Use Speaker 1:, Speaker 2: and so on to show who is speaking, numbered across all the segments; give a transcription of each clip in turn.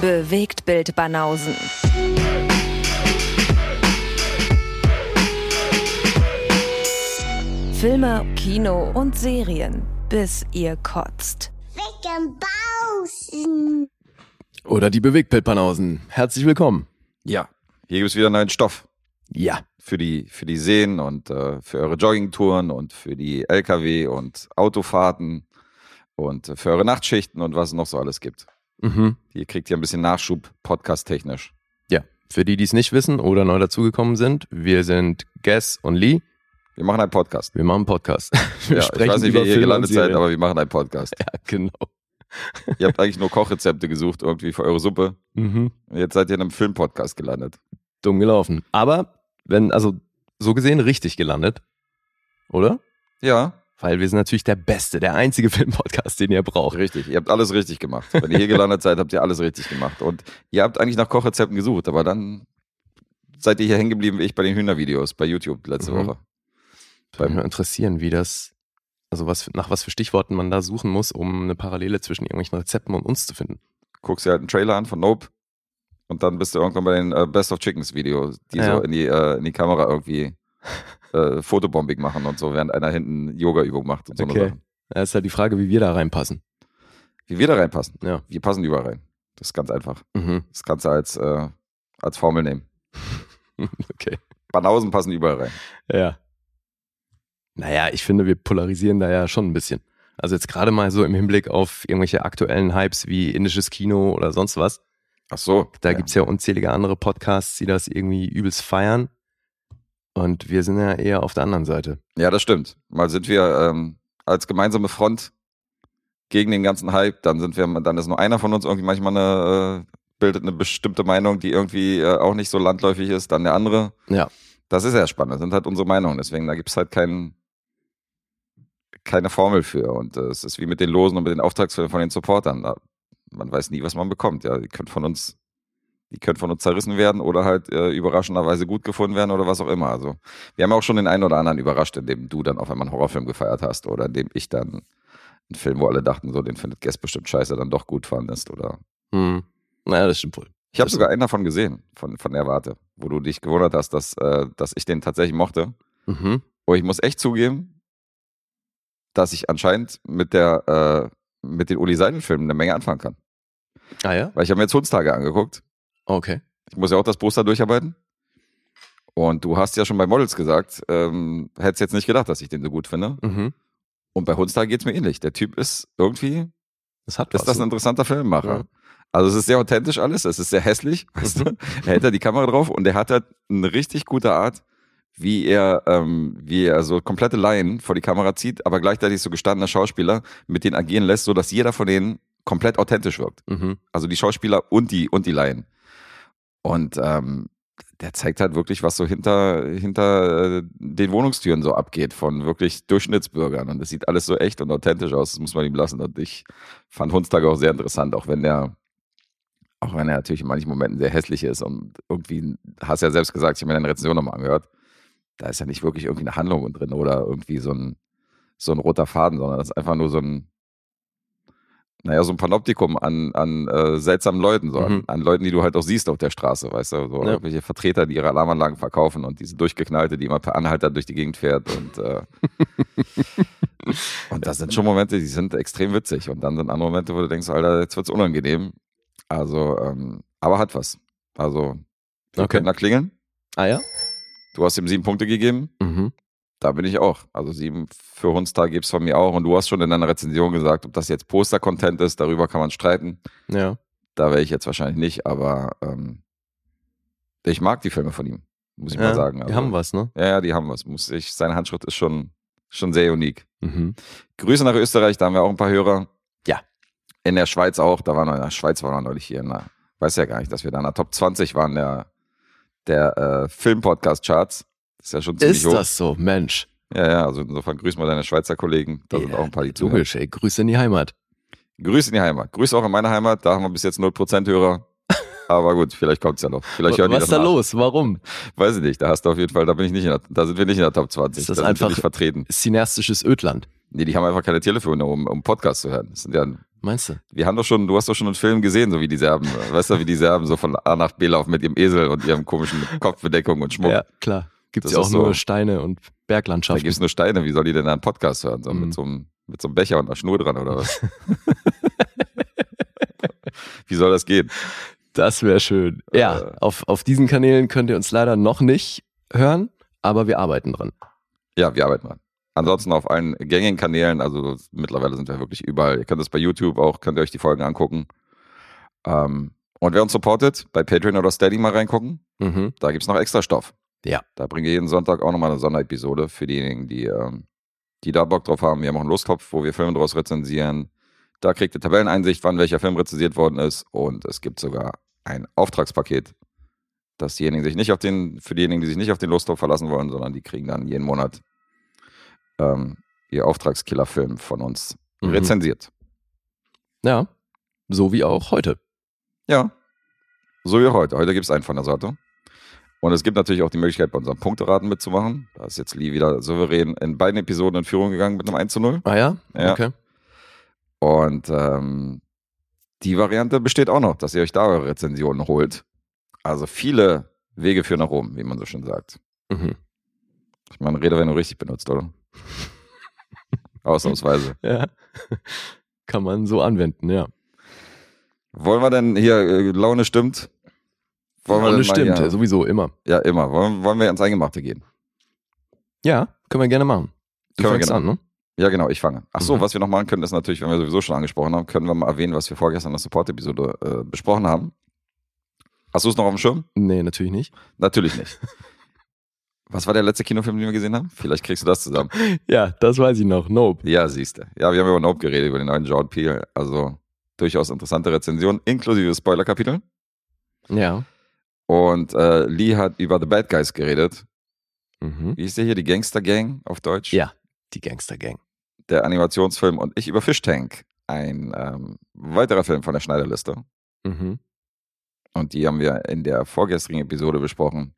Speaker 1: Bewegt Bild Banausen. Filme, Kino und Serien, bis ihr kotzt.
Speaker 2: Oder die Bewegtbildbanausen. Herzlich willkommen.
Speaker 3: Ja, hier gibt es wieder neuen Stoff
Speaker 2: Ja.
Speaker 3: für die, für die Seen und äh, für eure Joggingtouren und für die LKW und Autofahrten und äh, für eure Nachtschichten und was es noch so alles gibt.
Speaker 2: Mhm.
Speaker 3: Ihr kriegt hier ein bisschen Nachschub, podcast-technisch.
Speaker 2: Ja. Für die, die es nicht wissen oder neu dazugekommen sind, wir sind Guess und Lee.
Speaker 3: Wir machen einen Podcast.
Speaker 2: Wir machen einen Podcast. Wir
Speaker 3: Ja, ich weiß nicht, wie ihr hier gelandet seid, aber wir machen einen Podcast.
Speaker 2: Ja, genau.
Speaker 3: ihr habt eigentlich nur Kochrezepte gesucht, irgendwie für eure Suppe.
Speaker 2: Mhm.
Speaker 3: Und jetzt seid ihr in einem Filmpodcast gelandet.
Speaker 2: Dumm gelaufen. Aber, wenn, also, so gesehen richtig gelandet. Oder?
Speaker 3: Ja,
Speaker 2: Weil wir sind natürlich der beste, der einzige Filmpodcast, den ihr braucht.
Speaker 3: richtig. Ihr habt alles richtig gemacht. Wenn ihr hier gelandet seid, habt ihr alles richtig gemacht. Und ihr habt eigentlich nach Kochrezepten gesucht, aber dann seid ihr hier hängen geblieben wie ich bei den Hühnervideos bei YouTube letzte
Speaker 2: Mhm.
Speaker 3: Woche.
Speaker 2: Würde mich mal interessieren, wie das, also was, nach was für Stichworten man da suchen muss, um eine Parallele zwischen irgendwelchen Rezepten und uns zu finden.
Speaker 3: Guckst dir halt einen Trailer an von Nope und dann bist du irgendwann bei den äh, Best of Chickens Videos, die
Speaker 2: Ja.
Speaker 3: so in die, äh, in die Kamera irgendwie äh, Fotobombing machen und so, während einer hinten Yoga-Übung macht und so
Speaker 2: Okay. Da ist halt die Frage, wie wir da reinpassen.
Speaker 3: Wie wir da reinpassen.
Speaker 2: Ja.
Speaker 3: Wir passen überall rein. Das ist ganz einfach.
Speaker 2: Mhm.
Speaker 3: Das kannst du als, äh, als Formel nehmen.
Speaker 2: Okay.
Speaker 3: Banausen passen überall rein.
Speaker 2: Ja. Naja, ich finde, wir polarisieren da ja schon ein bisschen. Also jetzt gerade mal so im Hinblick auf irgendwelche aktuellen Hypes wie indisches Kino oder sonst was.
Speaker 3: Ach so.
Speaker 2: Da
Speaker 3: ja.
Speaker 2: gibt's ja unzählige andere Podcasts, die das irgendwie übelst feiern. Und wir sind ja eher auf der anderen Seite.
Speaker 3: Ja, das stimmt. Mal sind wir ähm, als gemeinsame Front gegen den ganzen Hype, dann sind wir, dann ist nur einer von uns irgendwie manchmal eine, äh, bildet eine bestimmte Meinung, die irgendwie äh, auch nicht so landläufig ist, dann der andere.
Speaker 2: Ja.
Speaker 3: Das ist ja spannend, das sind halt unsere Meinungen, deswegen da gibt's halt keinen keine Formel für. Und äh, es ist wie mit den Losen und mit den Auftragsfilmen von den Supportern. Da, man weiß nie, was man bekommt. Ja, die können von uns, die können von uns zerrissen werden oder halt äh, überraschenderweise gut gefunden werden oder was auch immer. Also wir haben auch schon den einen oder anderen überrascht, indem du dann auf einmal einen Horrorfilm gefeiert hast oder indem ich dann einen Film, wo alle dachten, so den findet Guest bestimmt scheiße, dann doch gut fandest oder.
Speaker 2: Hm. Naja, das stimmt wohl.
Speaker 3: Ich habe sogar einen davon gesehen, von, von der Warte, wo du dich gewundert hast, dass, äh, dass ich den tatsächlich mochte.
Speaker 2: Mhm.
Speaker 3: Und ich muss echt zugeben, dass ich anscheinend mit der äh, mit den Uli Seidel-Filmen eine Menge anfangen kann.
Speaker 2: Ah ja?
Speaker 3: Weil ich habe mir jetzt Hundstage angeguckt.
Speaker 2: Okay.
Speaker 3: Ich muss ja auch das Poster durcharbeiten. Und du hast ja schon bei Models gesagt, ähm, hättest jetzt nicht gedacht, dass ich den so gut finde.
Speaker 2: Mhm.
Speaker 3: Und bei Hundstage geht's mir ähnlich. Der Typ ist irgendwie,
Speaker 2: Das hat
Speaker 3: ist
Speaker 2: was.
Speaker 3: das ein interessanter Filmemacher.
Speaker 2: Ja.
Speaker 3: Also es ist sehr authentisch alles, es ist sehr hässlich. Weißt du? Er hält da die Kamera drauf und er hat halt eine richtig gute Art, wie er, ähm, wie er so komplette Laien vor die Kamera zieht, aber gleichzeitig so gestandener Schauspieler mit denen agieren lässt, so dass jeder von denen komplett authentisch wirkt.
Speaker 2: Mhm.
Speaker 3: Also die Schauspieler und die und die Laien. Und ähm, der zeigt halt wirklich, was so hinter hinter äh, den Wohnungstüren so abgeht von wirklich Durchschnittsbürgern. Und es sieht alles so echt und authentisch aus. Das muss man ihm lassen. Und ich fand Hundstag auch sehr interessant, auch wenn der auch wenn er natürlich in manchen Momenten sehr hässlich ist und irgendwie, hast ja selbst gesagt, ich habe mir deine Rezension nochmal angehört, da ist ja nicht wirklich irgendwie eine Handlung drin oder irgendwie so ein, so ein roter Faden, sondern das ist einfach nur so ein, naja, so ein Panoptikum an, an äh, seltsamen Leuten, so
Speaker 2: Mhm.
Speaker 3: an, an Leuten, die du halt auch siehst auf der Straße, weißt du, so
Speaker 2: Ja.
Speaker 3: irgendwelche Vertreter, die ihre Alarmanlagen verkaufen und diese durchgeknallte, die immer per Anhalter durch die Gegend fährt und äh, und das sind schon Momente, die sind extrem witzig und dann sind andere Momente, wo du denkst, Alter, jetzt wird's unangenehm. Also, ähm, aber hat was. Also, wir
Speaker 2: Okay.
Speaker 3: können da klingeln.
Speaker 2: Ah ja?
Speaker 3: Du hast ihm sieben Punkte gegeben.
Speaker 2: Mhm.
Speaker 3: Da bin ich auch. Also sieben für Hundstag gibt's von mir auch. Und du hast schon in deiner Rezension gesagt, ob das jetzt Poster-Content ist, darüber kann man streiten.
Speaker 2: Ja.
Speaker 3: Da wäre ich jetzt wahrscheinlich nicht, aber ähm, ich mag die Filme von ihm, muss ich
Speaker 2: ja
Speaker 3: mal sagen.
Speaker 2: Die
Speaker 3: Also,
Speaker 2: haben was, ne?
Speaker 3: Ja, ja, die haben was. Muss ich, seine Handschrift ist schon, schon sehr unique.
Speaker 2: Mhm.
Speaker 3: Grüße nach Österreich, da haben wir auch ein paar Hörer.
Speaker 2: Ja.
Speaker 3: In der Schweiz auch, da waren wir in der Schweiz waren wir neulich hier. Na, weiß ja gar nicht, dass wir da in der Top 20 waren, der, der äh, Film-Podcast-Charts. Das ist ja schon ziemlich
Speaker 2: Ist
Speaker 3: hoch.
Speaker 2: das so, Mensch?
Speaker 3: Ja, ja, also insofern grüß mal deine Schweizer Kollegen. Da sind
Speaker 2: Ja,
Speaker 3: auch ein paar, die zuhören.
Speaker 2: Logisch, ey. Grüße in die Heimat.
Speaker 3: Grüße in die Heimat. Grüße auch in meine Heimat. Da haben wir bis jetzt 0% Hörer. Aber gut, vielleicht kommt's ja noch. Vielleicht hören
Speaker 2: Was ist da
Speaker 3: nach.
Speaker 2: los? Warum?
Speaker 3: Weiß ich nicht. Da hast du auf jeden Fall, da bin ich nicht in der, da sind wir nicht in der Top 20.
Speaker 2: Ist das
Speaker 3: da sind
Speaker 2: einfach-
Speaker 3: nicht vertreten.
Speaker 2: Cineastisches Ödland.
Speaker 3: Nee, die haben einfach keine Telefone, um, um Podcast zu hören. Das sind ja
Speaker 2: Meinst du?
Speaker 3: Wir haben doch schon, du hast doch schon einen Film gesehen, so wie die Serben, weißt du, wie die Serben so von A nach B laufen mit ihrem Esel und ihrem komischen Kopfbedeckung und Schmuck.
Speaker 2: Ja, klar. Gibt es
Speaker 3: Das
Speaker 2: ja auch nur
Speaker 3: so.
Speaker 2: Steine und
Speaker 3: Da
Speaker 2: Berglandschaften.
Speaker 3: gibt es nur Steine, wie soll die denn einen Podcast hören? So,
Speaker 2: Mhm.
Speaker 3: mit, so einem, mit so einem Becher und einer Schnur dran oder was? wie soll das gehen?
Speaker 2: Das wäre schön. Ja,
Speaker 3: Äh.
Speaker 2: auf, auf diesen Kanälen könnt ihr uns leider noch nicht hören, aber wir arbeiten dran.
Speaker 3: Ja, wir arbeiten dran. Ansonsten auf allen gängigen Kanälen, also mittlerweile sind wir wirklich überall. Ihr könnt es bei YouTube auch, könnt ihr euch die Folgen angucken. Ähm, und wer uns supportet, bei Patreon oder Steady mal reingucken,
Speaker 2: Mhm.
Speaker 3: da gibt's noch extra Stoff.
Speaker 2: Ja.
Speaker 3: Da bringen wir jeden Sonntag auch nochmal eine Sonderepisode für diejenigen, die, ähm, die da Bock drauf haben. Wir haben auch einen Lostopf, wo wir Filme draus rezensieren. Da kriegt ihr Tabelleneinsicht, wann welcher Film rezensiert worden ist. Und es gibt sogar ein Auftragspaket, dass diejenigen sich nicht auf den, für diejenigen, die sich nicht auf den Lostopf verlassen wollen, sondern die kriegen dann jeden Monat ähm, ihr Auftragskillerfilm von uns
Speaker 2: Mhm.
Speaker 3: rezensiert.
Speaker 2: Ja, so wie auch heute.
Speaker 3: Ja. So wie heute. Heute gibt es einen von der Sorte. Und es gibt natürlich auch die Möglichkeit, bei unserem Punkteraten mitzumachen. Da ist jetzt Lee wieder souverän in beiden Episoden in Führung gegangen mit einem 1 zu 0.
Speaker 2: Ah ja?
Speaker 3: Ja.
Speaker 2: Okay.
Speaker 3: Und ähm, die Variante besteht auch noch, dass ihr euch da eure Rezensionen holt. Also viele Wege führen nach Rom, wie man so schön sagt.
Speaker 2: Mhm.
Speaker 3: Ich meine, Rede, wenn du richtig benutzt, oder? Ausnahmsweise.
Speaker 2: Ja. Kann man so anwenden, ja.
Speaker 3: Wollen wir denn hier, äh, Laune stimmt? Wollen wir mal
Speaker 2: stimmt,
Speaker 3: hier,
Speaker 2: sowieso, immer.
Speaker 3: Ja, immer. Wollen, wollen wir ins Eingemachte gehen?
Speaker 2: Ja, können wir gerne machen. Du
Speaker 3: Können wir
Speaker 2: fängst
Speaker 3: gerne
Speaker 2: an, ne?
Speaker 3: Ja, genau, ich fange. Ach so,
Speaker 2: Mhm.
Speaker 3: was wir noch machen können, ist natürlich, wenn wir sowieso schon angesprochen haben, können wir mal erwähnen, was wir vorgestern in der Support-Episode äh, besprochen haben. Hast du es noch auf dem Schirm?
Speaker 2: Nee, natürlich nicht.
Speaker 3: Natürlich nicht. was war der letzte Kinofilm, den wir gesehen haben? Vielleicht kriegst du das zusammen.
Speaker 2: Ja, das weiß ich noch. Nope.
Speaker 3: Ja, siehst du. Ja, wir haben über Nope geredet, über den neuen Jordan Peele. Also durchaus interessante Rezension, inklusive Spoiler-Kapitel.
Speaker 2: Ja.
Speaker 3: Und äh, Lee hat über The Bad Guys geredet.
Speaker 2: Mhm.
Speaker 3: Wie hieß der hier? Die Gangster Gang auf Deutsch?
Speaker 2: Ja, die Gangster Gang.
Speaker 3: Der Animationsfilm. Und ich über Fish Tank. Ein ähm, weiterer Film von der Schneiderliste.
Speaker 2: Mhm.
Speaker 3: Und die haben wir in der vorgestrigen Episode besprochen.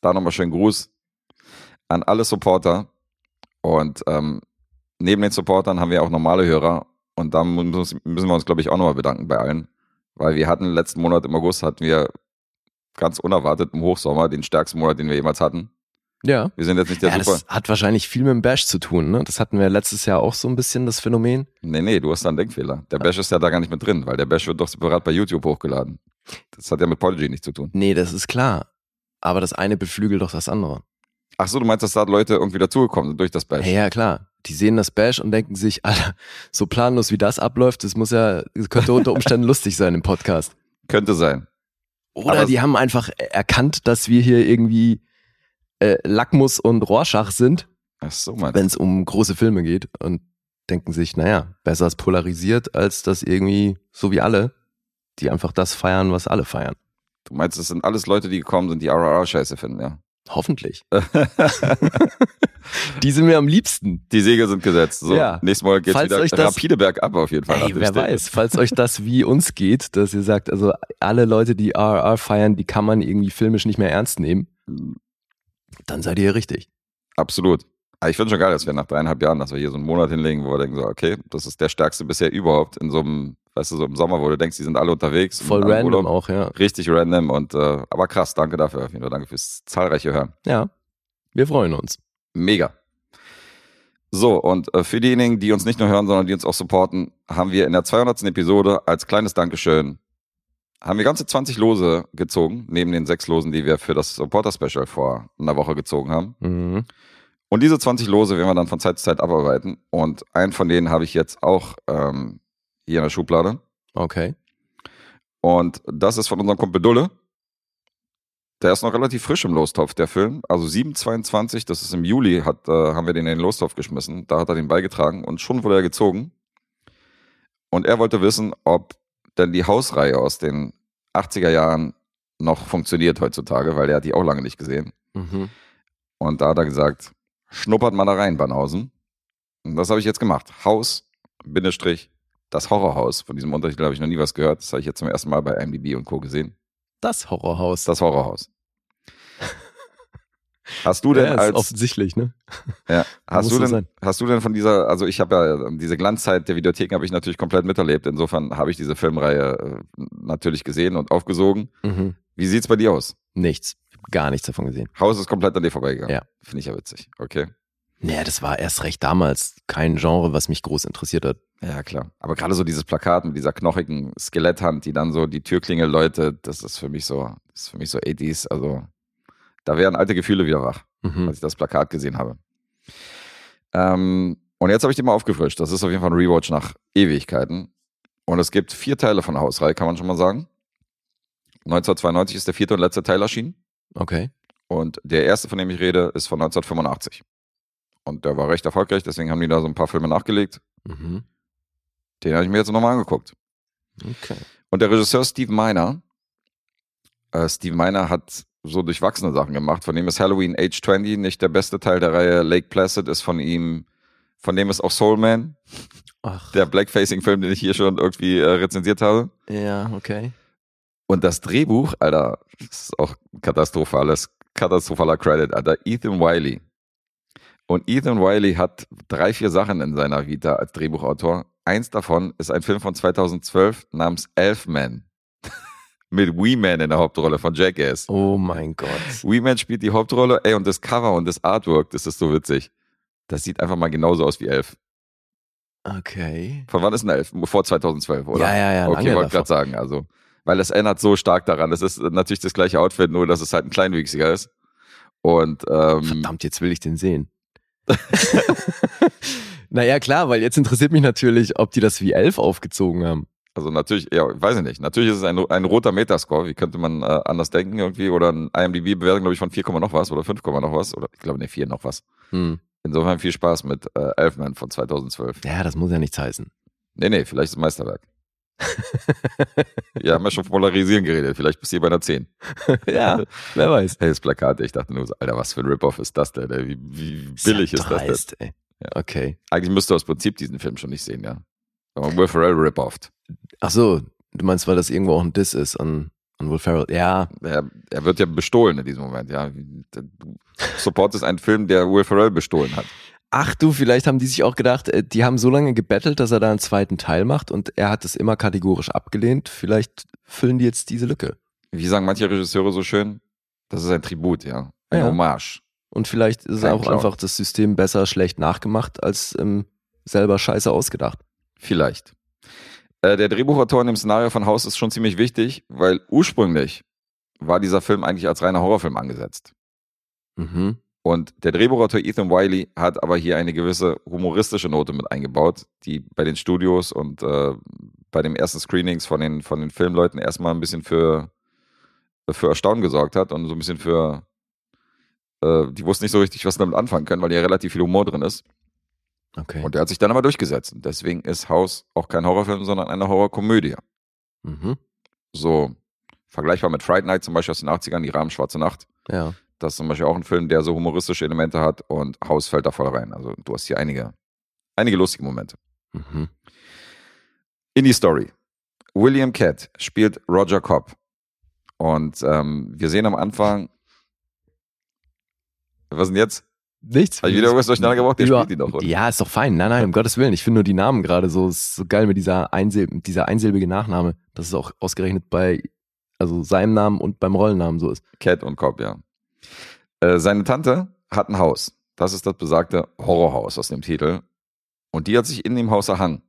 Speaker 3: Da nochmal schönen Gruß an alle Supporter. Und ähm, neben den Supportern haben wir auch normale Hörer. Und da müssen wir uns, glaube ich, auch nochmal bedanken bei allen. Weil wir hatten letzten Monat im August hatten wir ganz unerwartet im Hochsommer den stärksten Monat, den wir jemals hatten.
Speaker 2: Ja.
Speaker 3: Wir sind jetzt nicht der
Speaker 2: ja,
Speaker 3: Super.
Speaker 2: das hat wahrscheinlich viel mit dem Bash zu tun, ne? Das hatten wir letztes Jahr auch so ein bisschen, das Phänomen.
Speaker 3: Nee, nee, du hast da einen Denkfehler. Der Bash ist ja da gar nicht mit drin, weil der Bash wird doch separat bei YouTube hochgeladen. Das hat ja mit Podigy nichts zu tun.
Speaker 2: Nee, das ist klar. Aber das eine beflügelt doch das andere.
Speaker 3: Ach so, du meinst, dass da Leute irgendwie dazugekommen sind durch das Bash?
Speaker 2: Ja, ja, klar. Die sehen das Bash und denken sich, Alter, so planlos wie das abläuft, das muss ja, das könnte unter Umständen lustig sein im Podcast.
Speaker 3: Könnte sein.
Speaker 2: Oder
Speaker 3: Aber-
Speaker 2: die haben einfach erkannt, dass wir hier irgendwie äh, Lackmus und Rorschach sind,
Speaker 3: so,
Speaker 2: wenn es um große Filme geht und denken sich, naja, besser ist polarisiert, als das irgendwie so wie alle, die einfach das feiern, was alle feiern.
Speaker 3: Du meinst, es sind alles Leute, die gekommen sind, die RRR scheiße finden, ja.
Speaker 2: Hoffentlich. Die sind mir am liebsten.
Speaker 3: die Segel sind gesetzt. So,
Speaker 2: Ja.
Speaker 3: nächstes Mal geht's
Speaker 2: Falls
Speaker 3: wieder
Speaker 2: euch das-
Speaker 3: rapide bergab auf jeden Fall.
Speaker 2: Ey, wer weiß, falls euch das wie uns geht, dass ihr sagt, also alle Leute, die RR feiern, die kann man irgendwie filmisch nicht mehr ernst nehmen, dann seid ihr richtig.
Speaker 3: Absolut. Aber ich finde schon geil, dass wir nach dreieinhalb Jahren, dass wir hier so einen Monat hinlegen, wo wir denken so, okay, das ist der stärkste bisher überhaupt in so einem, weißt du, so im Sommer, wo du denkst, die sind alle unterwegs.
Speaker 2: Voll random
Speaker 3: Urlaub.
Speaker 2: auch, ja.
Speaker 3: Richtig random und äh, aber krass, danke dafür auf jeden Fall. Danke fürs zahlreiche Hören.
Speaker 2: Ja, wir freuen uns.
Speaker 3: Mega. So, und äh, für diejenigen, die uns nicht nur hören, sondern die uns auch supporten, haben wir in der 200. Episode als kleines Dankeschön, haben wir ganze 20 Lose gezogen, neben den sechs Losen, die wir für das Supporter-Special vor einer Woche gezogen haben.
Speaker 2: Mhm.
Speaker 3: Und diese 20 Lose werden wir dann von Zeit zu Zeit abarbeiten. Und einen von denen habe ich jetzt auch ähm, hier in der Schublade.
Speaker 2: Okay.
Speaker 3: Und das ist von unserem Kumpel Dulle. Der ist noch relativ frisch im Lostopf, der Film. Also 722, das ist im Juli, hat, äh, haben wir den in den Lostopf geschmissen. Da hat er den beigetragen und schon wurde er gezogen. Und er wollte wissen, ob denn die Hausreihe aus den 80er Jahren noch funktioniert heutzutage, weil er hat die auch lange nicht gesehen.
Speaker 2: Mhm.
Speaker 3: Und da hat er gesagt, schnuppert mal da rein, Banhausen. Und das habe ich jetzt gemacht. Haus, Bindestrich, das Horrorhaus. Von diesem Untertitel habe ich noch nie was gehört. Das habe ich jetzt zum ersten Mal bei IMDb und Co. gesehen.
Speaker 2: Das Horrorhaus.
Speaker 3: Das Horrorhaus. Hast du denn
Speaker 2: ja, ist
Speaker 3: als
Speaker 2: offensichtlich, ne?
Speaker 3: ja, hast du denn
Speaker 2: sein.
Speaker 3: hast du denn von dieser also ich habe ja diese Glanzzeit der Videotheken habe ich natürlich komplett miterlebt. Insofern habe ich diese Filmreihe äh, natürlich gesehen und aufgesogen.
Speaker 2: Mhm.
Speaker 3: Wie sieht's bei dir aus?
Speaker 2: Nichts. Gar nichts davon gesehen.
Speaker 3: Haus ist komplett an dir vorbeigegangen.
Speaker 2: Ja.
Speaker 3: Finde ich ja witzig. Okay.
Speaker 2: Naja, das war erst recht damals kein Genre, was mich groß interessiert hat.
Speaker 3: Ja, klar. Aber gerade so dieses Plakat mit dieser knochigen Skeletthand, die dann so die Türklingel läutet, das ist für mich so, das ist für mich so 80s. Also da wären alte Gefühle wieder wach,
Speaker 2: Mhm.
Speaker 3: als ich das Plakat gesehen habe. Ähm, und jetzt habe ich die mal aufgefrischt. Das ist auf jeden Fall ein Rewatch nach Ewigkeiten. Und es gibt vier Teile von der Hausreihe, kann man schon mal sagen. 1992 ist der vierte und letzte Teil erschienen.
Speaker 2: Okay.
Speaker 3: Und der erste, von dem ich rede, ist von 1985. Und der war recht erfolgreich, deswegen haben die da so ein paar Filme nachgelegt.
Speaker 2: Mhm.
Speaker 3: Den habe ich mir jetzt nochmal angeguckt.
Speaker 2: Okay.
Speaker 3: Und der Regisseur Steve Miner, äh, Steve Miner hat so durchwachsene Sachen gemacht. Von dem ist Halloween Age 20 nicht der beste Teil der Reihe. Lake Placid ist von ihm, von dem ist auch Soul Man,
Speaker 2: Ach.
Speaker 3: der Blackfacing-Film, den ich hier schon irgendwie äh, rezensiert habe.
Speaker 2: ja, okay.
Speaker 3: Und das Drehbuch, Alter, das ist auch katastrophales, katastrophaler Credit, Alter, Ethan Wiley. Und Ethan Wiley hat drei, vier Sachen in seiner Vita als Drehbuchautor. Eins davon ist ein Film von 2012 namens Elfman. Mit Wee Man in der Hauptrolle von Jackass.
Speaker 2: Oh mein Gott.
Speaker 3: Wee Man spielt die Hauptrolle, ey, und das Cover und das Artwork, das ist so witzig. Das sieht einfach mal genauso aus wie Elf.
Speaker 2: Okay.
Speaker 3: Von wann ist ein Elf? Vor 2012, oder?
Speaker 2: Ja, ja, ja.
Speaker 3: Okay, wollte gerade sagen, also. Weil es erinnert so stark daran. Es ist natürlich das gleiche Outfit, nur dass es halt ein kleinwüchsiger ist. Und ähm,
Speaker 2: Verdammt, jetzt will ich den sehen. naja, klar, weil jetzt interessiert mich natürlich, ob die das wie elf aufgezogen haben.
Speaker 3: also natürlich, ja, weiß ich nicht. Natürlich ist es ein, ein roter Metascore. Wie könnte man äh, anders denken irgendwie? Oder ein IMDb-Bewertung, glaube ich, von 4, noch was oder 5, noch was. Oder ich glaube, ne, 4 noch was.
Speaker 2: Hm.
Speaker 3: Insofern viel Spaß mit äh, Elfman von 2012.
Speaker 2: Ja, das muss ja nichts heißen.
Speaker 3: Nee, nee, vielleicht ist es ein Meisterwerk. Ja, haben wir schon Polarisieren geredet. Vielleicht bis hier bei einer 10.
Speaker 2: ja, wer weiß.
Speaker 3: Hey, das Plakat, ich dachte nur so, Alter, was für ein Rip-Off ist das denn? Wie, wie billig
Speaker 2: ja
Speaker 3: ist das denn?
Speaker 2: dreist, Ey.
Speaker 3: Ja.
Speaker 2: Okay.
Speaker 3: Eigentlich müsste aus Prinzip diesen Film schon nicht sehen, ja. Aber Will Ferrell Rip-Off.
Speaker 2: Ach so, du meinst, weil das irgendwo auch ein Diss ist an, an Will Ferrell. Ja,
Speaker 3: Er, er wird ja bestohlen in diesem Moment, ja. Du supportest einen Film, der Will Ferrell bestohlen hat.
Speaker 2: Ach du, vielleicht haben die sich auch gedacht, äh, die haben so lange gebettelt, dass er da einen zweiten Teil macht und er hat es immer kategorisch abgelehnt. Vielleicht füllen die jetzt diese Lücke.
Speaker 3: Wie sagen manche Regisseure so schön? Das ist ein Tribut, ja. Ein
Speaker 2: Ja.
Speaker 3: Hommage.
Speaker 2: Und vielleicht ist
Speaker 3: Kein
Speaker 2: auch
Speaker 3: Clown.
Speaker 2: einfach das System besser schlecht nachgemacht als ähm, selber scheiße ausgedacht.
Speaker 3: Vielleicht. Äh, der Drehbuchautor in dem Szenario von Haus ist schon ziemlich wichtig, weil ursprünglich war dieser Film eigentlich als reiner Horrorfilm angesetzt.
Speaker 2: Mhm.
Speaker 3: Und der Drehbuchautor Ethan Wiley hat aber hier eine gewisse humoristische Note mit eingebaut, die bei den Studios und äh, bei den ersten Screenings von den, von den Filmleuten erstmal ein bisschen für, für Erstaunen gesorgt hat und so ein bisschen für, äh, die wussten nicht so richtig, was sie damit anfangen können, weil hier relativ viel Humor drin ist.
Speaker 2: Okay.
Speaker 3: Und der hat sich dann aber durchgesetzt. Und deswegen ist Haus auch kein Horrorfilm, sondern eine Horrorkomödie.
Speaker 2: mhm.
Speaker 3: So vergleichbar mit Fright Night zum Beispiel aus den 80ern, die Rahmen Schwarze Nacht.
Speaker 2: Ja.
Speaker 3: Das ist zum Beispiel auch ein Film, der so humoristische Elemente hat und Haus fällt da voll rein. Also du hast hier einige, einige lustige Momente.
Speaker 2: Mhm.
Speaker 3: In die Story. William Catt spielt Roger Cobb. Und ähm, wir sehen am Anfang. Was denn jetzt?
Speaker 2: Nichts.
Speaker 3: Habe ich wieder irgendwas durcheinander gebracht? Der spielt die doch, oder?
Speaker 2: Ja, ist doch fein. Nein, nein, um Gottes Willen. Ich finde nur die Namen gerade so, so geil mit dieser, Einsil dieser einsilbige Nachname, dass es auch ausgerechnet bei also seinem Namen und beim Rollennamen so ist.
Speaker 3: Cat und Cobb, ja. Äh, seine Tante hat ein Haus. Das ist das besagte Horrorhaus aus dem Titel. Und die hat sich in dem Haus erhangen.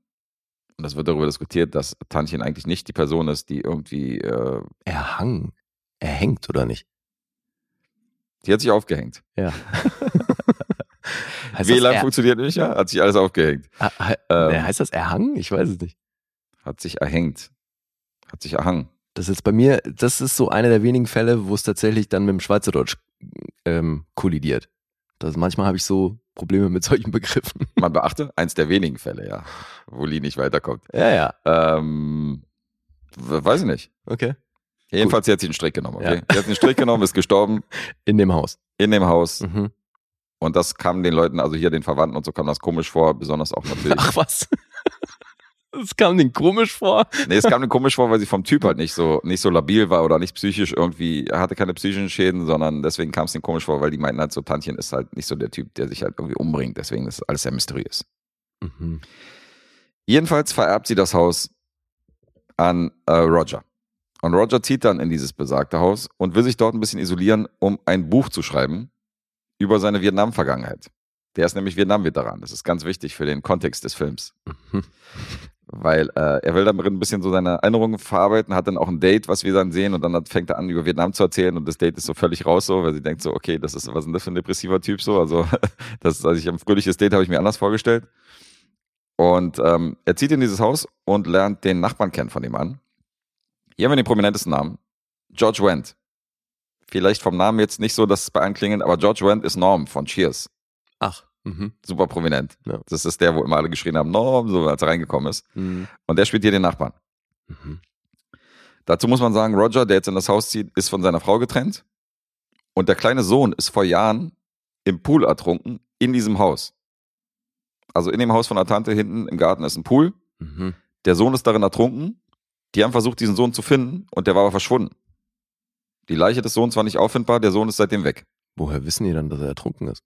Speaker 3: Und das wird darüber diskutiert, dass Tantchen eigentlich nicht die Person ist, die irgendwie, äh,
Speaker 2: Er hang. Er hängt, oder nicht?
Speaker 3: die hat sich aufgehängt.
Speaker 2: Ja.
Speaker 3: WLAN
Speaker 2: er,
Speaker 3: funktioniert nicht, ja? Hat sich alles aufgehängt.
Speaker 2: Ah, ah,
Speaker 3: Ähm,
Speaker 2: heißt das erhangen? Ich weiß es nicht.
Speaker 3: Hat sich erhängt. Hat sich erhangen.
Speaker 2: Das ist jetzt bei mir, das ist so einer der wenigen Fälle, wo es tatsächlich dann mit dem Schweizerdeutsch ähm, kollidiert. Das, manchmal habe ich so Probleme mit solchen Begriffen.
Speaker 3: Man beachte, eins der wenigen Fälle, ja. Wo Lee nicht weiterkommt.
Speaker 2: Ja, ja.
Speaker 3: Ähm, weiß ich nicht.
Speaker 2: Okay.
Speaker 3: Jedenfalls, sie hat sich einen Strick genommen, okay?
Speaker 2: Ja.
Speaker 3: Sie hat einen Strick genommen, ist gestorben
Speaker 2: In dem Haus.
Speaker 3: in dem Haus.
Speaker 2: Mhm.
Speaker 3: Und das kam den Leuten, also hier den Verwandten und so kam das komisch vor, besonders auch natürlich.
Speaker 2: Ach was. Es kam denen komisch vor.
Speaker 3: Nee, es kam denen komisch vor, weil sie vom Typ halt nicht so, nicht so labil war oder nicht psychisch irgendwie, er hatte keine psychischen Schäden, sondern deswegen kam es denen komisch vor, weil die meinten halt so, Tantchen ist halt nicht so der Typ, der sich halt irgendwie umbringt. Deswegen ist alles sehr mysteriös.
Speaker 2: Mhm.
Speaker 3: Jedenfalls vererbt sie das Haus an äh, Roger. Und Roger zieht dann in dieses besagte Haus und will sich dort ein bisschen isolieren, um ein Buch zu schreiben über seine Vietnam-Vergangenheit. Der ist nämlich Vietnam-Veteran. Das ist ganz wichtig für den Kontext des Films. Weil äh, er will damit ein bisschen so seine Erinnerungen verarbeiten, hat dann auch ein Date, was wir dann sehen, und dann fängt er an, über Vietnam zu erzählen und das Date ist so völlig raus, so, weil sie denkt so, okay, das ist, was ist denn das für ein depressiver Typ so? Also, das also ich ein fröhliches Date habe ich mir anders vorgestellt. Und ähm, er zieht in dieses Haus und lernt den Nachbarn kennen von ihm an. Hier haben wir den prominentesten Namen. George Wendt. Vielleicht vom Namen jetzt nicht so, dass es bei anklingend, aber George Wendt ist Norm von Cheers.
Speaker 2: Ach. Mhm.
Speaker 3: Super prominent.
Speaker 2: Ja.
Speaker 3: Das ist der, wo immer alle geschrien haben, Norm, so als er reingekommen ist.
Speaker 2: Mhm.
Speaker 3: Und der spielt hier den Nachbarn.
Speaker 2: Mhm.
Speaker 3: Dazu muss man sagen, Roger, der jetzt in das Haus zieht, ist von seiner Frau getrennt. Und der kleine Sohn ist vor Jahren im Pool ertrunken in diesem Haus. Also in dem Haus von der Tante hinten im Garten ist ein Pool.
Speaker 2: Mhm.
Speaker 3: Der Sohn ist darin ertrunken. Die haben versucht, diesen Sohn zu finden und der war aber verschwunden. Die Leiche des Sohns war nicht auffindbar, der Sohn ist seitdem weg.
Speaker 2: Woher wissen die dann, dass er ertrunken ist?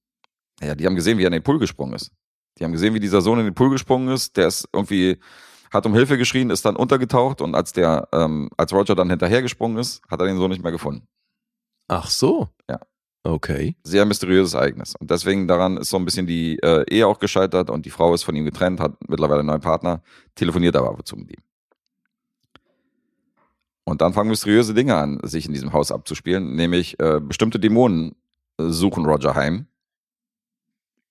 Speaker 3: Ja, die haben gesehen, wie er in den Pool gesprungen ist. Die haben gesehen, wie dieser Sohn in den Pool gesprungen ist. Der ist irgendwie, hat um Hilfe geschrien, ist dann untergetaucht und als der, ähm, als Roger dann hinterhergesprungen ist, hat er den Sohn nicht mehr gefunden.
Speaker 2: Ach so.
Speaker 3: Ja.
Speaker 2: Okay.
Speaker 3: Sehr mysteriöses Ereignis. Und deswegen daran ist so ein bisschen die äh, Ehe auch gescheitert und die Frau ist von ihm getrennt, hat mittlerweile einen neuen Partner, telefoniert aber ab und zu mit ihm. Und dann fangen mysteriöse Dinge an, sich in diesem Haus abzuspielen, nämlich äh, bestimmte Dämonen äh, suchen Roger heim.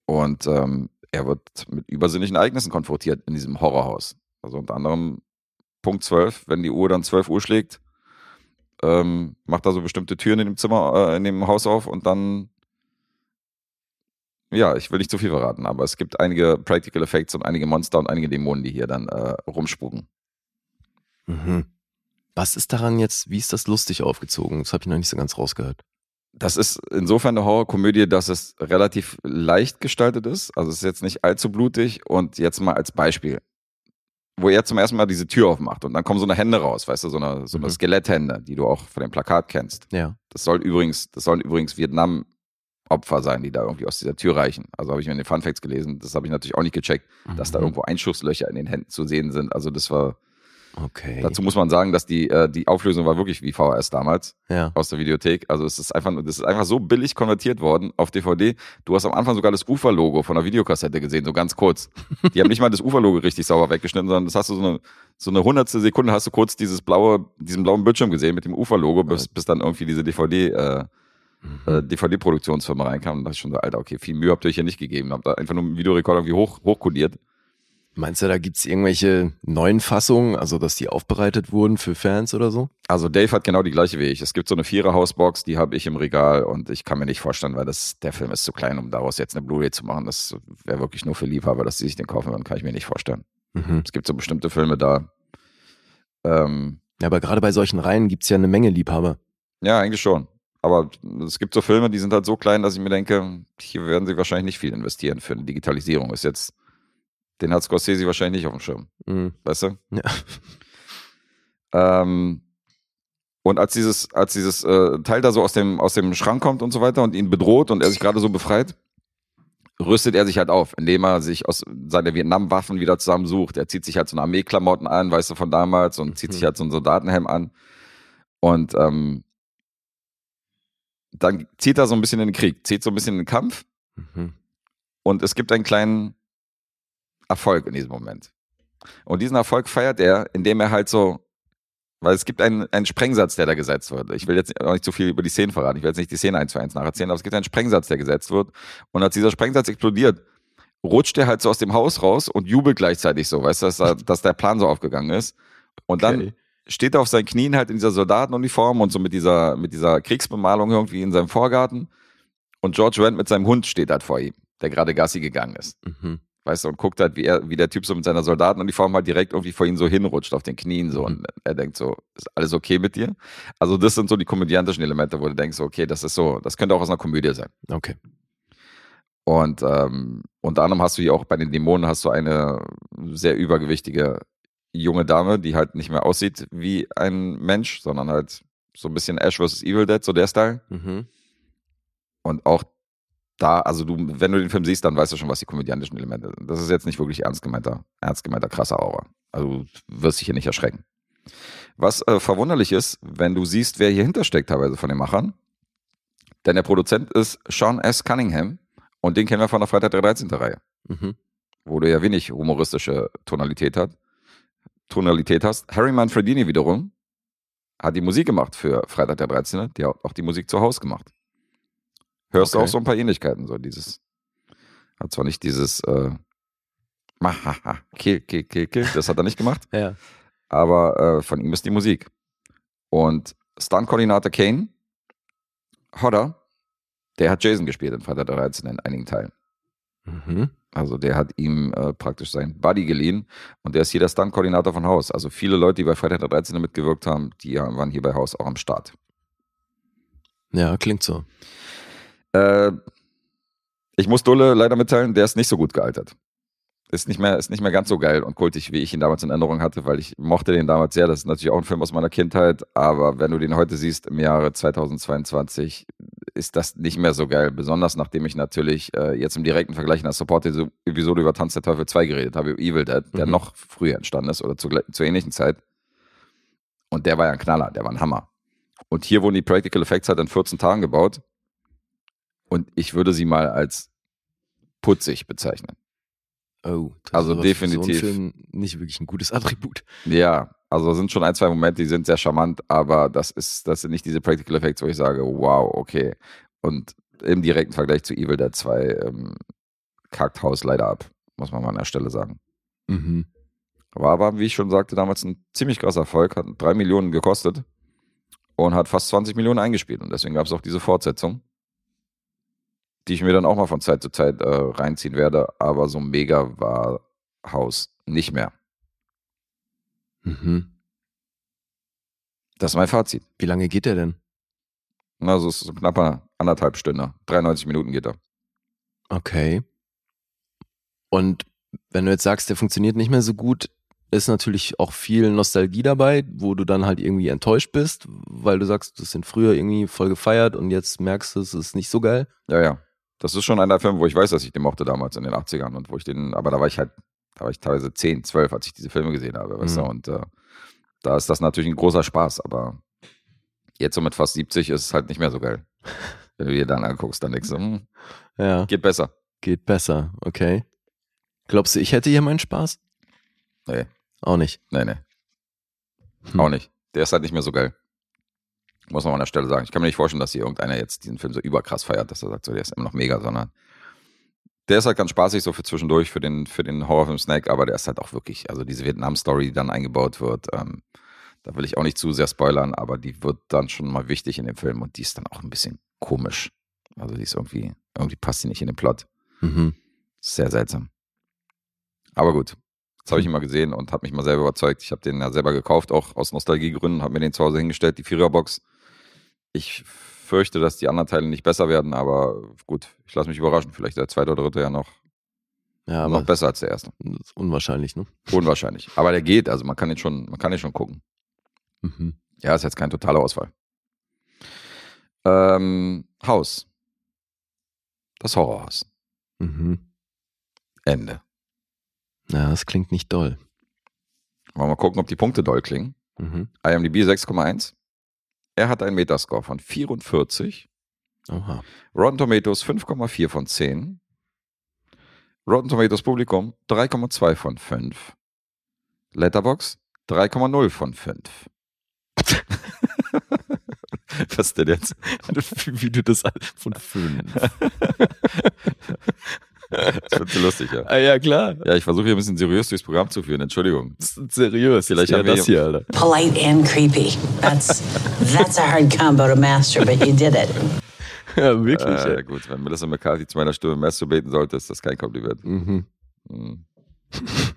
Speaker 3: Und ähm, er wird mit übersinnlichen Ereignissen konfrontiert in diesem Horrorhaus. Also unter anderem Punkt 12, wenn die Uhr dann 12 Uhr schlägt, ähm, macht er so bestimmte Türen in dem Zimmer, äh, in dem Haus auf und dann, ja, ich will nicht zu viel verraten, aber es gibt einige Practical Effects und einige Monster und einige Dämonen, die hier dann äh, rumspuken.
Speaker 2: Mhm. Was ist daran jetzt, wie ist das lustig aufgezogen? Das habe ich noch nicht so ganz rausgehört.
Speaker 3: Das ist insofern eine Horrorkomödie, dass es relativ leicht gestaltet ist. Also es ist jetzt nicht allzu blutig. Und jetzt mal als Beispiel, wo er zum ersten Mal diese Tür aufmacht und dann kommen so eine Hände raus, weißt du, so eine, so eine
Speaker 2: Mhm.
Speaker 3: Skeletthände, die du auch von dem Plakat kennst.
Speaker 2: Ja.
Speaker 3: Das soll übrigens, das sollen übrigens Vietnam-Opfer sein, die da irgendwie aus dieser Tür reichen. Also habe ich mir in den Funfacts gelesen. Das habe ich natürlich auch nicht gecheckt, dass da
Speaker 2: Mhm.
Speaker 3: irgendwo Einschusslöcher in den Händen zu sehen sind. Also das war,
Speaker 2: Okay.
Speaker 3: dazu muss man sagen, dass die, äh, die Auflösung war wirklich wie VHS damals
Speaker 2: ja.
Speaker 3: aus der Videothek. Also es ist einfach, das ist einfach so billig konvertiert worden auf DVD. Du hast am Anfang sogar das Ufer-Logo von der Videokassette gesehen, so ganz kurz. Die haben nicht mal das Ufer-Logo richtig sauber weggeschnitten, sondern das hast du so eine, so eine hundertstel Sekunde hast du kurz dieses blaue, diesen blauen Bildschirm gesehen mit dem Ufer-Logo, bis, bis dann irgendwie diese DVD, äh, äh, DVD-Produktionsfirma reinkam. Und da dachte ich schon so, Alter, okay, viel Mühe habt ihr euch hier nicht gegeben. Habt da einfach nur einen Videorekorder irgendwie hoch, hochkodiert.
Speaker 2: Meinst du, da gibt's irgendwelche neuen Fassungen, also dass die aufbereitet wurden für Fans oder so?
Speaker 3: Also Dave hat genau die gleiche wie ich. Es gibt so eine Vierer-Hausbox, die habe ich im Regal und ich kann mir nicht vorstellen, weil das, der Film ist zu klein, um daraus jetzt eine Blu-ray zu machen. Das wäre wirklich nur für Liebhaber, dass sie sich den kaufen würden, kann ich mir nicht vorstellen.
Speaker 2: Mhm.
Speaker 3: Es gibt so bestimmte Filme da. Ähm,
Speaker 2: Ja, aber gerade bei solchen Reihen gibt's ja eine Menge Liebhaber.
Speaker 3: ja, eigentlich schon. Aber es gibt so Filme, die sind halt so klein, dass ich mir denke, hier werden sie wahrscheinlich nicht viel investieren für eine Digitalisierung. Ist jetzt, den hat Scorsese wahrscheinlich nicht auf dem Schirm.
Speaker 2: Mhm.
Speaker 3: Weißt du?
Speaker 2: Ja.
Speaker 3: Ähm, und als dieses, als dieses äh, Teil da so aus dem, aus dem Schrank kommt und so weiter und ihn bedroht und er sich gerade so befreit, rüstet er sich halt auf, indem er sich aus seine Vietnam-Waffen wieder zusammensucht. Er zieht sich halt so eine Armeeklamotten an, weißt du, von damals und zieht sich
Speaker 2: Mhm.
Speaker 3: halt so einen Soldatenhelm an. Und ähm, dann zieht er so ein bisschen in den Krieg, zieht so ein bisschen in den Kampf
Speaker 2: Mhm.
Speaker 3: und es gibt einen kleinen Erfolg in diesem Moment. Und diesen Erfolg feiert er, indem er halt so, weil es gibt einen, einen Sprengsatz, der da gesetzt wird. Ich will jetzt auch nicht zu viel über die Szenen verraten. Ich will jetzt nicht die Szene eins zu eins nacherzählen, aber es gibt einen Sprengsatz, der gesetzt wird. Und als dieser Sprengsatz explodiert, rutscht er halt so aus dem Haus raus und jubelt gleichzeitig so, weißt du, dass, da- dass der Plan so aufgegangen ist. Und dann
Speaker 2: Okay.
Speaker 3: steht er auf seinen Knien halt in dieser Soldatenuniform und so mit dieser, mit dieser Kriegsbemalung irgendwie in seinem Vorgarten. Und George Wendt mit seinem Hund steht halt vor ihm, der gerade Gassi gegangen ist.
Speaker 2: Mhm.
Speaker 3: Weißt du, und guckt halt, wie er, wie der Typ so mit seiner Soldatenuniform halt direkt irgendwie vor ihm so hinrutscht auf den Knien so.
Speaker 2: Mhm.
Speaker 3: Und er denkt so, ist alles okay mit dir? Also, das sind so die komödiantischen Elemente, wo du denkst, okay, das ist so, das könnte auch aus einer Komödie sein.
Speaker 2: Okay.
Speaker 3: Und ähm, unter anderem hast du hier auch bei den Dämonen hast du eine sehr übergewichtige junge Dame, die halt nicht mehr aussieht wie ein Mensch, sondern halt so ein bisschen Ash vs. Evil Dead, so der Style.
Speaker 2: Mhm.
Speaker 3: Und auch da, also du, wenn du den Film siehst, dann weißt du schon, was die komödiantischen Elemente sind. Das ist jetzt nicht wirklich ernst gemeinter, ernst gemeinter krasser Aura. Also du wirst dich hier nicht erschrecken. Was äh, verwunderlich ist, wenn du siehst, wer hier hintersteckt teilweise von den Machern. Denn der Produzent ist Sean S. Cunningham und den kennen wir von der Freitag der 13. Reihe,
Speaker 2: Mhm.
Speaker 3: wo du ja wenig humoristische Tonalität hat. Tonalität hast. Harry Manfredini wiederum hat die Musik gemacht für Freitag der 13. Der hat auch die Musik zu Hause gemacht. Hörst du
Speaker 2: Okay.
Speaker 3: auch so ein paar Ähnlichkeiten, so dieses, hat zwar nicht dieses, äh, Mahaha, kill, kill, kill, kill, das hat er nicht gemacht,
Speaker 2: Ja.
Speaker 3: aber äh, von ihm ist die Musik. Und Stunt-Koordinator Kane, Hodder, der hat Jason gespielt in Freitag der 13. in einigen Teilen.
Speaker 2: Mhm.
Speaker 3: Also der hat ihm äh, praktisch sein Buddy geliehen und der ist hier der Stunt-Koordinator von Haus. Also viele Leute, die bei Freitag der 13. mitgewirkt haben, die waren hier bei Haus auch am Start.
Speaker 2: Ja, klingt so.
Speaker 3: Äh, ich muss Dulle leider mitteilen, der ist nicht so gut gealtert. Ist nicht mehr, ist nicht mehr ganz so geil und kultig, wie ich ihn damals in Erinnerung hatte, weil ich mochte den damals sehr. Das ist natürlich auch ein Film aus meiner Kindheit, aber wenn du den heute siehst, im Jahre 2022, ist das nicht mehr so geil. Besonders nachdem ich natürlich äh, jetzt im direkten Vergleich in der Support-Episode über Tanz der Teufel 2 geredet habe, über Evil Dead, der
Speaker 2: Mhm.
Speaker 3: noch früher entstanden ist oder zu, zur ähnlichen Zeit. Und der war ja ein Knaller, der war ein Hammer. Und hier wurden die Practical Effects halt in 14 Tagen gebaut. Und ich würde sie mal als putzig bezeichnen.
Speaker 2: Oh, das
Speaker 3: Also
Speaker 2: ist für
Speaker 3: definitiv.
Speaker 2: So ein Film nicht wirklich ein gutes Attribut.
Speaker 3: Ja, also sind schon ein, zwei Momente, die sind sehr charmant, aber das ist, das sind nicht diese Practical Effects, wo ich sage, wow, okay. Und im direkten Vergleich zu Evil Dead 2 ähm, kackt Haus leider ab, muss man mal an der Stelle sagen.
Speaker 2: Mhm.
Speaker 3: War aber, wie ich schon sagte, damals ein ziemlich krasser Erfolg, hat drei Millionen gekostet und hat fast 20 Millionen eingespielt. Und deswegen gab es auch diese Fortsetzung, die ich mir dann auch mal von Zeit zu Zeit äh, reinziehen werde. Aber so mega war Haus nicht mehr.
Speaker 2: Mhm.
Speaker 3: Das ist mein Fazit.
Speaker 2: Wie lange geht der denn?
Speaker 3: Also es ist so knapper anderthalb Stunden. 93 Minuten geht er.
Speaker 2: Okay. Und wenn du jetzt sagst, der funktioniert nicht mehr so gut, ist natürlich auch viel Nostalgie dabei, wo du dann halt irgendwie enttäuscht bist, weil du sagst, das sind früher irgendwie voll gefeiert und jetzt merkst du, es ist nicht so geil.
Speaker 3: Ja, ja. Das ist schon einer der Filme, wo ich weiß, dass ich den mochte damals in den 80ern und wo ich den, aber da war ich halt, da war ich teilweise 10, 12, als ich diese Filme gesehen habe, weißt du,
Speaker 2: Mhm.
Speaker 3: und äh, da ist das natürlich ein großer Spaß, aber jetzt so mit fast 70 ist es halt nicht mehr so geil. Wenn du dir dann anguckst, dann denkst du, hm,
Speaker 2: Ja,
Speaker 3: geht besser.
Speaker 2: geht besser. Okay. Glaubst du, ich hätte hier meinen Spaß?
Speaker 3: Nee,
Speaker 2: Auch nicht.
Speaker 3: nee, nee,
Speaker 2: Hm.
Speaker 3: auch nicht. Der ist halt nicht mehr so geil. Muss man an der Stelle sagen. Ich kann mir nicht vorstellen, dass hier irgendeiner jetzt diesen Film so überkrass feiert, dass er sagt, so, der ist immer noch mega, sondern der ist halt ganz spaßig so für zwischendurch, für den, für den Horrorfilm-Snack, aber der ist halt auch wirklich, also diese Vietnam-Story, die dann eingebaut wird, ähm, da will ich auch nicht zu sehr spoilern, aber die wird dann schon mal wichtig in dem Film und die ist dann auch ein bisschen komisch. Also die ist irgendwie, irgendwie passt die nicht in den Plot.
Speaker 2: Mhm.
Speaker 3: Sehr seltsam. Aber gut. Jetzt habe ich mal gesehen und habe mich mal selber überzeugt. Ich habe den ja selber gekauft, auch aus Nostalgiegründen, habe mir den zu Hause hingestellt, die Viererbox. Ich fürchte, dass die anderen Teile nicht besser werden, aber gut, ich lasse mich überraschen. Vielleicht der zweite oder dritte ja noch,
Speaker 2: Ja,
Speaker 3: noch besser als der erste.
Speaker 2: unwahrscheinlich, ne?
Speaker 3: Unwahrscheinlich. Aber der geht, also man kann ihn schon, man kann ihn schon gucken.
Speaker 2: Mhm.
Speaker 3: Ja, ist jetzt kein totaler Ausfall. Ähm, Haus. Das Horrorhaus.
Speaker 2: Mhm.
Speaker 3: Ende.
Speaker 2: Ja, das klingt nicht doll.
Speaker 3: Wollen wir mal gucken, ob die Punkte doll klingen.
Speaker 2: Mhm.
Speaker 3: IMDb 6,1. Er hat einen Metascore von 44.
Speaker 2: Oha.
Speaker 3: Rotten Tomatoes 5,4 von 10. Rotten Tomatoes Publikum 3,2 von 5. Letterbox 3,0 von 5. Was denn jetzt?
Speaker 2: Wie du das von fünf.
Speaker 3: Das wird zu lustig, ja.
Speaker 2: ah, ja, klar.
Speaker 3: Ja, ich versuche hier ein bisschen seriös durchs Programm zu führen. Entschuldigung.
Speaker 2: Das ist seriös.
Speaker 3: Vielleicht
Speaker 2: ja
Speaker 3: haben wir
Speaker 2: das
Speaker 3: hier-
Speaker 2: Alter.
Speaker 4: polite and creepy. That's that's a hard combo to master, but you did it.
Speaker 2: Ja, wirklich.
Speaker 3: Äh,
Speaker 2: ey.
Speaker 3: gut, wenn Melissa McCarthy zu meiner Stimme masturbaten sollte, ist das kein Kompliment.
Speaker 2: Mhm.
Speaker 3: Hm.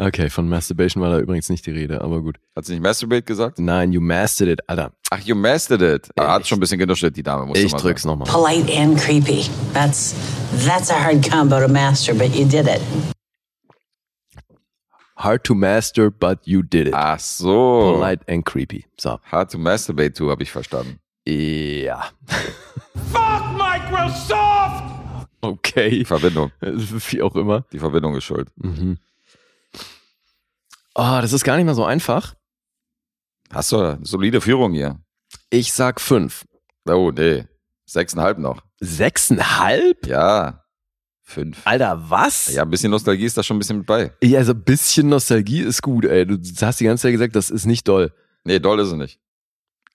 Speaker 2: Okay, von Masturbation war da übrigens nicht die Rede, aber gut.
Speaker 3: Hat sie nicht masturbate gesagt?
Speaker 2: Nein, you mastered it, Alter.
Speaker 3: Ach, you mastered it. Ah, hat schon ein bisschen genuschelt, die Dame. Musst du
Speaker 2: Ich
Speaker 3: mal
Speaker 2: drück's
Speaker 3: sagen.
Speaker 2: nochmal.
Speaker 4: Polite and creepy. That's that's a hard combo to master, but you did it.
Speaker 2: Hard to master, but you did it.
Speaker 3: Ach so.
Speaker 2: Polite and creepy. So.
Speaker 3: Hard to masturbate to, habe ich verstanden.
Speaker 2: Ja.
Speaker 5: Fuck Microsoft!
Speaker 2: Okay.
Speaker 3: Die Verbindung.
Speaker 2: Wie auch immer.
Speaker 3: Die Verbindung ist schuld.
Speaker 2: Mhm. Oh, das ist gar nicht mal so einfach.
Speaker 3: Hast du eine solide Führung hier?
Speaker 2: Ich sag fünf.
Speaker 3: Oh, nee. Sechseinhalb noch.
Speaker 2: Sechseinhalb?
Speaker 3: Ja. Fünf.
Speaker 2: Alter, was?
Speaker 3: Ja, ein bisschen Nostalgie ist da schon ein bisschen mit bei.
Speaker 2: Ja, also ein bisschen Nostalgie ist gut, ey. Du hast die ganze Zeit gesagt, das ist nicht doll.
Speaker 3: Nee, doll ist es nicht.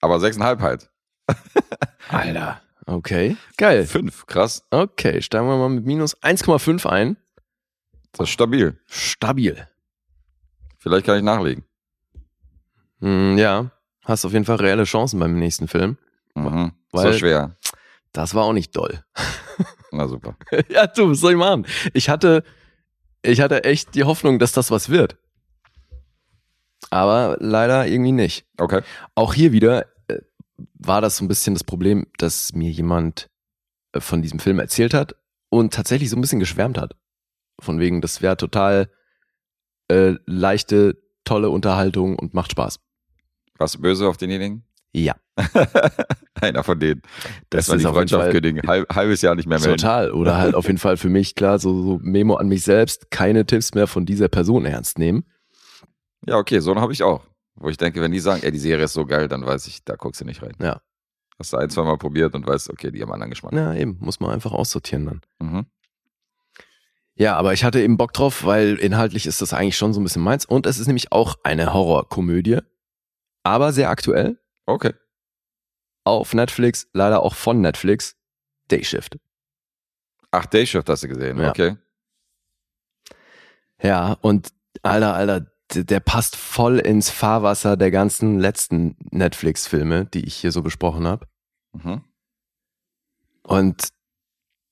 Speaker 3: Aber sechseinhalb halt.
Speaker 2: Alter. Okay. Geil.
Speaker 3: Fünf, krass.
Speaker 2: Okay, steigen wir mal mit minus 1,5 ein.
Speaker 3: Das ist stabil.
Speaker 2: Stabil.
Speaker 3: Vielleicht kann ich nachlegen.
Speaker 2: Hm, ja, hast auf jeden Fall reelle Chancen beim nächsten Film.
Speaker 3: Mhm.
Speaker 2: Weil-
Speaker 3: so schwer.
Speaker 2: Das war auch nicht doll.
Speaker 3: Na super.
Speaker 2: ja, du, was soll ich machen? Ich hatte, ich hatte echt die Hoffnung, dass das was wird. Aber leider irgendwie nicht.
Speaker 3: Okay.
Speaker 2: Auch hier wieder äh, war das so ein bisschen das Problem, dass mir jemand äh, von diesem Film erzählt hat und tatsächlich so ein bisschen geschwärmt hat. Von wegen, das wäre total äh, leichte, tolle Unterhaltung und macht Spaß.
Speaker 3: Warst du böse auf denjenigen?
Speaker 2: Ja,
Speaker 3: Einer von denen.
Speaker 2: das
Speaker 3: Das war die Freundschaft kündigen. Halb, halbes Jahr nicht mehr melden.
Speaker 2: total. Oder halt auf jeden Fall für mich klar, so, so Memo an mich selbst, keine Tipps mehr von dieser Person ernst nehmen.
Speaker 3: Ja, okay, so einen habe ich auch. Wo ich denke, wenn die sagen, ey, die Serie ist so geil, dann weiß ich, da guckst du nicht rein.
Speaker 2: Ja.
Speaker 3: Hast du ein, zwei Mal probiert und weißt, okay, die haben einen anderen Geschmack.
Speaker 2: Na eben, muss man einfach aussortieren dann.
Speaker 3: Mhm.
Speaker 2: Ja, aber ich hatte eben Bock drauf, weil inhaltlich ist das eigentlich schon so ein bisschen meins. Und es ist nämlich auch eine Horrorkomödie, aber sehr aktuell.
Speaker 3: Okay.
Speaker 2: Auf Netflix, leider auch von Netflix, Dayshift.
Speaker 3: Ach, Dayshift hast du gesehen,
Speaker 2: Ja.
Speaker 3: okay.
Speaker 2: Ja, und alter, alter, der passt voll ins Fahrwasser der ganzen letzten Netflix-Filme, die ich hier so besprochen habe.
Speaker 3: Mhm.
Speaker 2: Und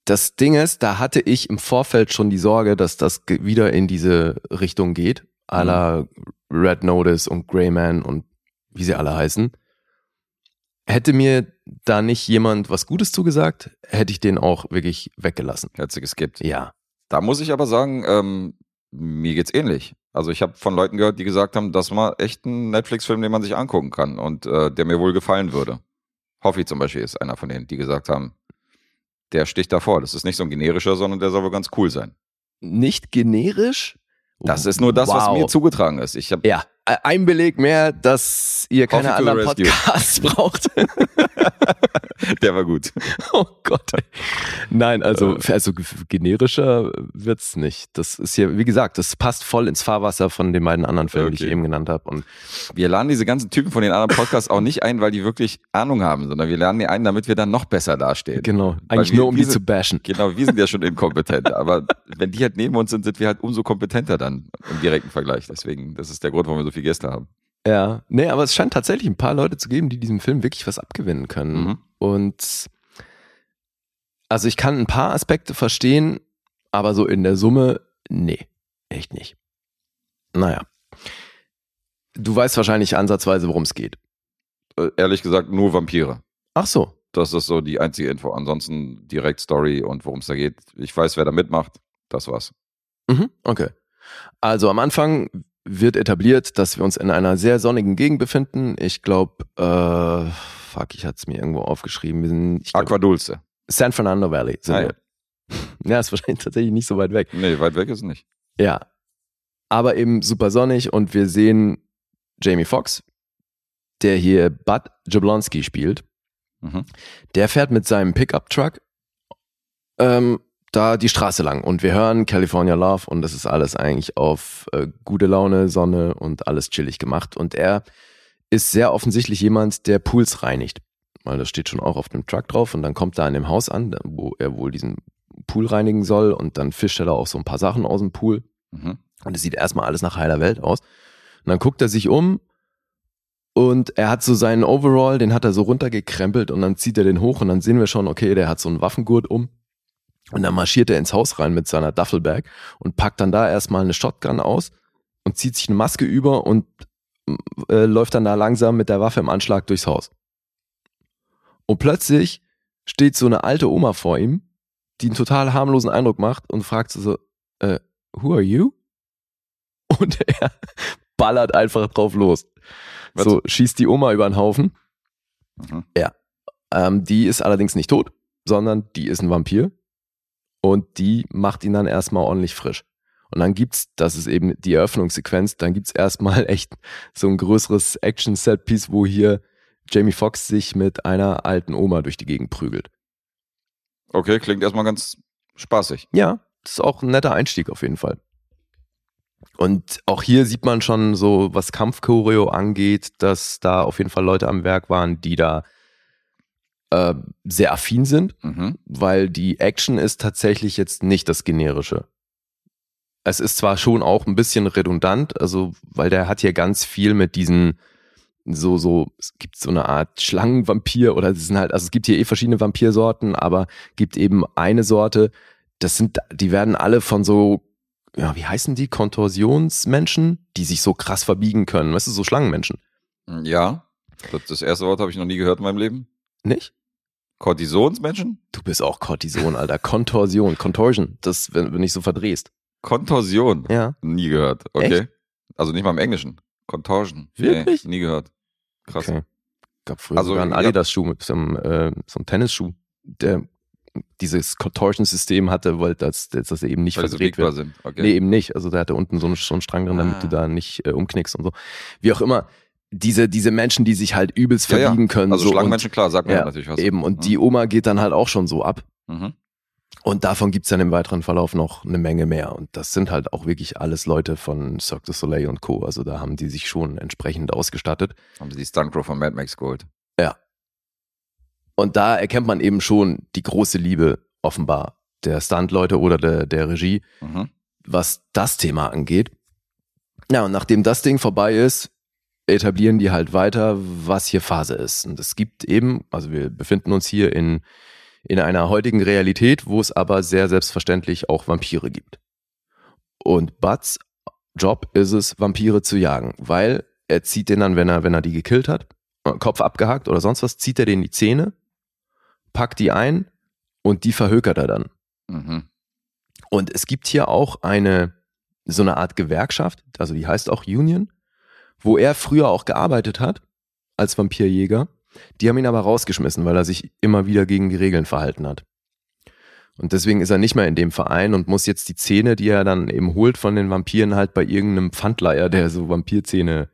Speaker 2: das Ding ist, da hatte ich im Vorfeld schon die Sorge, dass das wieder in diese Richtung geht. à la Red Notice und Greyman und wie sie alle heißen. Hätte mir da nicht jemand was Gutes zugesagt, hätte ich den auch wirklich weggelassen.
Speaker 3: Hättest du geskippt.
Speaker 2: Ja.
Speaker 3: Da muss ich aber sagen, ähm, mir geht's ähnlich. Also ich habe von Leuten gehört, die gesagt haben, das war echt ein Netflix-Film, den man sich angucken kann und äh, der mir wohl gefallen würde. Hoffi zum Beispiel ist einer von denen, die gesagt haben, der sticht davor. Das ist nicht so ein generischer, sondern der soll wohl ganz cool sein.
Speaker 2: Nicht generisch?
Speaker 3: Das ist nur das, was
Speaker 2: Wow.
Speaker 3: mir zugetragen ist. Ich habe
Speaker 2: Ja, ein Beleg mehr, dass ihr keine
Speaker 3: Coffee
Speaker 2: anderen. Podcasts braucht.
Speaker 3: der war gut.
Speaker 2: oh Gott. Nein, also, also g- generischer wird's nicht. Das ist hier, wie gesagt, das passt voll ins Fahrwasser von den beiden anderen Filmen, die ich
Speaker 3: Okay.
Speaker 2: eben genannt habe. Und
Speaker 3: Wir laden diese ganzen Typen von den anderen Podcasts auch nicht ein, weil die wirklich Ahnung haben, sondern wir laden die ein, damit wir dann noch besser dastehen.
Speaker 2: genau, eigentlich
Speaker 3: wir-
Speaker 2: nur um die
Speaker 3: sind-
Speaker 2: zu bashen.
Speaker 3: Genau, wir sind ja schon inkompetent, aber wenn die halt neben uns sind, sind wir halt umso kompetenter dann im direkten Vergleich. Deswegen, das ist der Grund, warum wir so viele Gäste haben.
Speaker 2: Ja, nee, aber es scheint tatsächlich ein paar Leute zu geben, die diesem Film wirklich was abgewinnen können.
Speaker 3: Mhm.
Speaker 2: Und also ich kann ein paar Aspekte verstehen, aber so in der Summe, nee, echt nicht. Naja. Du weißt wahrscheinlich ansatzweise, worum es geht.
Speaker 3: Äh, ehrlich gesagt, nur Vampire.
Speaker 2: Ach so.
Speaker 3: Das ist so die einzige Info. Ansonsten direkt Story und worum es da geht. Ich weiß, wer da mitmacht. Das war's.
Speaker 2: Mhm, okay. Also am Anfang wird etabliert, dass wir uns in einer sehr sonnigen Gegend befinden. Ich glaube, äh, fuck, ich hatte es mir irgendwo aufgeschrieben. Wir sind glaub,
Speaker 3: Aqua Dulce.
Speaker 2: San Fernando Valley. Sind
Speaker 3: Ah,
Speaker 2: wir. Ja, ist wahrscheinlich tatsächlich nicht so weit weg.
Speaker 3: Nee, weit weg ist es nicht.
Speaker 2: Ja. Aber eben super sonnig und wir sehen Jamie Foxx, der hier Bud Jablonski spielt.
Speaker 3: Mhm.
Speaker 2: Der fährt mit seinem Pickup-Truck ähm, da die Straße lang und wir hören California Love und das ist alles eigentlich auf äh, gute Laune, Sonne und alles chillig gemacht. Und er ist sehr offensichtlich jemand, der Pools reinigt. Weil das steht schon auch auf dem Truck drauf und dann kommt er an dem Haus an, wo er wohl diesen Pool reinigen soll und dann fischt er da auch so ein paar Sachen aus dem Pool.
Speaker 3: Mhm.
Speaker 2: Und es sieht erstmal alles nach heiler Welt aus. Und dann guckt er sich um und er hat so seinen Overall, den hat er so runtergekrempelt und dann zieht er den hoch und dann sehen wir schon, okay, der hat so einen Waffengurt um. Und dann marschiert er ins Haus rein mit seiner Duffelbag und packt dann da erstmal eine Shotgun aus und zieht sich eine Maske über und äh, läuft dann da langsam mit der Waffe im Anschlag durchs Haus. Und plötzlich steht so eine alte Oma vor ihm, die einen total harmlosen Eindruck macht und fragt so, äh, who are you? und er ballert einfach drauf los.
Speaker 3: Was?
Speaker 2: So, schießt die Oma über den Haufen.
Speaker 3: Mhm.
Speaker 2: Ähm, die ist allerdings nicht tot, sondern die ist ein Vampir. Und die macht ihn dann erstmal ordentlich frisch. Und dann gibt's, das ist eben die Eröffnungssequenz, dann gibt's erstmal echt so ein größeres Action-Set-Piece, wo hier Jamie Foxx sich mit einer alten Oma durch die Gegend prügelt.
Speaker 3: Okay, klingt erstmal ganz spaßig.
Speaker 2: Ja, das ist auch ein netter Einstieg auf jeden Fall. Und auch hier sieht man schon so, was Kampfchoreo angeht, dass da auf jeden Fall Leute am Werk waren, die da äh, sehr affin sind,
Speaker 3: Mhm.
Speaker 2: weil die Action ist tatsächlich jetzt nicht das generische. Es ist zwar schon auch ein bisschen redundant, also weil der hat hier ganz viel mit diesen so so es gibt so eine Art Schlangenvampir oder es sind halt also es gibt hier eh verschiedene Vampirsorten, aber gibt eben eine Sorte, das sind die werden alle von so ja, wie heißen die Kontorsionsmenschen, die sich so krass verbiegen können, weißt du, so Schlangenmenschen,
Speaker 3: Ja, das, das erste Wort habe ich noch nie gehört in meinem Leben.
Speaker 2: nicht?
Speaker 3: Kortisonsmenschen?
Speaker 2: Du bist auch Cortison, Alter. Kontorsion, Contorsion, das wenn, wenn nicht so verdrehst.
Speaker 3: Kontorsion?
Speaker 2: Ja.
Speaker 3: Nie gehört. Okay. Also nicht mal im Englischen. Contortion.
Speaker 2: Wirklich?
Speaker 3: Nee, nie gehört. Krass.
Speaker 2: Okay. Gab früher
Speaker 3: Also,
Speaker 2: sogar einen. Adidas-Schuh mit so einem, äh, so einem Tennisschuh, der dieses Contortion-System hatte, weil das, das, das eben nicht
Speaker 3: Weil so
Speaker 2: verdreht
Speaker 3: biegbar
Speaker 2: wird.
Speaker 3: sind. Okay.
Speaker 2: Nee, eben nicht. Also der hatte unten so einen, so einen Strang drin, damit
Speaker 3: Ah.
Speaker 2: du da nicht äh, umknickst und so. Wie auch immer, diese, diese Menschen, die sich halt übelst
Speaker 3: Ja, ja.
Speaker 2: verbiegen können.
Speaker 3: also
Speaker 2: so
Speaker 3: Schlangenmenschen, klar, sagt mir
Speaker 2: ja,
Speaker 3: natürlich was.
Speaker 2: Eben, und die Oma geht dann halt auch schon so ab.
Speaker 3: Mhm.
Speaker 2: Und davon gibt's dann im weiteren Verlauf noch eine Menge mehr. Und das sind halt auch wirklich alles Leute von Cirque du Soleil und Co. Also da haben die sich schon entsprechend ausgestattet.
Speaker 3: Haben sie die Stuntcrow von Mad Max geholt.
Speaker 2: Und da erkennt man eben schon die große Liebe offenbar der Stuntleute oder der, der Regie,
Speaker 3: Mhm.
Speaker 2: was das Thema angeht. Ja, und nachdem das Ding vorbei ist, etablieren die halt weiter, was hier Phase ist. Und es gibt eben, also wir befinden uns hier in, in einer heutigen Realität, wo es aber sehr selbstverständlich auch Vampire gibt. Und Buds Job ist es, Vampire zu jagen, weil er zieht den dann, wenn er, wenn er die gekillt hat, äh, Kopf abgehackt oder sonst was, zieht er den in die Zähne, packt die ein und die verhökert er dann.
Speaker 3: Mhm.
Speaker 2: Und es gibt hier auch eine, so eine Art Gewerkschaft, also die heißt auch Union, wo er früher auch gearbeitet hat als Vampirjäger. Die haben ihn aber rausgeschmissen, weil er sich immer wieder gegen die Regeln verhalten hat. Und deswegen ist er nicht mehr in dem Verein und muss jetzt die Zähne, die er dann eben holt von den Vampiren, halt bei irgendeinem Pfandleier, der so Vampirzähne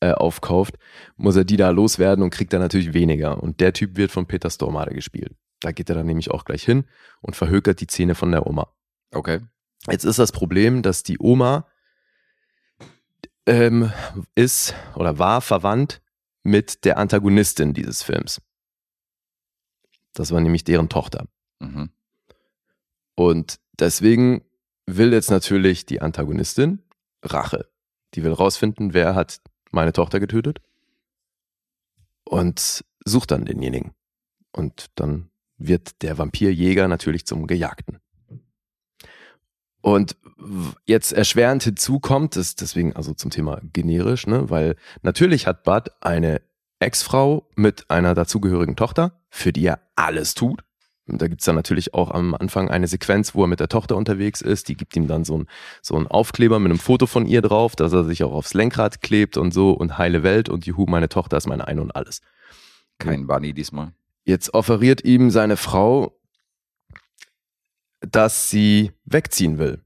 Speaker 2: äh, aufkauft, muss er die da loswerden und kriegt dann natürlich weniger. Und der Typ wird von Peter Stormare gespielt. Da geht er dann nämlich auch gleich hin und verhökert die Zähne von der Oma.
Speaker 3: Okay.
Speaker 2: Jetzt ist das Problem, dass die Oma ähm, ist oder war verwandt mit der Antagonistin dieses Films. Das war nämlich deren Tochter.
Speaker 3: Mhm.
Speaker 2: Und deswegen will jetzt natürlich die Antagonistin Rache. Die will rausfinden, wer hat meine Tochter getötet und sucht dann denjenigen. Und dann wird der Vampirjäger natürlich zum Gejagten. Und jetzt erschwerend hinzu kommt, ist deswegen also zum Thema generisch, ne, weil natürlich hat Bud eine Ex-Frau mit einer dazugehörigen Tochter, für die er alles tut. Und da gibt's dann natürlich auch am Anfang eine Sequenz, wo er mit der Tochter unterwegs ist. Die gibt ihm dann so ein so Aufkleber mit einem Foto von ihr drauf, dass er sich auch aufs Lenkrad klebt und so und heile Welt und juhu, meine Tochter ist meine Ein und alles.
Speaker 3: Kein Bunny diesmal.
Speaker 2: Jetzt offeriert ihm seine Frau, dass sie wegziehen will.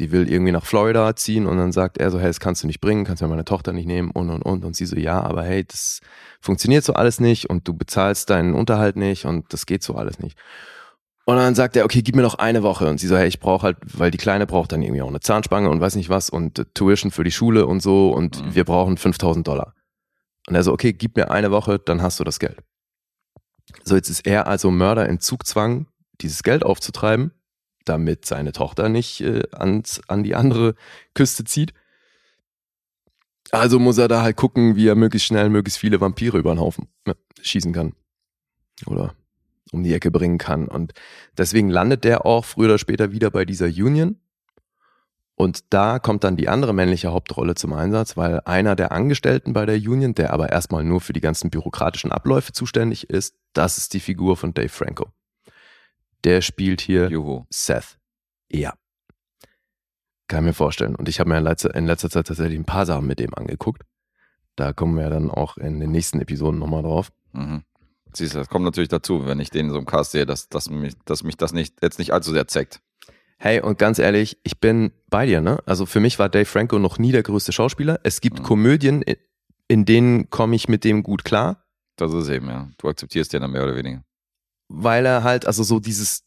Speaker 2: Die will irgendwie nach Florida ziehen und dann sagt er so, hey, das kannst du nicht bringen, kannst ja meine Tochter nicht nehmen und und und. Und sie so, ja, aber hey, das funktioniert so alles nicht und du bezahlst deinen Unterhalt nicht und das geht so alles nicht. Und dann sagt er, okay, gib mir noch eine Woche. Und sie so, hey, ich brauche halt, weil die Kleine braucht dann irgendwie auch eine Zahnspange und weiß nicht was und äh, Tuition für die Schule und so und
Speaker 3: Mhm.
Speaker 2: wir brauchen 5000 Dollar. Und er so, okay, gib mir eine Woche, dann hast du das Geld. So, jetzt ist er also Mörder in Zugzwang, dieses Geld aufzutreiben, damit seine Tochter nicht äh, ans, an die andere Küste zieht. Also muss er da halt gucken, wie er möglichst schnell möglichst viele Vampire über den Haufen schießen kann. Oder um die Ecke bringen kann. Und deswegen landet der auch früher oder später wieder bei dieser Union. Und da kommt dann die andere männliche Hauptrolle zum Einsatz, weil einer der Angestellten bei der Union, der aber erstmal nur für die ganzen bürokratischen Abläufe zuständig ist, das ist die Figur von Dave Franco. Der spielt hier
Speaker 3: Juhu.
Speaker 2: Seth. Ja. Kann ich mir vorstellen. Und ich habe mir in letzter, in letzter Zeit tatsächlich ein paar Sachen mit dem angeguckt. Da kommen wir dann auch in den nächsten Episoden nochmal drauf.
Speaker 3: Mhm. Siehst du, das kommt natürlich dazu, wenn ich den in so einem Cast sehe, dass, dass, mich, dass mich das nicht, jetzt nicht allzu sehr zeckt.
Speaker 2: Hey, und ganz ehrlich, ich bin bei dir, ne? Also für mich war Dave Franco noch nie der größte Schauspieler. Es gibt
Speaker 3: Mhm.
Speaker 2: Komödien, in- in denen komme ich mit dem gut klar,
Speaker 3: Das ist eben, ja. Du akzeptierst den dann mehr oder weniger.
Speaker 2: Weil er halt, also so dieses,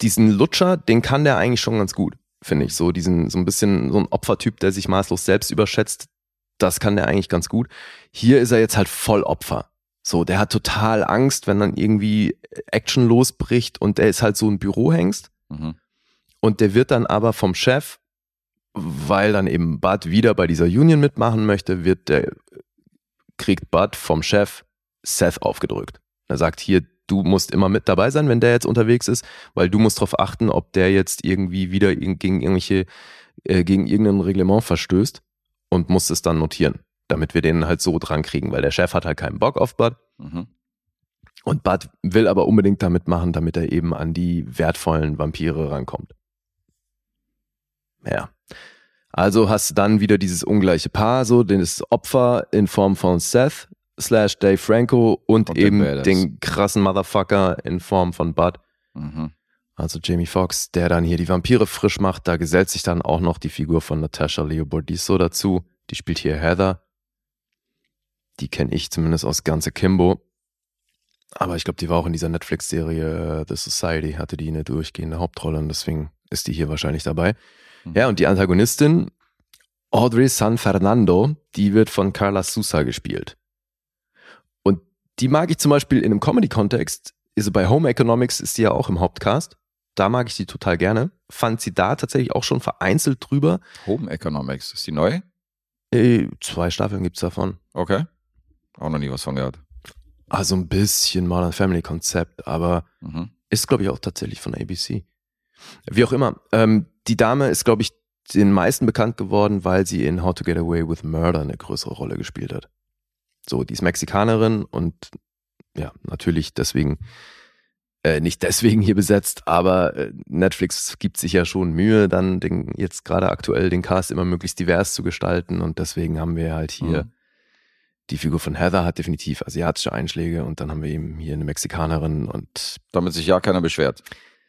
Speaker 2: diesen Lutscher, den kann der eigentlich schon ganz gut, finde ich. So diesen, so ein bisschen so ein Opfertyp, der sich maßlos selbst überschätzt, das kann der eigentlich ganz gut. Hier ist er jetzt halt voll Opfer. So, der hat total Angst, wenn dann irgendwie Action losbricht und der ist halt so ein Bürohengst.
Speaker 3: Mhm.
Speaker 2: Und der wird dann aber vom Chef, weil dann eben Bud wieder bei dieser Union mitmachen möchte, wird der, kriegt Bud vom Chef Seth aufgedrückt. Er sagt hier, du musst immer mit dabei sein, wenn der jetzt unterwegs ist, weil du musst darauf achten, ob der jetzt irgendwie wieder gegen irgendwelche, äh, gegen irgendein Reglement verstößt und musst es dann notieren, damit wir den halt so dran kriegen, weil der Chef hat halt keinen Bock auf Bud
Speaker 3: Mhm.
Speaker 2: und Bud will aber unbedingt damit machen, damit er eben an die wertvollen Vampire rankommt. Ja. Also hast du dann wieder dieses ungleiche Paar, so das Opfer in Form von Seth slash Dave Franco und,
Speaker 3: Und den
Speaker 2: eben
Speaker 3: Badass.
Speaker 2: den krassen Motherfucker in Form von Bud.
Speaker 3: Mhm.
Speaker 2: Also Jamie Foxx, der dann hier die Vampire frisch macht. Da gesellt sich dann auch noch die Figur von Natasha Leobordiso dazu. Die spielt hier Heather. Die kenne ich zumindest aus ganze Kimbo. Aber ich glaube, die war auch in dieser Netflix-Serie äh, The Society, hatte die eine durchgehende Hauptrolle und deswegen ist die hier wahrscheinlich dabei.
Speaker 3: Mhm.
Speaker 2: Ja, und die Antagonistin, Audrey San Fernando, die wird von Carla Sousa gespielt. Die mag ich zum Beispiel in einem Comedy-Kontext, also bei Home Economics ist die ja auch im Hauptcast. Da mag ich die total gerne. Fand sie da tatsächlich auch schon vereinzelt drüber.
Speaker 3: Home Economics. Ist die neu?
Speaker 2: Äh, zwei Staffeln gibt's davon.
Speaker 3: Okay. Auch noch nie was von gehört.
Speaker 2: Also ein bisschen Modern Family Konzept, aber
Speaker 3: Mhm.
Speaker 2: ist, glaube ich, auch tatsächlich von ABC. Wie auch immer. Ähm, die Dame ist, glaube ich, den meisten bekannt geworden, weil sie in How to Get Away with Murder eine größere Rolle gespielt hat. So, die ist Mexikanerin und ja, natürlich deswegen, äh, nicht deswegen hier besetzt, aber äh, Netflix gibt sich ja schon Mühe, dann den, jetzt gerade aktuell den Cast immer möglichst divers zu gestalten und deswegen haben wir halt hier
Speaker 3: Mhm.
Speaker 2: die Figur von Heather hat definitiv asiatische Einschläge und dann haben wir eben hier eine Mexikanerin und
Speaker 3: Damit sich ja keiner beschwert.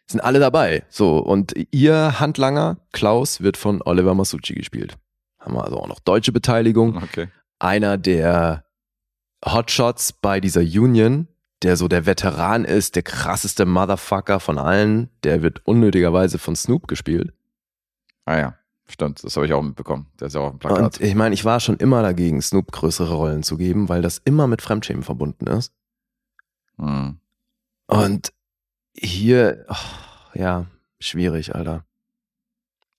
Speaker 2: sind alle dabei. So, und ihr Handlanger, Klaus, wird von Oliver Masucci gespielt. Haben wir also auch noch deutsche Beteiligung.
Speaker 3: Okay.
Speaker 2: Einer der Hotshots bei dieser Union, der so der Veteran ist, der krasseste Motherfucker von allen, der wird unnötigerweise von Snoop gespielt.
Speaker 3: Ah ja, stimmt. Das habe ich auch mitbekommen. Der ist ja auch auf dem Plakat.
Speaker 2: Und ich meine, ich war schon immer dagegen, Snoop größere Rollen zu geben, weil das immer mit Fremdschämen verbunden ist.
Speaker 3: Mhm.
Speaker 2: Und hier, oh, ja, schwierig, Alter.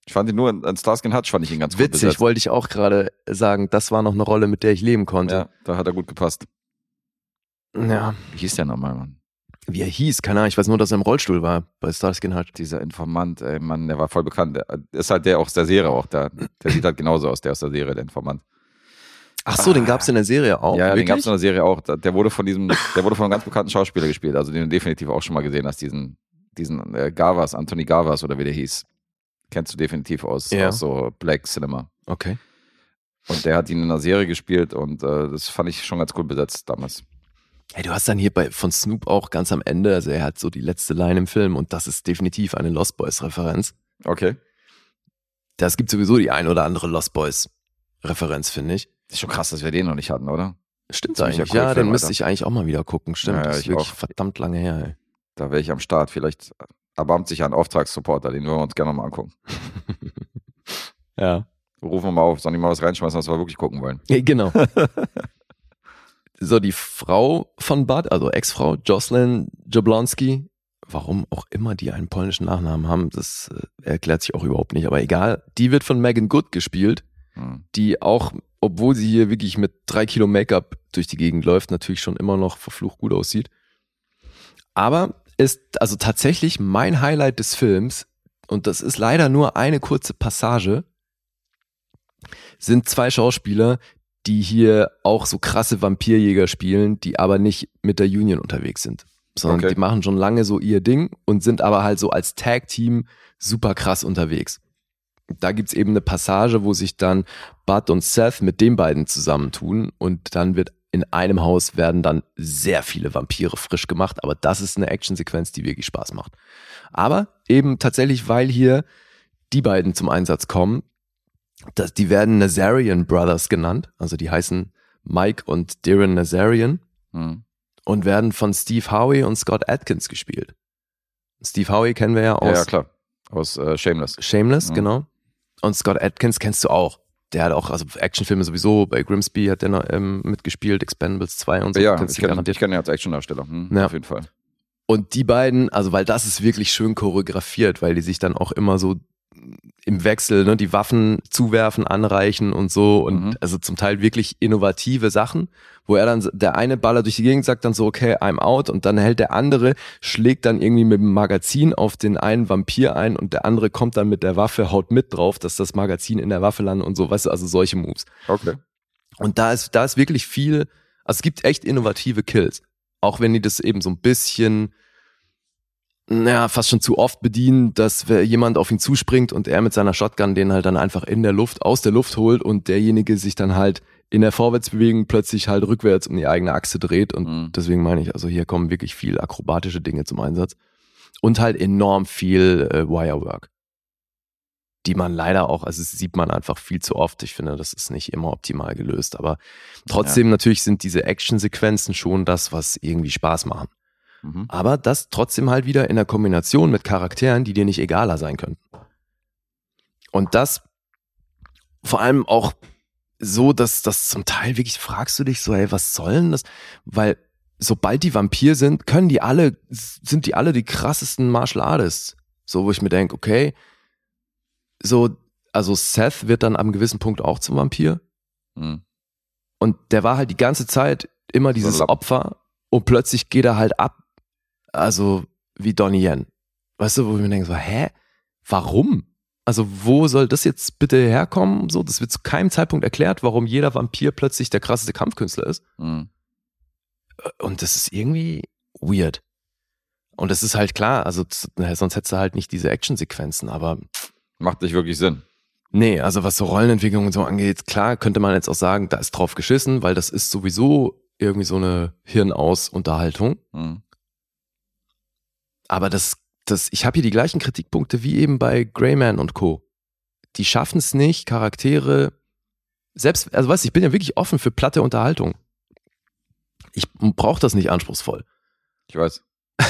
Speaker 3: Ich fand ihn nur in, in Starsky Hutch fand ich ihn ganz gut
Speaker 2: Witzig,
Speaker 3: besetzt.
Speaker 2: wollte ich auch gerade sagen, das war noch eine Rolle, mit der ich leben konnte.
Speaker 3: Ja, da hat er gut gepasst.
Speaker 2: Ja.
Speaker 3: Wie hieß der nochmal, Mann?
Speaker 2: Wie er hieß, keine Ahnung, ich weiß nur, dass er im Rollstuhl war bei Starskin halt.
Speaker 3: Dieser Informant, ey, Mann, der war voll bekannt. Der ist halt der aus der Serie auch da. Der sieht halt genauso aus, der aus der Serie, der Informant.
Speaker 2: Ach so, den gab's in der Serie auch.
Speaker 3: ja, den
Speaker 2: wirklich?
Speaker 3: gab es in der Serie auch. Der wurde von diesem, der wurde von einem ganz bekannten Schauspieler gespielt, also den du definitiv auch schon mal gesehen hast, diesen, diesen äh, Gavas, Anthony Gavas oder wie der hieß. Kennst du definitiv aus,
Speaker 2: Ja.
Speaker 3: aus so Black Cinema.
Speaker 2: Okay.
Speaker 3: Und der hat ihn in einer Serie gespielt und äh, das fand ich schon ganz cool besetzt damals.
Speaker 2: Hey, du hast dann hier bei von Snoop auch ganz am Ende, also er hat so die letzte Line im Film und das ist definitiv eine Lost Boys Referenz.
Speaker 3: Okay.
Speaker 2: Das gibt sowieso die ein oder andere Lost Boys Referenz, finde ich.
Speaker 3: Ist schon krass, dass wir den noch nicht hatten, oder?
Speaker 2: Stimmt eigentlich. Ja,
Speaker 3: Kultfilm,
Speaker 2: den müsste
Speaker 3: Alter.
Speaker 2: ich eigentlich auch mal wieder gucken. Stimmt,
Speaker 3: Ja, ja,
Speaker 2: das ist
Speaker 3: ich
Speaker 2: wirklich
Speaker 3: auch.
Speaker 2: verdammt lange her. Ey.
Speaker 3: Da wäre ich am Start. Vielleicht erbarmt sich ein Auftragssupporter, den würden wir uns gerne mal angucken.
Speaker 2: Ja.
Speaker 3: Rufen wir mal auf, sollen die mal was reinschmeißen, was wir wirklich gucken wollen.
Speaker 2: Genau. so, die Frau von Bud, also Ex-Frau, Jocelyn Jablonski, warum auch immer die einen polnischen Nachnamen haben, das äh, erklärt sich auch überhaupt nicht, aber egal. Die wird von Megan Good gespielt,
Speaker 3: Hm.
Speaker 2: die auch, obwohl sie hier wirklich mit drei Kilo Make-up durch die Gegend läuft, natürlich schon immer noch verflucht gut aussieht. Aber ist also tatsächlich mein Highlight des Films, und das ist leider nur eine kurze Passage, sind zwei Schauspieler, die hier auch so krasse Vampirjäger spielen, die aber nicht mit der Union unterwegs sind. Sondern
Speaker 3: Okay.
Speaker 2: die machen schon lange so ihr Ding und sind aber halt so als Tag-Team super krass unterwegs. da gibt's eben eine Passage, wo sich dann Bud und Seth mit den beiden zusammentun und dann wird in einem Haus werden dann sehr viele Vampire frisch gemacht, aber das ist eine Actionsequenz, die wirklich Spaß macht. Aber eben tatsächlich, weil hier die beiden zum Einsatz kommen, das, die werden Nazarian Brothers genannt, also die heißen Mike und Darren Nazarian
Speaker 3: Hm.
Speaker 2: und werden von Steve Howe und Scott Atkins gespielt. Steve Howe kennen wir ja
Speaker 3: Ja,
Speaker 2: aus
Speaker 3: ja, klar. Aus äh, Shameless.
Speaker 2: Shameless,
Speaker 3: Mhm.
Speaker 2: genau. Und Scott Atkins kennst du auch. Der hat auch, also Actionfilme sowieso, bei Grimsby hat der noch ähm, mitgespielt, Expendables 2 und so.
Speaker 3: Ja, ich kenne kenn ihn als Actiondarsteller. Hm,
Speaker 2: Ja.
Speaker 3: Auf jeden Fall.
Speaker 2: Und die beiden, also weil das ist wirklich schön choreografiert, weil die sich dann auch immer so im Wechsel ne, die Waffen zuwerfen, anreichen und so und
Speaker 3: Mhm.
Speaker 2: also zum Teil wirklich innovative Sachen, wo er dann, der eine ballert durch die Gegend, sagt dann so, okay, I'm out und dann hält der andere, schlägt dann irgendwie mit dem Magazin auf den einen Vampir ein und der andere kommt dann mit der Waffe, haut mit drauf, dass das Magazin in der Waffe landet und so, weißt du, also solche Moves.
Speaker 3: Okay.
Speaker 2: Und da ist, da ist wirklich viel, also es gibt echt innovative Kills. Auch wenn die das eben so ein bisschen, naja, fast schon zu oft bedienen, dass jemand auf ihn zuspringt und er mit seiner Shotgun den halt dann einfach in der Luft, aus der Luft holt und derjenige sich dann halt in der Vorwärtsbewegung plötzlich halt rückwärts um die eigene Achse dreht. Und
Speaker 3: Mhm.
Speaker 2: deswegen meine ich, also hier kommen wirklich viel akrobatische Dinge zum Einsatz. Und halt enorm viel äh, Wirework. Die man leider auch, also das sieht man einfach viel zu oft. Ich finde, das ist nicht immer optimal gelöst. Aber trotzdem natürlich sind diese Actionsequenzen schon das, was irgendwie Spaß machen.
Speaker 3: Mhm.
Speaker 2: Aber das trotzdem halt wieder in der Kombination mit Charakteren, die dir nicht egaler sein könnten. Und das vor allem auch so, dass das zum Teil wirklich fragst du dich so, ey, was soll denn das? Weil sobald die Vampir sind, können die alle, sind die alle die krassesten Martial Artists. So, wo ich mir denke, okay, so, also Seth wird dann am gewissen Punkt auch zum Vampir.
Speaker 3: Mhm.
Speaker 2: Und der war halt die ganze Zeit immer dieses. Opfer und plötzlich geht er halt ab. Also wie Donnie Yen. Weißt du, wo ich mir denke, so, hä? Warum? Also wo soll das jetzt bitte herkommen? So, das wird zu keinem Zeitpunkt erklärt, warum jeder Vampir plötzlich der krasseste Kampfkünstler ist.
Speaker 3: Mhm.
Speaker 2: Und das ist irgendwie weird. Und das ist halt klar, also sonst hättest du halt nicht diese Actionsequenzen, aber
Speaker 3: Macht nicht wirklich Sinn.
Speaker 2: Nee, also was so Rollenentwicklung und so angeht, klar könnte man jetzt auch sagen, da ist drauf geschissen, weil das ist sowieso irgendwie so eine Hirnaus-Unterhaltung.
Speaker 3: Mhm.
Speaker 2: Aber das, das, ich habe hier die gleichen Kritikpunkte wie eben bei Greyman und Co. Die schaffen es nicht, Charaktere, selbst, also weißt du, ich bin ja wirklich offen für platte Unterhaltung. Ich brauche das nicht anspruchsvoll.
Speaker 3: Ich weiß.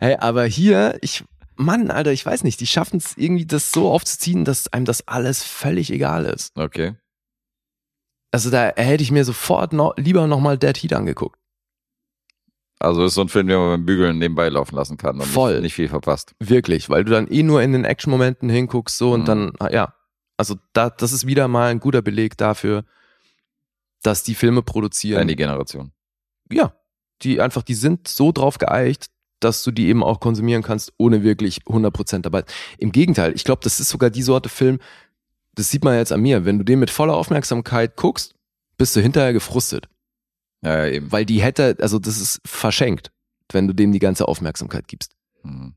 Speaker 2: Hey, aber hier, ich, Mann, Alter, ich weiß nicht, die schaffen es irgendwie, das so aufzuziehen, dass einem das alles völlig egal ist.
Speaker 3: Okay.
Speaker 2: Also da hätte ich mir sofort noch, lieber nochmal Dead Heat angeguckt.
Speaker 3: Also ist so ein Film, den man beim Bügeln nebenbei laufen lassen kann und
Speaker 2: Voll.
Speaker 3: Nicht, nicht viel verpasst.
Speaker 2: Wirklich, weil du dann eh nur in den Action-Momenten hinguckst so und
Speaker 3: Mhm.
Speaker 2: dann, ja. Also da, das ist wieder mal ein guter Beleg dafür, dass die Filme produzieren.
Speaker 3: Die Generation.
Speaker 2: ja, die einfach, die sind so drauf geeicht, dass du die eben auch konsumieren kannst, ohne wirklich 100% dabei. Im Gegenteil, ich glaube, das ist sogar die Sorte Film, das sieht man jetzt an mir, wenn du den mit voller Aufmerksamkeit guckst, bist du hinterher gefrustet.
Speaker 3: Ja, eben.
Speaker 2: Weil die hätte, also das ist verschenkt, wenn du dem die ganze Aufmerksamkeit gibst.
Speaker 3: Mhm.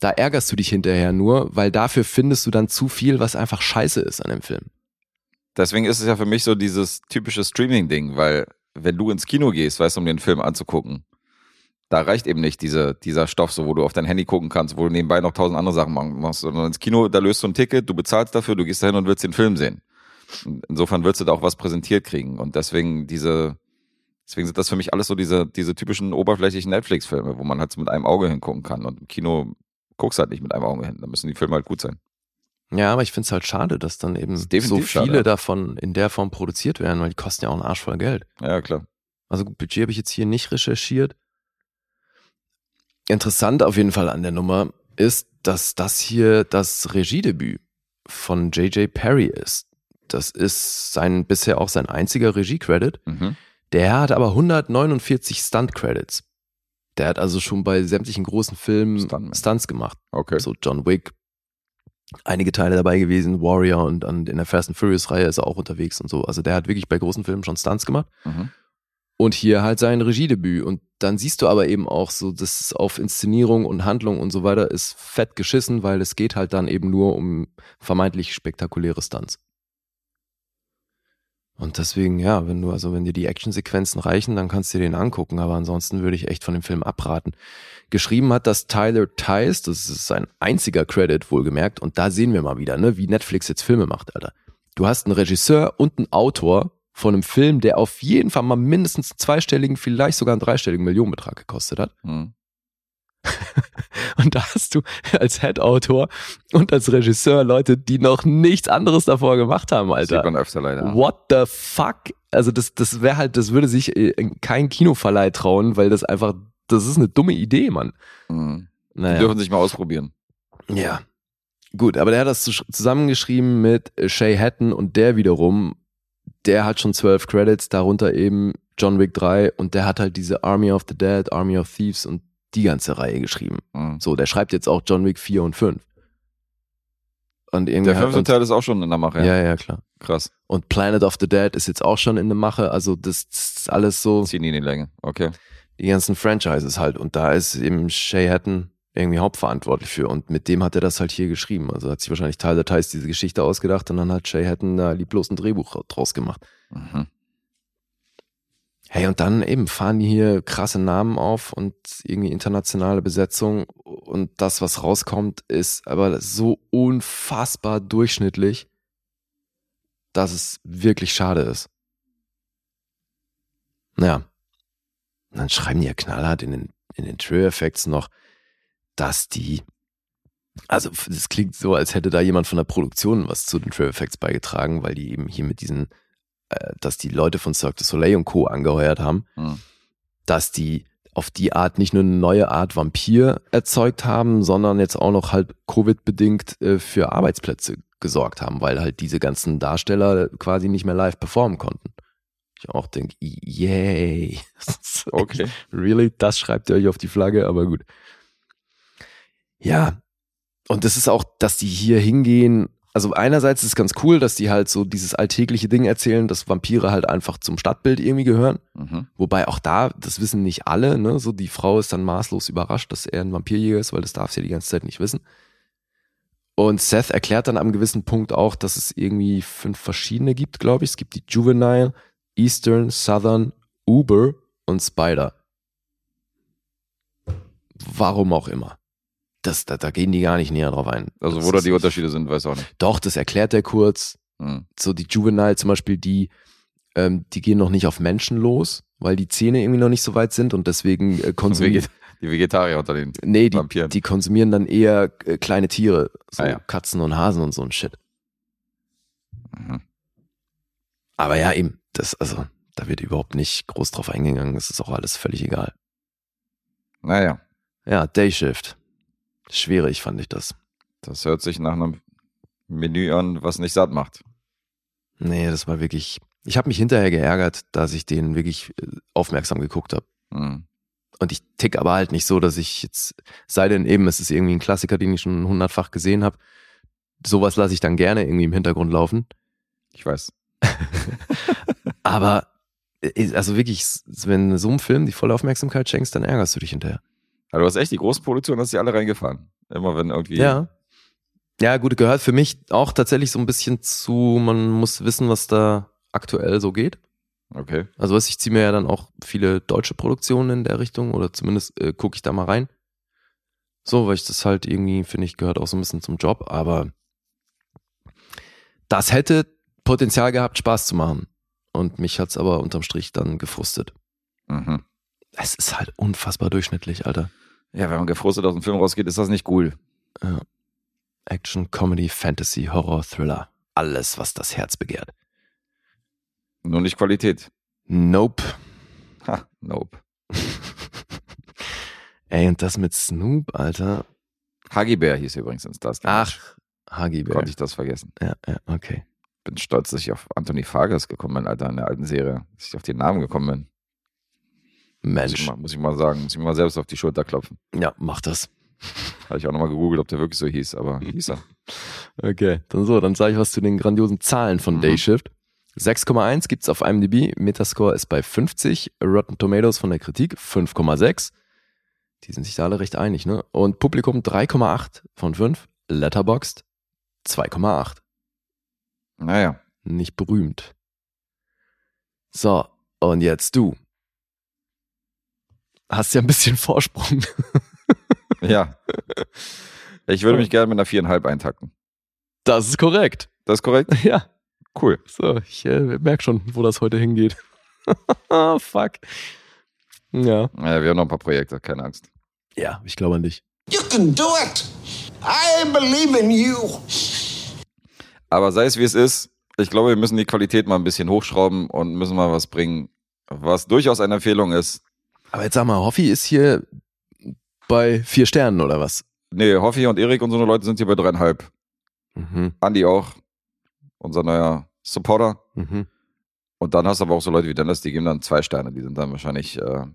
Speaker 2: Da ärgerst du dich hinterher nur, weil dafür findest du dann zu viel, was einfach scheiße ist an dem Film.
Speaker 3: Deswegen ist es ja für mich so dieses typische Streaming-Ding, weil wenn du ins Kino gehst, weißt du, um den Film anzugucken, da reicht eben nicht diese, dieser Stoff, so wo du auf dein Handy gucken kannst, wo du nebenbei noch tausend andere Sachen machen machst, sondern ins Kino, da löst du ein Ticket, du bezahlst dafür, du gehst dahin und willst den Film sehen. Insofern willst du da auch was präsentiert kriegen und deswegen diese, deswegen sind das für mich alles so diese, diese typischen oberflächlichen Netflix-Filme, wo man halt so mit einem Auge hingucken kann und im Kino guckst halt nicht mit einem Auge hin, da müssen die Filme halt gut sein.
Speaker 2: Ja, aber ich finde es halt schade, dass dann eben so viele
Speaker 3: schade,
Speaker 2: davon in der Form produziert werden, weil die kosten ja auch einen Arsch voll Geld.
Speaker 3: Ja, klar.
Speaker 2: Also gut, Budget habe ich jetzt hier nicht recherchiert. Interessant auf jeden Fall an der Nummer ist, dass das hier das Regiedebüt von J.J. Perry ist. Das ist sein bisher auch sein einziger Regie-Credit.
Speaker 3: Mhm.
Speaker 2: Der hat aber 149 Stunt-Credits. Der hat also schon bei sämtlichen großen Filmen
Speaker 3: Stuntman.
Speaker 2: Stunts gemacht.
Speaker 3: Okay.
Speaker 2: So John Wick, einige Teile dabei gewesen, Warrior und, und in der Fast and Furious Reihe ist er auch unterwegs und so. Also der hat wirklich bei großen Filmen schon Stunts gemacht.
Speaker 3: Mhm.
Speaker 2: Und hier halt sein Regiedebüt. Und dann siehst du aber eben auch so, dass es auf Inszenierung und Handlung und so weiter ist fett geschissen, weil es geht halt dann eben nur um vermeintlich spektakuläre Stunts. Und deswegen, ja, wenn du, also wenn dir die Actionsequenzen reichen, dann kannst du dir den angucken, aber ansonsten würde ich echt von dem Film abraten. Geschrieben hat das Tyler Tice, das ist sein einziger Credit, wohlgemerkt, und da sehen wir mal wieder, ne, wie Netflix jetzt Filme macht, Alter. Du hast einen Regisseur und einen Autor von einem Film, der auf jeden Fall mal mindestens einen zweistelligen, vielleicht sogar einen dreistelligen Millionenbetrag gekostet hat.
Speaker 3: Hm.
Speaker 2: Und da hast du als Head-Autor und als Regisseur Leute, die noch nichts anderes davor gemacht haben,
Speaker 3: Sieht
Speaker 2: Alter.
Speaker 3: man öfter leider.
Speaker 2: What the fuck? Also das, das wäre halt, das würde sich äh, kein Kinoverleih trauen, weil das einfach, das ist eine dumme Idee, Mann.
Speaker 3: Hm. Die
Speaker 2: Naja.
Speaker 3: dürfen sich mal ausprobieren.
Speaker 2: Ja. Gut, aber der hat das zus- zusammengeschrieben mit Shay Hatton und der wiederum, der hat schon zwölf Credits, darunter eben John Wick 3 und der hat halt diese Army of the Dead, Army of Thieves und die ganze Reihe geschrieben.
Speaker 3: Hm.
Speaker 2: So, der schreibt jetzt auch John Wick 4 und 5. Und
Speaker 3: Der fünfte
Speaker 2: und,
Speaker 3: Teil ist auch schon in der Mache.
Speaker 2: ja, ja, klar.
Speaker 3: Krass.
Speaker 2: Und Planet of the Dead ist jetzt auch schon in der Mache. Also das, das ist alles so,
Speaker 3: Ziehen die in die Länge. Okay.
Speaker 2: die ganzen Franchises halt. Und da ist eben Shay Hatton irgendwie hauptverantwortlich für. Und mit dem hat er das halt hier geschrieben. Also hat sich wahrscheinlich Teil der Teils diese Geschichte ausgedacht und dann hat Shay Hatton da lieblos ein Drehbuch draus gemacht.
Speaker 3: Mhm.
Speaker 2: Hey, und dann eben fahren die hier krasse Namen auf und irgendwie internationale Besetzung. Und das, was rauskommt, ist aber so unfassbar durchschnittlich, dass es wirklich schade ist. Naja. Und dann schreiben die ja knallhart in den, in den Trailer Effects noch, dass die, also es klingt so, als hätte da jemand von der Produktion was zu den Trailer Effects beigetragen, weil die eben hier mit diesen dass die Leute von Cirque du Soleil und Co. angeheuert haben,
Speaker 3: Hm.
Speaker 2: dass die auf die Art nicht nur eine neue Art Vampir erzeugt haben, sondern jetzt auch noch halt Covid-bedingt äh, für Arbeitsplätze gesorgt haben, weil halt diese ganzen Darsteller quasi nicht mehr live performen konnten. Ich auch denke, yay.
Speaker 3: Okay.
Speaker 2: Really? Das schreibt ihr euch auf die Flagge, aber gut. Ja. Und das ist auch, dass die hier hingehen. Also einerseits ist es ganz cool, dass die halt so dieses alltägliche Ding erzählen, dass Vampire halt einfach zum Stadtbild irgendwie gehören.
Speaker 3: Mhm.
Speaker 2: Wobei auch da, das wissen nicht alle, ne? So die Frau ist dann maßlos überrascht, dass er ein Vampirjäger ist, weil das darf sie ja die ganze Zeit nicht wissen. Und Seth erklärt dann am gewissen Punkt auch, dass es irgendwie fünf verschiedene gibt, glaube ich. Es gibt die Juvenile, Eastern, Southern, Uber und Spider. Warum auch immer. Das, da, da gehen die gar nicht näher drauf ein.
Speaker 3: Also
Speaker 2: Das
Speaker 3: wo da die Unterschiede sind, weiß auch nicht.
Speaker 2: Doch, das erklärt er kurz
Speaker 3: Hm.
Speaker 2: so die Juvenile zum Beispiel, die, ähm, die gehen noch nicht auf Menschen los, weil die Zähne irgendwie noch nicht so weit sind und deswegen äh, konsumieren.
Speaker 3: Die Vegetarier unter den
Speaker 2: Nee, die,
Speaker 3: Vampiren.
Speaker 2: die konsumieren dann eher äh, kleine Tiere, so
Speaker 3: Ah, ja.
Speaker 2: Katzen und Hasen und so ein Shit.
Speaker 3: Mhm.
Speaker 2: Aber ja, eben, das, also, da wird überhaupt nicht groß drauf eingegangen, das ist auch alles völlig egal.
Speaker 3: Naja,
Speaker 2: Ja, Dayshift. Schwierig fand ich das.
Speaker 3: das hört sich nach einem Menü an, was nicht satt macht.
Speaker 2: Nee, das war wirklich. Ich habe mich hinterher geärgert, dass ich den wirklich äh, aufmerksam geguckt habe.
Speaker 3: Hm.
Speaker 2: Und ich tick aber halt nicht so, dass ich jetzt, sei denn eben, es ist irgendwie ein Klassiker, den ich schon hundertfach gesehen habe. Sowas lasse ich dann gerne irgendwie im Hintergrund laufen.
Speaker 3: Ich weiß.
Speaker 2: Aber äh, also wirklich, wenn so einem Film die volle Aufmerksamkeit schenkst, dann ärgerst du dich hinterher.
Speaker 3: Aber du hast echt die Großproduktion, hast die alle reingefahren. Immer wenn irgendwie.
Speaker 2: Ja. Ja, gut, gehört für mich auch tatsächlich so ein bisschen zu, man muss wissen, was da aktuell so geht.
Speaker 3: Okay.
Speaker 2: Also was, ich ziehe mir ja dann auch viele deutsche Produktionen in der Richtung oder zumindest äh, gucke ich da mal rein. So, weil ich das halt irgendwie, finde ich, gehört auch so ein bisschen zum Job, aber das hätte Potenzial gehabt, Spaß zu machen. Und mich hat's aber unterm Strich dann gefrustet.
Speaker 3: Mhm.
Speaker 2: Es ist halt unfassbar durchschnittlich, Alter.
Speaker 3: Ja, wenn man gefrustet aus dem Film rausgeht, ist das nicht cool.
Speaker 2: Action, Comedy, Fantasy, Horror, Thriller. Alles, was das Herz begehrt.
Speaker 3: Nur nicht Qualität.
Speaker 2: Nope.
Speaker 3: Ha, nope.
Speaker 2: Ey, und das mit Snoop, Alter.
Speaker 3: Huggy Bear hieß übrigens in Stars.
Speaker 2: Ach, Huggy Bear.
Speaker 3: Konnte ich das vergessen.
Speaker 2: Ja, ja, okay.
Speaker 3: Bin stolz, dass ich auf Anthony Fargas gekommen bin, Alter, in der alten Serie. Dass ich auf den Namen gekommen bin. Muss ich,
Speaker 2: Mensch.
Speaker 3: mal, muss ich mal sagen. Muss ich mir mal selbst auf die Schulter klopfen.
Speaker 2: Ja, mach das.
Speaker 3: Habe ich auch nochmal gegoogelt, ob der wirklich so hieß, aber hieß er.
Speaker 2: Okay, dann so, dann sage ich was zu den grandiosen Zahlen von
Speaker 3: Mhm.
Speaker 2: Dayshift. 6,1 gibt's auf IMDb, Metascore ist bei 50, Rotten Tomatoes von der Kritik 5,6. Die sind sich da alle recht einig, ne? Und Publikum 3,8 von 5, Letterboxd 2,8.
Speaker 3: Naja.
Speaker 2: Nicht berühmt. So, und jetzt du. Hast ja ein bisschen Vorsprung.
Speaker 3: Ja. Ich würde mich gerne mit einer viereinhalb eintakten.
Speaker 2: Das ist korrekt.
Speaker 3: Das ist korrekt?
Speaker 2: Ja.
Speaker 3: Cool.
Speaker 2: So, ich äh, merke schon, wo das heute hingeht. Fuck. Ja.
Speaker 3: Ja, wir haben noch ein paar Projekte, keine Angst.
Speaker 2: Ja, ich glaube an dich.
Speaker 5: You can do it. I believe in you.
Speaker 3: Aber sei es wie es ist, ich glaube, wir müssen die Qualität mal ein bisschen hochschrauben und müssen mal was bringen, was durchaus eine Empfehlung ist.
Speaker 2: Aber jetzt sag mal, Hoffi ist hier bei vier Sternen oder was?
Speaker 3: Nee, Hoffi und Erik und so eine Leute sind hier bei dreieinhalb.
Speaker 2: Mhm.
Speaker 3: Andi auch, unser neuer Supporter.
Speaker 2: Mhm.
Speaker 3: Und dann hast du aber auch so Leute wie Dennis, die geben dann zwei Sterne. Die sind dann wahrscheinlich, äh,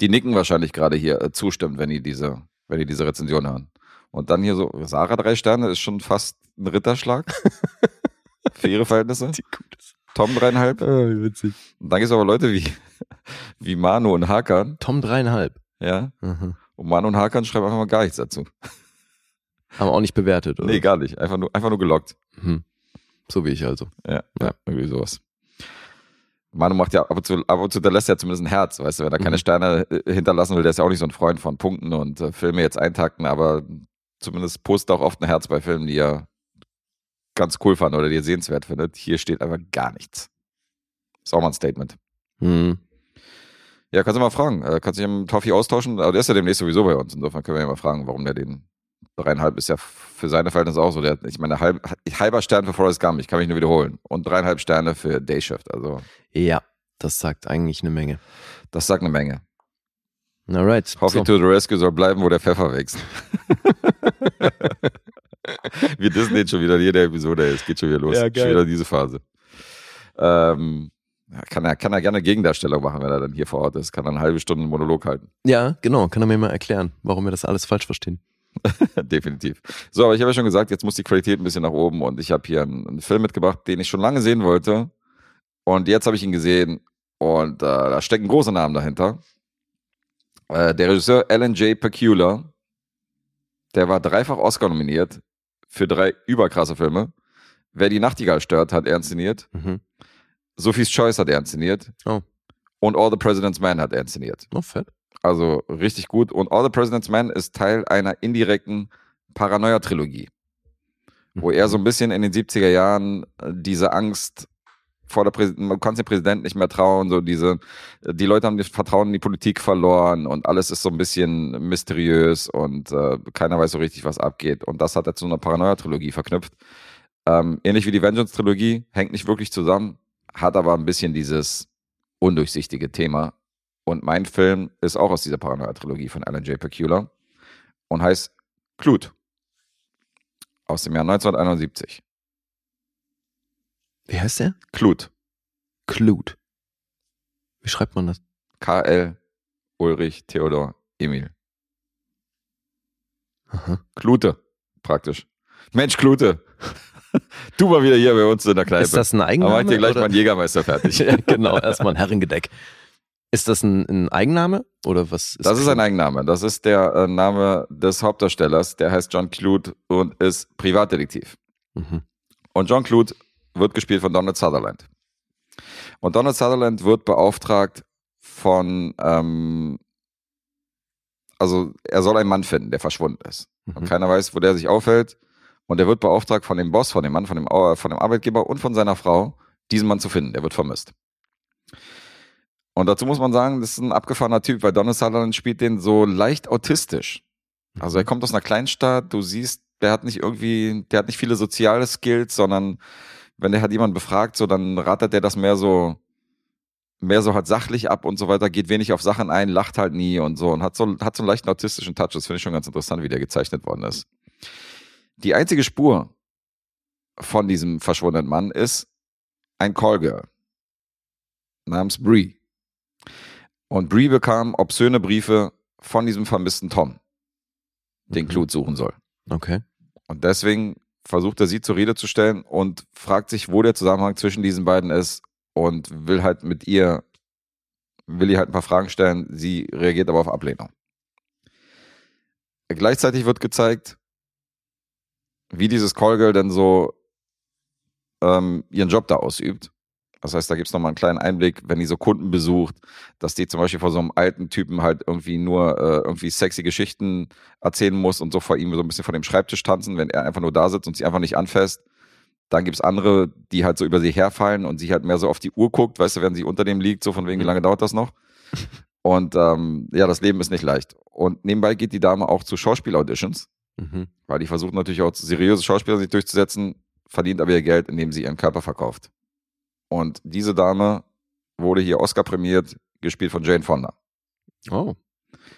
Speaker 3: die nicken wahrscheinlich gerade hier äh, zustimmt, wenn die diese, wenn die diese Rezension hören. Und dann hier so, Sarah drei Sterne ist schon fast ein Ritterschlag. für ihre Verhältnisse.
Speaker 2: Die gut ist.
Speaker 3: Tom dreieinhalb.
Speaker 2: Ah, wie witzig.
Speaker 3: Und dann gibt es aber Leute wie, wie Manu und Hakan.
Speaker 2: Tom dreieinhalb.
Speaker 3: Ja.
Speaker 2: Mhm.
Speaker 3: Und Manu und Hakan schreiben einfach mal gar nichts dazu.
Speaker 2: Haben auch nicht bewertet, oder?
Speaker 3: Nee, gar nicht. Einfach nur, einfach nur gelockt.
Speaker 2: Mhm. So wie ich also.
Speaker 3: Ja, ja, irgendwie sowas. Manu macht ja ab und zu, ab und zu, der lässt ja zumindest ein Herz, weißt du, wenn er keine
Speaker 2: Mhm.
Speaker 3: Sterne äh, hinterlassen will, der ist ja auch nicht so ein Freund von Punkten und äh, Filme jetzt eintakten, aber zumindest postet auch oft ein Herz bei Filmen, die er ganz cool fand oder die er sehenswert findet. Hier steht einfach gar nichts. Ist auch mal ein Statement.
Speaker 2: Mhm.
Speaker 3: Ja, kannst du mal fragen. Äh, kannst du dich mit Toffi austauschen? Aber der ist ja demnächst sowieso bei uns. Insofern können wir ja mal fragen, warum der den dreieinhalb ist ja für seine Verhältnisse auch so. Der, ich meine, halb, halber Stern für Forrest Gump, ich kann mich nur wiederholen. Und dreieinhalb Sterne für Day Shift. Also,
Speaker 2: Ja, das sagt eigentlich eine Menge.
Speaker 3: das sagt eine Menge.
Speaker 2: Alright.
Speaker 3: Coffee
Speaker 2: So.
Speaker 3: to the Rescue soll bleiben, wo der Pfeffer wächst. Wir dissen den schon wieder in jeder Episode, es geht schon wieder los.
Speaker 2: Ja.
Speaker 3: Schon wieder diese Phase. Ähm, kann, er, kann er gerne Gegendarstellung machen, wenn er dann hier vor Ort ist. Kann er eine halbe Stunde einen Monolog halten.
Speaker 2: Ja, genau. Kann er mir mal erklären, warum wir das alles falsch verstehen?
Speaker 3: Definitiv. So, aber ich habe ja schon gesagt, jetzt muss die Qualität ein bisschen nach oben und ich habe hier einen, einen Film mitgebracht, den ich schon lange sehen wollte. Und jetzt habe ich ihn gesehen und äh, da stecken große Namen dahinter. Äh, der Regisseur Alan J. Pecula, der war dreifach Oscar nominiert für drei überkrasse Filme. Wer die Nachtigall stört, hat er inszeniert.
Speaker 2: Mhm.
Speaker 3: Sophie's Choice hat er inszeniert.
Speaker 2: Oh.
Speaker 3: Und All the President's Man hat er inszeniert.
Speaker 2: Oh, fett.
Speaker 3: Also richtig gut. Und All the President's Man ist Teil einer indirekten Paranoia-Trilogie, wo er so ein bisschen in den 70er Jahren äh, diese Angst vor der Präsident, man kann dem Präsidenten nicht mehr trauen, so diese, die Leute haben das Vertrauen in die Politik verloren und alles ist so ein bisschen mysteriös und äh, keiner weiß so richtig, was abgeht. Und das hat er zu einer Paranoia-Trilogie verknüpft. Ähm, ähnlich wie die Vengeance-Trilogie, hängt nicht wirklich zusammen, hat aber ein bisschen dieses undurchsichtige Thema. Und mein Film ist auch aus dieser Paranoia-Trilogie von Alan J. Pecula und heißt Clute aus dem Jahr 1971.
Speaker 2: Wie heißt der?
Speaker 3: Clute.
Speaker 2: Clute. Wie schreibt man das?
Speaker 3: K.L. Ulrich Theodor Emil.
Speaker 2: Aha.
Speaker 3: Klute, praktisch. Mensch, Klute. Du mal wieder hier bei uns in der Kneipe.
Speaker 2: Ist das ein
Speaker 3: Aber mach
Speaker 2: Eigenname?
Speaker 3: ich dir gleich
Speaker 2: oder?
Speaker 3: mal einen Jägermeister fertig.
Speaker 2: ja, genau, erstmal ein Herrengedeck. Ist das ein, ein Eigenname oder was?
Speaker 3: Das ist ein Eigenname. Das ist der äh, Name des Hauptdarstellers. Der heißt John Clute und ist Privatdetektiv.
Speaker 2: Mhm.
Speaker 3: Und John Clute wird gespielt von Donald Sutherland. Und Donald Sutherland wird beauftragt von, ähm, also er soll einen Mann finden, der verschwunden ist. Und
Speaker 2: Mhm.
Speaker 3: keiner weiß, wo der sich aufhält. Und er wird beauftragt von dem Boss, von dem Mann, von dem, Au- von dem Arbeitgeber und von seiner Frau, diesen Mann zu finden. Der wird vermisst. Und dazu muss man sagen, das ist ein abgefahrener Typ, weil Donald Sutherland spielt den so leicht autistisch. Also er kommt aus einer Kleinstadt, du siehst, der hat nicht irgendwie, der hat nicht viele soziale Skills, sondern wenn der halt jemand befragt, so dann rattert der das mehr so, mehr so halt sachlich ab und so weiter, geht wenig auf Sachen ein, lacht halt nie und so und hat so, hat so einen leichten autistischen Touch. Das finde ich schon ganz interessant, wie der gezeichnet worden ist. Die einzige Spur von diesem verschwundenen Mann ist ein Callgirl namens Bree. Und Bree bekam obszöne Briefe von diesem vermissten Tom, den
Speaker 2: Mhm.
Speaker 3: Clute suchen soll.
Speaker 2: Okay.
Speaker 3: Und deswegen versucht er sie zur Rede zu stellen und fragt sich, wo der Zusammenhang zwischen diesen beiden ist und will halt mit ihr, will ihr halt ein paar Fragen stellen. Sie reagiert aber auf Ablehnung. Gleichzeitig wird gezeigt, wie dieses Callgirl denn so ähm, ihren Job da ausübt. Das heißt, da gibt's noch mal einen kleinen Einblick, wenn die so Kunden besucht, dass die zum Beispiel vor so einem alten Typen halt irgendwie nur äh, irgendwie sexy Geschichten erzählen muss und so vor ihm so ein bisschen vor dem Schreibtisch tanzen, wenn er einfach nur da sitzt und sie einfach nicht anfasst. Dann gibt's andere, die halt so über sie herfallen und sie halt mehr so auf die Uhr guckt, weißt du, wenn sie unter dem liegt, so von wegen, wie lange dauert das noch? Und ähm, ja, das Leben ist nicht leicht. Und nebenbei geht die Dame auch zu Schauspiel-Auditions,
Speaker 2: Mhm.
Speaker 3: weil die versucht natürlich auch seriöse Schauspieler sich durchzusetzen, verdient aber ihr Geld, indem sie ihren Körper verkauft. Und diese Dame wurde hier Oscar prämiert, gespielt von Jane Fonda.
Speaker 2: Oh.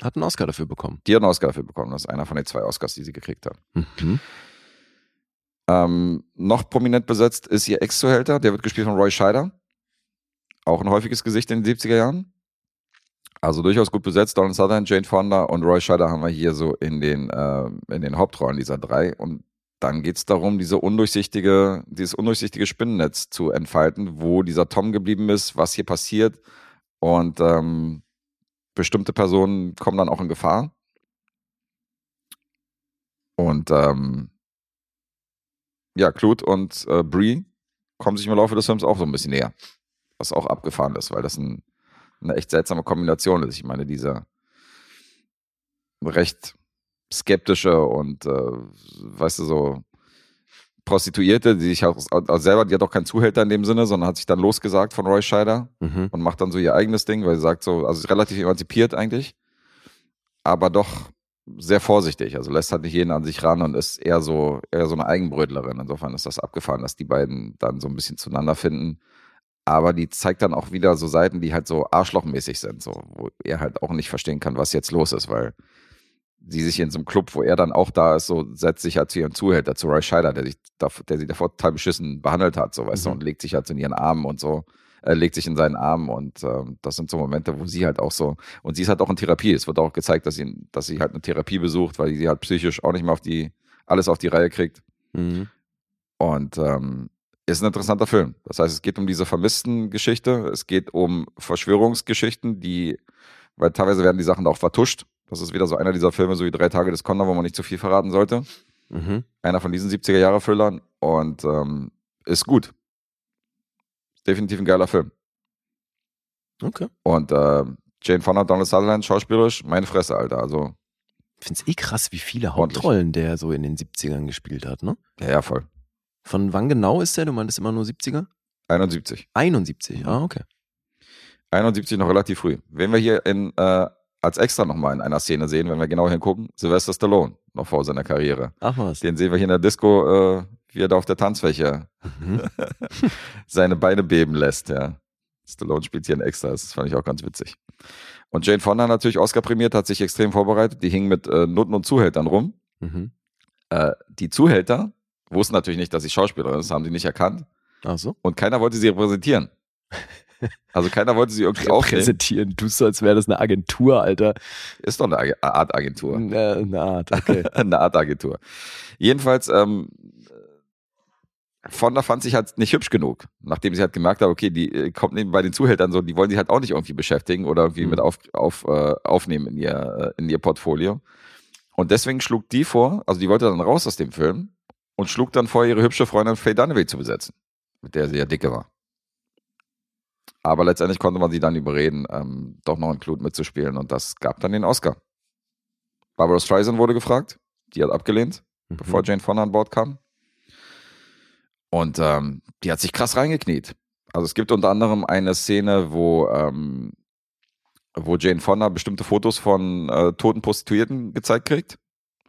Speaker 2: Hat einen Oscar dafür bekommen.
Speaker 3: Die hat einen Oscar dafür bekommen. Das ist einer von den zwei Oscars, die sie gekriegt hat.
Speaker 2: Mhm.
Speaker 3: Ähm, noch prominent besetzt ist ihr Ex-Zuhälter, der wird gespielt von Roy Scheider. Auch ein häufiges Gesicht in den 70er Jahren. Also durchaus gut besetzt. Donald Sutherland, Jane Fonda und Roy Scheider haben wir hier so in den, äh, in den Hauptrollen dieser drei. Und dann geht es darum, diese undurchsichtige, dieses undurchsichtige Spinnennetz zu entfalten, wo dieser Tom geblieben ist, was hier passiert. Und ähm, bestimmte Personen kommen dann auch in Gefahr. Und ähm, ja, Clute und äh, Bree kommen sich im Laufe des Films auch so ein bisschen näher. Was auch abgefahren ist, weil das ein, eine echt seltsame Kombination ist. Ich meine, dieser recht skeptische und, äh, weißt du, so Prostituierte, die sich auch also selber, die hat auch keinen Zuhälter in dem Sinne, sondern hat sich dann losgesagt von Roy Scheider
Speaker 2: Mhm.
Speaker 3: und macht dann so ihr eigenes Ding, weil sie sagt so, also ist relativ emanzipiert eigentlich, aber doch sehr vorsichtig. Also lässt halt nicht jeden an sich ran und ist eher so, eher so eine Eigenbrötlerin. Insofern ist das abgefahren, dass die beiden dann so ein bisschen zueinander finden. Aber die zeigt dann auch wieder so Seiten, die halt so arschlochmäßig sind, so, wo er halt auch nicht verstehen kann, was jetzt los ist, weil sie sich in so einem Club, wo er dann auch da ist, so setzt sich halt zu ihrem Zuhälter, zu Roy Scheider, der sich der sie davor total beschissen behandelt hat, so weißt du,
Speaker 2: Mhm.
Speaker 3: und legt sich halt so in ihren Armen und so, äh, legt sich in seinen Armen und ähm, das sind so Momente, wo sie halt auch so, und sie ist halt auch in Therapie. Es wird auch gezeigt, dass sie, dass sie halt eine Therapie besucht, weil sie halt psychisch auch nicht mehr auf die, alles auf die Reihe kriegt.
Speaker 2: Mhm.
Speaker 3: Und ähm, ist ein interessanter Film. Das heißt, es geht um diese vermissten Geschichte, es geht um Verschwörungsgeschichten, die, weil teilweise werden die Sachen auch vertuscht. Das ist wieder so einer dieser Filme, so wie Drei Tage des Condor, wo man nicht zu viel verraten sollte.
Speaker 2: Mhm.
Speaker 3: Einer von diesen 70er-Jahre-Thrillern und ähm, ist gut. Definitiv ein geiler Film.
Speaker 2: Okay.
Speaker 3: Und äh, Jane Fonda, Donald Sutherland, schauspielerisch, meine Fresse, Alter. Also,
Speaker 2: Ich find's eh krass, wie viele
Speaker 3: Ordentlich.
Speaker 2: Hauptrollen der so in den 70ern gespielt hat, ne?
Speaker 3: ja, ja, voll.
Speaker 2: Von wann genau ist der? Du meintest immer nur 70er?
Speaker 3: 71.
Speaker 2: 71, ah, okay.
Speaker 3: 71 noch relativ früh. Wen wir hier in, äh, als extra nochmal in einer Szene sehen, wenn wir genau hingucken, Sylvester Stallone, noch vor seiner Karriere.
Speaker 2: Ach was.
Speaker 3: Den sehen wir hier in der Disco, äh, wie er da auf der Tanzfläche
Speaker 2: Mhm.
Speaker 3: seine Beine beben lässt, ja. Stallone spielt hier ein Extra, das fand ich auch ganz witzig. Und Jane Fonda natürlich Oscar prämiert, hat sich extrem vorbereitet. Die hing mit äh, Nutten und Zuhältern rum.
Speaker 2: Mhm.
Speaker 3: Äh, die Zuhälter wussten natürlich nicht, dass sie Schauspielerin ist, haben sie nicht erkannt.
Speaker 2: Ach so.
Speaker 3: Und keiner wollte sie repräsentieren. Also keiner wollte sie irgendwie aufnehmen.
Speaker 2: Präsentieren, du so, als wäre das eine Agentur, Alter.
Speaker 3: Ist doch eine Art Agentur.
Speaker 2: Äh, eine Art, okay.
Speaker 3: eine Art Agentur. Jedenfalls, ähm, Fonda fand sich halt nicht hübsch genug, nachdem sie halt gemerkt hat, okay, die äh, kommt neben bei den Zuhältern so, die wollen sie halt auch nicht irgendwie beschäftigen oder irgendwie
Speaker 2: Mhm.
Speaker 3: mit auf, auf, äh, aufnehmen in ihr, äh, in ihr Portfolio. Und deswegen schlug die vor, also die wollte dann raus aus dem Film und schlug dann vor, ihre hübsche Freundin Faye Dunaway zu besetzen, mit der sie ja dicke war. Aber letztendlich konnte man sie dann überreden, ähm, doch noch in Clute mitzuspielen und das gab dann den Oscar. Barbara Streisand wurde gefragt, die hat abgelehnt,
Speaker 2: Mhm.
Speaker 3: bevor Jane Fonda an Bord kam. Und ähm, die hat sich krass reingekniet. Also es gibt unter anderem eine Szene, wo, ähm, wo Jane Fonda bestimmte Fotos von äh, toten Prostituierten gezeigt kriegt.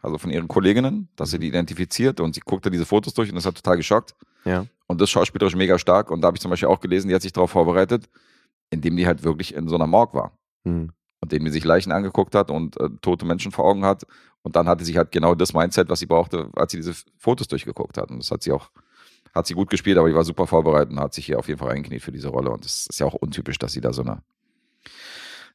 Speaker 3: Also von ihren Kolleginnen, dass sie die identifiziert und sie guckte diese Fotos durch und ist halt total geschockt.
Speaker 2: Ja.
Speaker 3: Und das schauspielerisch mega stark. Und da habe ich zum Beispiel auch gelesen, die hat sich darauf vorbereitet, indem die halt wirklich in so einer Morgue war.
Speaker 2: Mhm.
Speaker 3: Und dem die sich Leichen angeguckt hat und äh, tote Menschen vor Augen hat. Und dann hatte sie halt genau das Mindset, was sie brauchte, als sie diese Fotos durchgeguckt hat. Und das hat sie auch, hat sie gut gespielt, aber die war super vorbereitet und hat sich hier auf jeden Fall eingekniet für diese Rolle. Und das ist ja auch untypisch, dass sie da so eine,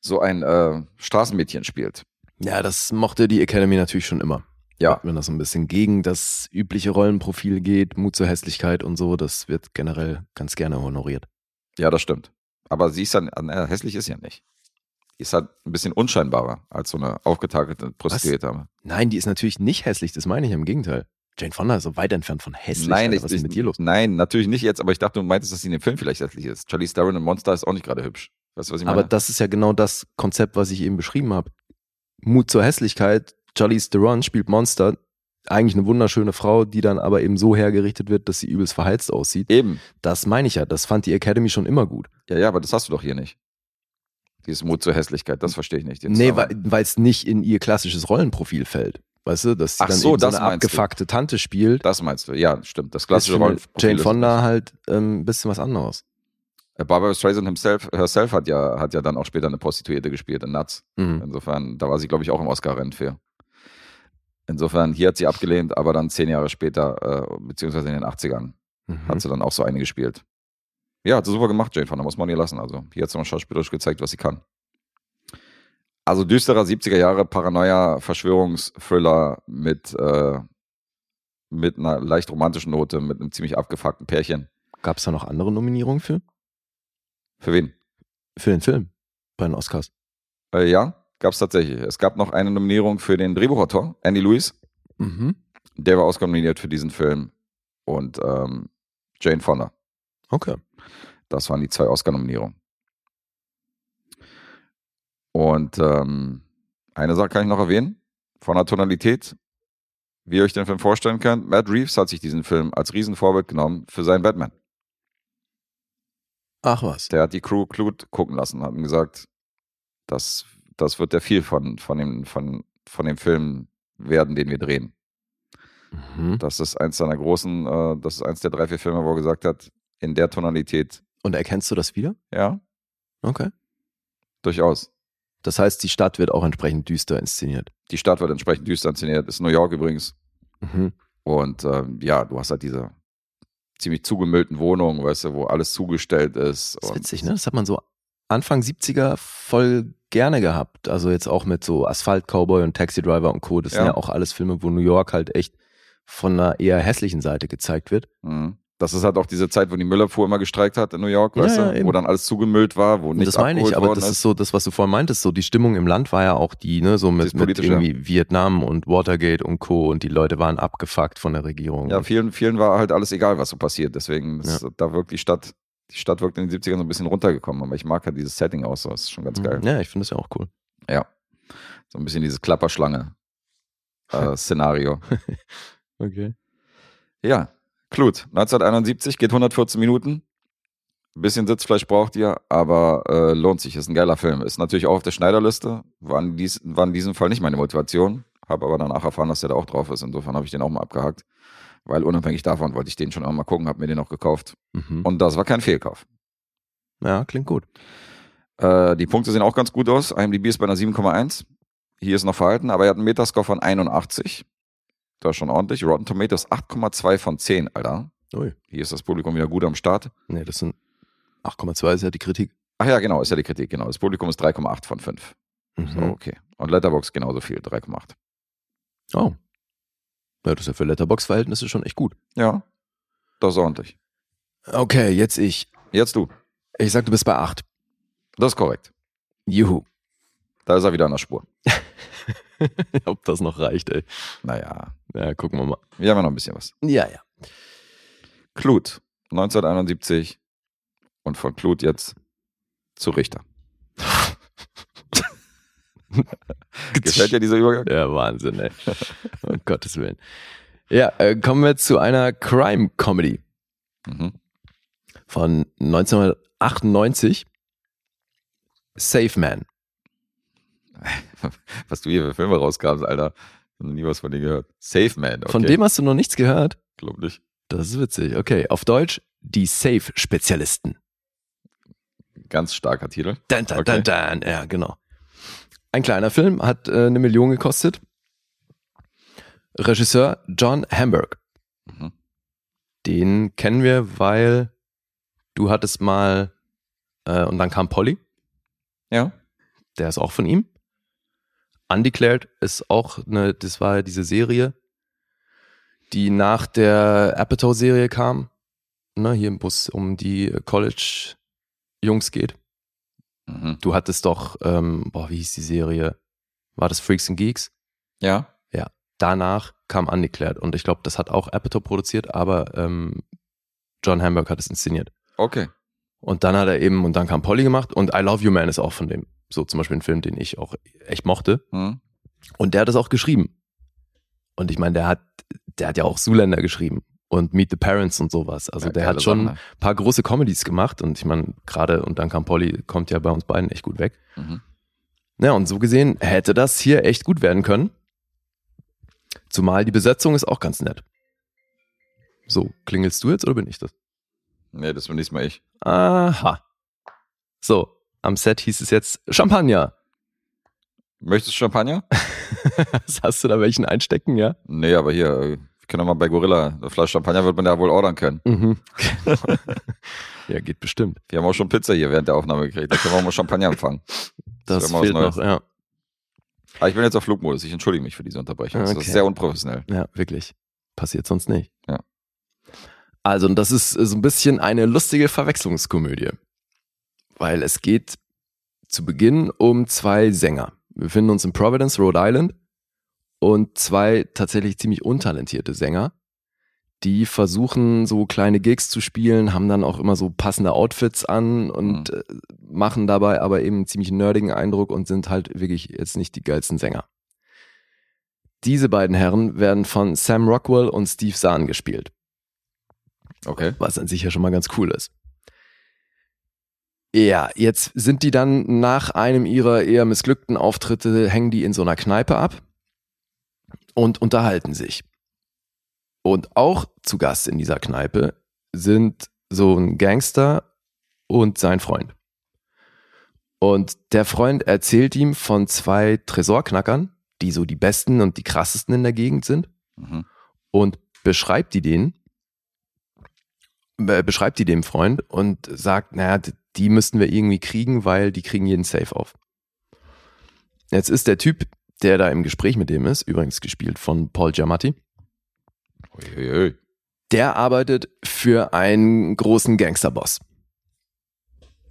Speaker 3: so ein äh, Straßenmädchen spielt.
Speaker 2: Ja, das mochte die Academy natürlich schon immer.
Speaker 3: Ja.
Speaker 2: Wenn das so ein bisschen gegen das übliche Rollenprofil geht, Mut zur Hässlichkeit und so, das wird generell ganz gerne honoriert.
Speaker 3: Ja, das stimmt. Aber sie ist dann, äh, hässlich ist sie ja nicht. Die ist halt ein bisschen unscheinbarer als so eine aufgetakelte Prostituierte.
Speaker 2: Nein, die ist natürlich nicht hässlich, das meine ich im Gegenteil. Jane Fonda ist so weit entfernt von hässlich.
Speaker 3: Nein,
Speaker 2: Alter,
Speaker 3: ich,
Speaker 2: was ist mit dir los?
Speaker 3: nein, natürlich nicht jetzt, aber ich dachte, du meintest, dass sie in dem Film vielleicht hässlich ist. Charlie Theron in Monster ist auch nicht gerade hübsch. Weißt du, was ich meine?
Speaker 2: Aber das ist ja genau das Konzept, was ich eben beschrieben habe. Mut zur Hässlichkeit. Charlize Theron spielt Monster. Eigentlich eine wunderschöne Frau, die dann aber eben so hergerichtet wird, dass sie übelst verheizt aussieht.
Speaker 3: Eben.
Speaker 2: Das meine ich ja. Das fand die Academy schon immer gut.
Speaker 3: Ja, ja, aber das hast du doch hier nicht. Dieses Mut zur Hässlichkeit, das verstehe ich nicht.
Speaker 2: Nee, weil es nicht in ihr klassisches Rollenprofil fällt. Weißt du, dass sie
Speaker 3: Ach
Speaker 2: dann
Speaker 3: so,
Speaker 2: so eine
Speaker 3: meinst du.
Speaker 2: abgefuckte Tante spielt.
Speaker 3: Das meinst du, ja, stimmt. Das klassische Rollenprofil
Speaker 2: Jane Fonda halt ähm, ein bisschen was anderes.
Speaker 3: Äh, Barbara Streisand himself, herself hat ja, hat ja dann auch später eine Prostituierte gespielt in Nuts.
Speaker 2: Mhm.
Speaker 3: Insofern, da war sie, glaube ich, auch im Oscar-Rennen für. Insofern, hier hat sie abgelehnt, aber dann zehn Jahre später, äh, beziehungsweise in den 80ern,
Speaker 2: Mhm.
Speaker 3: hat sie dann auch so eine gespielt. Ja, hat sie super gemacht, Jane Fonda, muss man ihr lassen. Also, hier hat sie mal schauspielerisch gezeigt, was sie kann. Also, düsterer 70er Jahre Paranoia, Verschwörungsthriller mit, äh, mit einer leicht romantischen Note, mit einem ziemlich abgefuckten Pärchen.
Speaker 2: Gab es da noch andere Nominierungen für?
Speaker 3: Für wen?
Speaker 2: Für den Film bei den Oscars.
Speaker 3: Äh, ja, gab es tatsächlich. Es gab noch eine Nominierung für den Drehbuchautor, Andy Lewis.
Speaker 2: Mhm.
Speaker 3: Der war ausnominiert für diesen Film. Und ähm, Jane Fonda.
Speaker 2: Okay.
Speaker 3: Das waren die zwei Oscar-Nominierungen. Und ähm, eine Sache kann ich noch erwähnen, von der Tonalität, wie ihr euch den Film vorstellen könnt. Matt Reeves hat sich diesen Film als Riesenvorbild genommen für seinen Batman.
Speaker 2: Ach was.
Speaker 3: Der hat die Crew Clute gucken lassen, hat ihm gesagt, das, das wird der viel von, von, dem, von, von dem Film werden, den wir drehen.
Speaker 2: Mhm.
Speaker 3: Das ist eins seiner großen, äh, das ist eins der drei, vier Filme, wo er gesagt hat, in der Tonalität,
Speaker 2: Und erkennst du das wieder?
Speaker 3: ja,
Speaker 2: Okay.
Speaker 3: durchaus.
Speaker 2: Das heißt, die Stadt wird auch entsprechend düster inszeniert.
Speaker 3: Die Stadt wird entsprechend düster inszeniert, ist New York übrigens.
Speaker 2: Mhm.
Speaker 3: Und ähm, ja, du hast halt diese ziemlich zugemüllten Wohnungen, weißt du, wo alles zugestellt ist.
Speaker 2: Das ist witzig, ne? Das hat man so Anfang 70er voll gerne gehabt. Also jetzt auch mit so Asphalt Cowboy und Taxi Driver und Co. Das sind
Speaker 3: Ja.
Speaker 2: ja auch alles Filme, wo New York halt echt von einer eher hässlichen Seite gezeigt wird.
Speaker 3: Mhm. Das ist halt auch diese Zeit, wo die Müllabfuhr immer gestreikt hat in New York,
Speaker 2: Ja,
Speaker 3: weißt
Speaker 2: ja,
Speaker 3: du, wo dann alles zugemüllt war, wo
Speaker 2: Und
Speaker 3: nichts
Speaker 2: das meine ich, aber das ist so das, was du vorhin meintest, so die Stimmung im Land war ja auch die, ne, so mit, mit irgendwie Vietnam und Watergate und Co. und die Leute waren abgefuckt von der Regierung.
Speaker 3: Ja, vielen, vielen war halt alles egal, was so passiert. Deswegen ist da wirkt die Stadt, die Stadt wirkt in den 70ern so ein bisschen runtergekommen. Aber ich mag halt dieses Setting auch so. Das ist schon ganz geil.
Speaker 2: Ja, ich finde das ja auch cool.
Speaker 3: Ja. So ein bisschen dieses Klapperschlange-Szenario.
Speaker 2: Okay.
Speaker 3: ja, Klut. 1971 geht 114 Minuten. Ein bisschen Sitzfleisch braucht ihr, aber äh, lohnt sich. Ist ein geiler Film. Ist natürlich auch auf der Schneiderliste. War in, dies, war in diesem Fall nicht meine Motivation. Habe aber danach erfahren, dass der da auch drauf ist. Insofern habe ich den auch mal abgehakt. Weil unabhängig davon wollte ich den schon auch mal gucken, habe mir den auch gekauft.
Speaker 2: Mhm.
Speaker 3: Und das war kein Fehlkauf.
Speaker 2: Ja, klingt gut.
Speaker 3: Äh, die Punkte sehen auch ganz gut aus. IMDb ist bei einer 7,1. Hier ist noch verhalten, aber er hat einen Metascore von 81. Das ist schon ordentlich. Rotten Tomatoes 8,2 von 10, Alter.
Speaker 2: Ui.
Speaker 3: Hier ist das Publikum wieder gut am Start.
Speaker 2: Nee, das sind 8,2 ist ja die Kritik.
Speaker 3: Ach ja, genau, ist ja die Kritik, genau. Das Publikum ist 3,8 von 5. So,
Speaker 2: Mhm.
Speaker 3: okay. Und Letterbox genauso viel, 3,8.
Speaker 2: Oh. Ja, das ist ja für Letterbox-Verhältnisse schon echt gut.
Speaker 3: Ja, das ist ordentlich.
Speaker 2: Okay, jetzt ich.
Speaker 3: Jetzt du.
Speaker 2: Ich sag, du bist bei 8.
Speaker 3: Das ist korrekt.
Speaker 2: Juhu.
Speaker 3: Da ist er wieder an der Spur.
Speaker 2: Ob das noch reicht, ey.
Speaker 3: Naja,
Speaker 2: Ja, gucken wir mal.
Speaker 3: wir haben ja noch ein bisschen was.
Speaker 2: Ja, ja.
Speaker 3: Klut, 1971. Und von Klut jetzt zu Richter. Gefällt dir dieser Übergang?
Speaker 2: Ja, Wahnsinn, ey. um Gottes Willen. Ja, äh, kommen wir zu einer Crime-Comedy
Speaker 3: Mhm.
Speaker 2: von 1998. Safe Man.
Speaker 3: Was du hier für Filme rauskramst, Alter. Ich noch nie was von dir gehört. Safe Man. Okay.
Speaker 2: Von dem hast du noch nichts gehört?
Speaker 3: Glaub nicht.
Speaker 2: Das ist witzig. Okay, auf Deutsch die Safe-Spezialisten.
Speaker 3: Ganz starker Titel.
Speaker 2: Dun, dun,
Speaker 3: Okay.
Speaker 2: dun, dun. Ja, genau. Ein kleiner Film, hat äh, eine Million gekostet. Regisseur John Hamburg.
Speaker 3: Mhm.
Speaker 2: Den kennen wir, weil du hattest mal, äh, und dann kam Polly,
Speaker 3: Ja.
Speaker 2: der ist auch von ihm. Undeclared ist auch eine, das war ja diese Serie, die nach der Apatow-Serie kam. Ne, hier im Bus um die College-Jungs geht.
Speaker 3: Mhm.
Speaker 2: Du hattest doch, ähm, boah, wie hieß die Serie? War das Freaks and Geeks?
Speaker 3: Ja.
Speaker 2: Danach kam Undeclared und ich glaube, das hat auch Apatow produziert, aber ähm, John Hamburg hat es inszeniert.
Speaker 3: Okay.
Speaker 2: Und dann hat er eben, und dann kam Polly gemacht und I Love You Man ist auch von dem. So zum Beispiel ein Film, den ich auch echt mochte.
Speaker 3: Mhm.
Speaker 2: Und der hat es auch geschrieben. Und ich meine, der hat, der hat ja auch Zuländer geschrieben und Meet the Parents und sowas. Also
Speaker 3: Ja,
Speaker 2: der hat schon ein paar große Comedies gemacht und ich meine, gerade und dann kam Polly, kommt ja bei uns beiden echt gut weg.
Speaker 3: Mhm.
Speaker 2: Ja, und so gesehen hätte das hier echt gut werden können. Zumal die Besetzung ist auch ganz nett. So, klingelst du jetzt oder bin ich das?
Speaker 3: Nee, das bin diesmal ich.
Speaker 2: Aha. So, am Set hieß es jetzt Champagner.
Speaker 3: Möchtest du Champagner?
Speaker 2: Hast du da welchen einstecken, ja?
Speaker 3: Nee, aber hier, wir können doch mal bei Gorilla. Das Fleisch Champagner wird man ja wohl ordern können.
Speaker 2: Mhm. ja, geht bestimmt.
Speaker 3: Wir haben auch schon Pizza hier während der Aufnahme gekriegt. Da können wir auch mal Champagner empfangen.
Speaker 2: Das,
Speaker 3: was
Speaker 2: fehlt noch, ja.
Speaker 3: Aber ich bin jetzt auf Flugmodus. Ich entschuldige mich für diese Unterbrechung. Das
Speaker 2: Okay.
Speaker 3: ist sehr unprofessionell.
Speaker 2: Ja, wirklich. Passiert sonst nicht.
Speaker 3: Ja.
Speaker 2: Also, und das ist so ein bisschen eine lustige Verwechslungskomödie. Weil es geht zu Beginn um zwei Sänger. Wir befinden uns in Providence, Rhode Island und zwei tatsächlich ziemlich untalentierte Sänger, die versuchen, so kleine Gigs zu spielen, haben dann auch immer so passende Outfits an und äh, machen dabei aber eben einen ziemlich nerdigen Eindruck und sind halt wirklich jetzt nicht die geilsten Sänger. Diese beiden Herren werden von Sam Rockwell und Steve Zahn gespielt,
Speaker 3: Okay.
Speaker 2: was an sich ja schon mal ganz cool ist. Ja, jetzt sind die dann nach einem ihrer eher missglückten Auftritte, hängen die in so einer Kneipe ab und unterhalten sich. Und auch zu Gast in dieser Kneipe sind so ein Gangster und sein Freund. Und der Freund erzählt ihm von zwei Tresorknackern, die so die besten und die krassesten in der Gegend sind
Speaker 3: Mhm.
Speaker 2: und beschreibt die denen, be- beschreibt die dem Freund und sagt, naja, die müssten wir irgendwie kriegen, weil die kriegen jeden Safe auf. Jetzt ist der Typ, der da im Gespräch mit dem ist, übrigens gespielt von Paul Giamatti,
Speaker 3: Uiuiui.
Speaker 2: der arbeitet für einen großen Gangsterboss.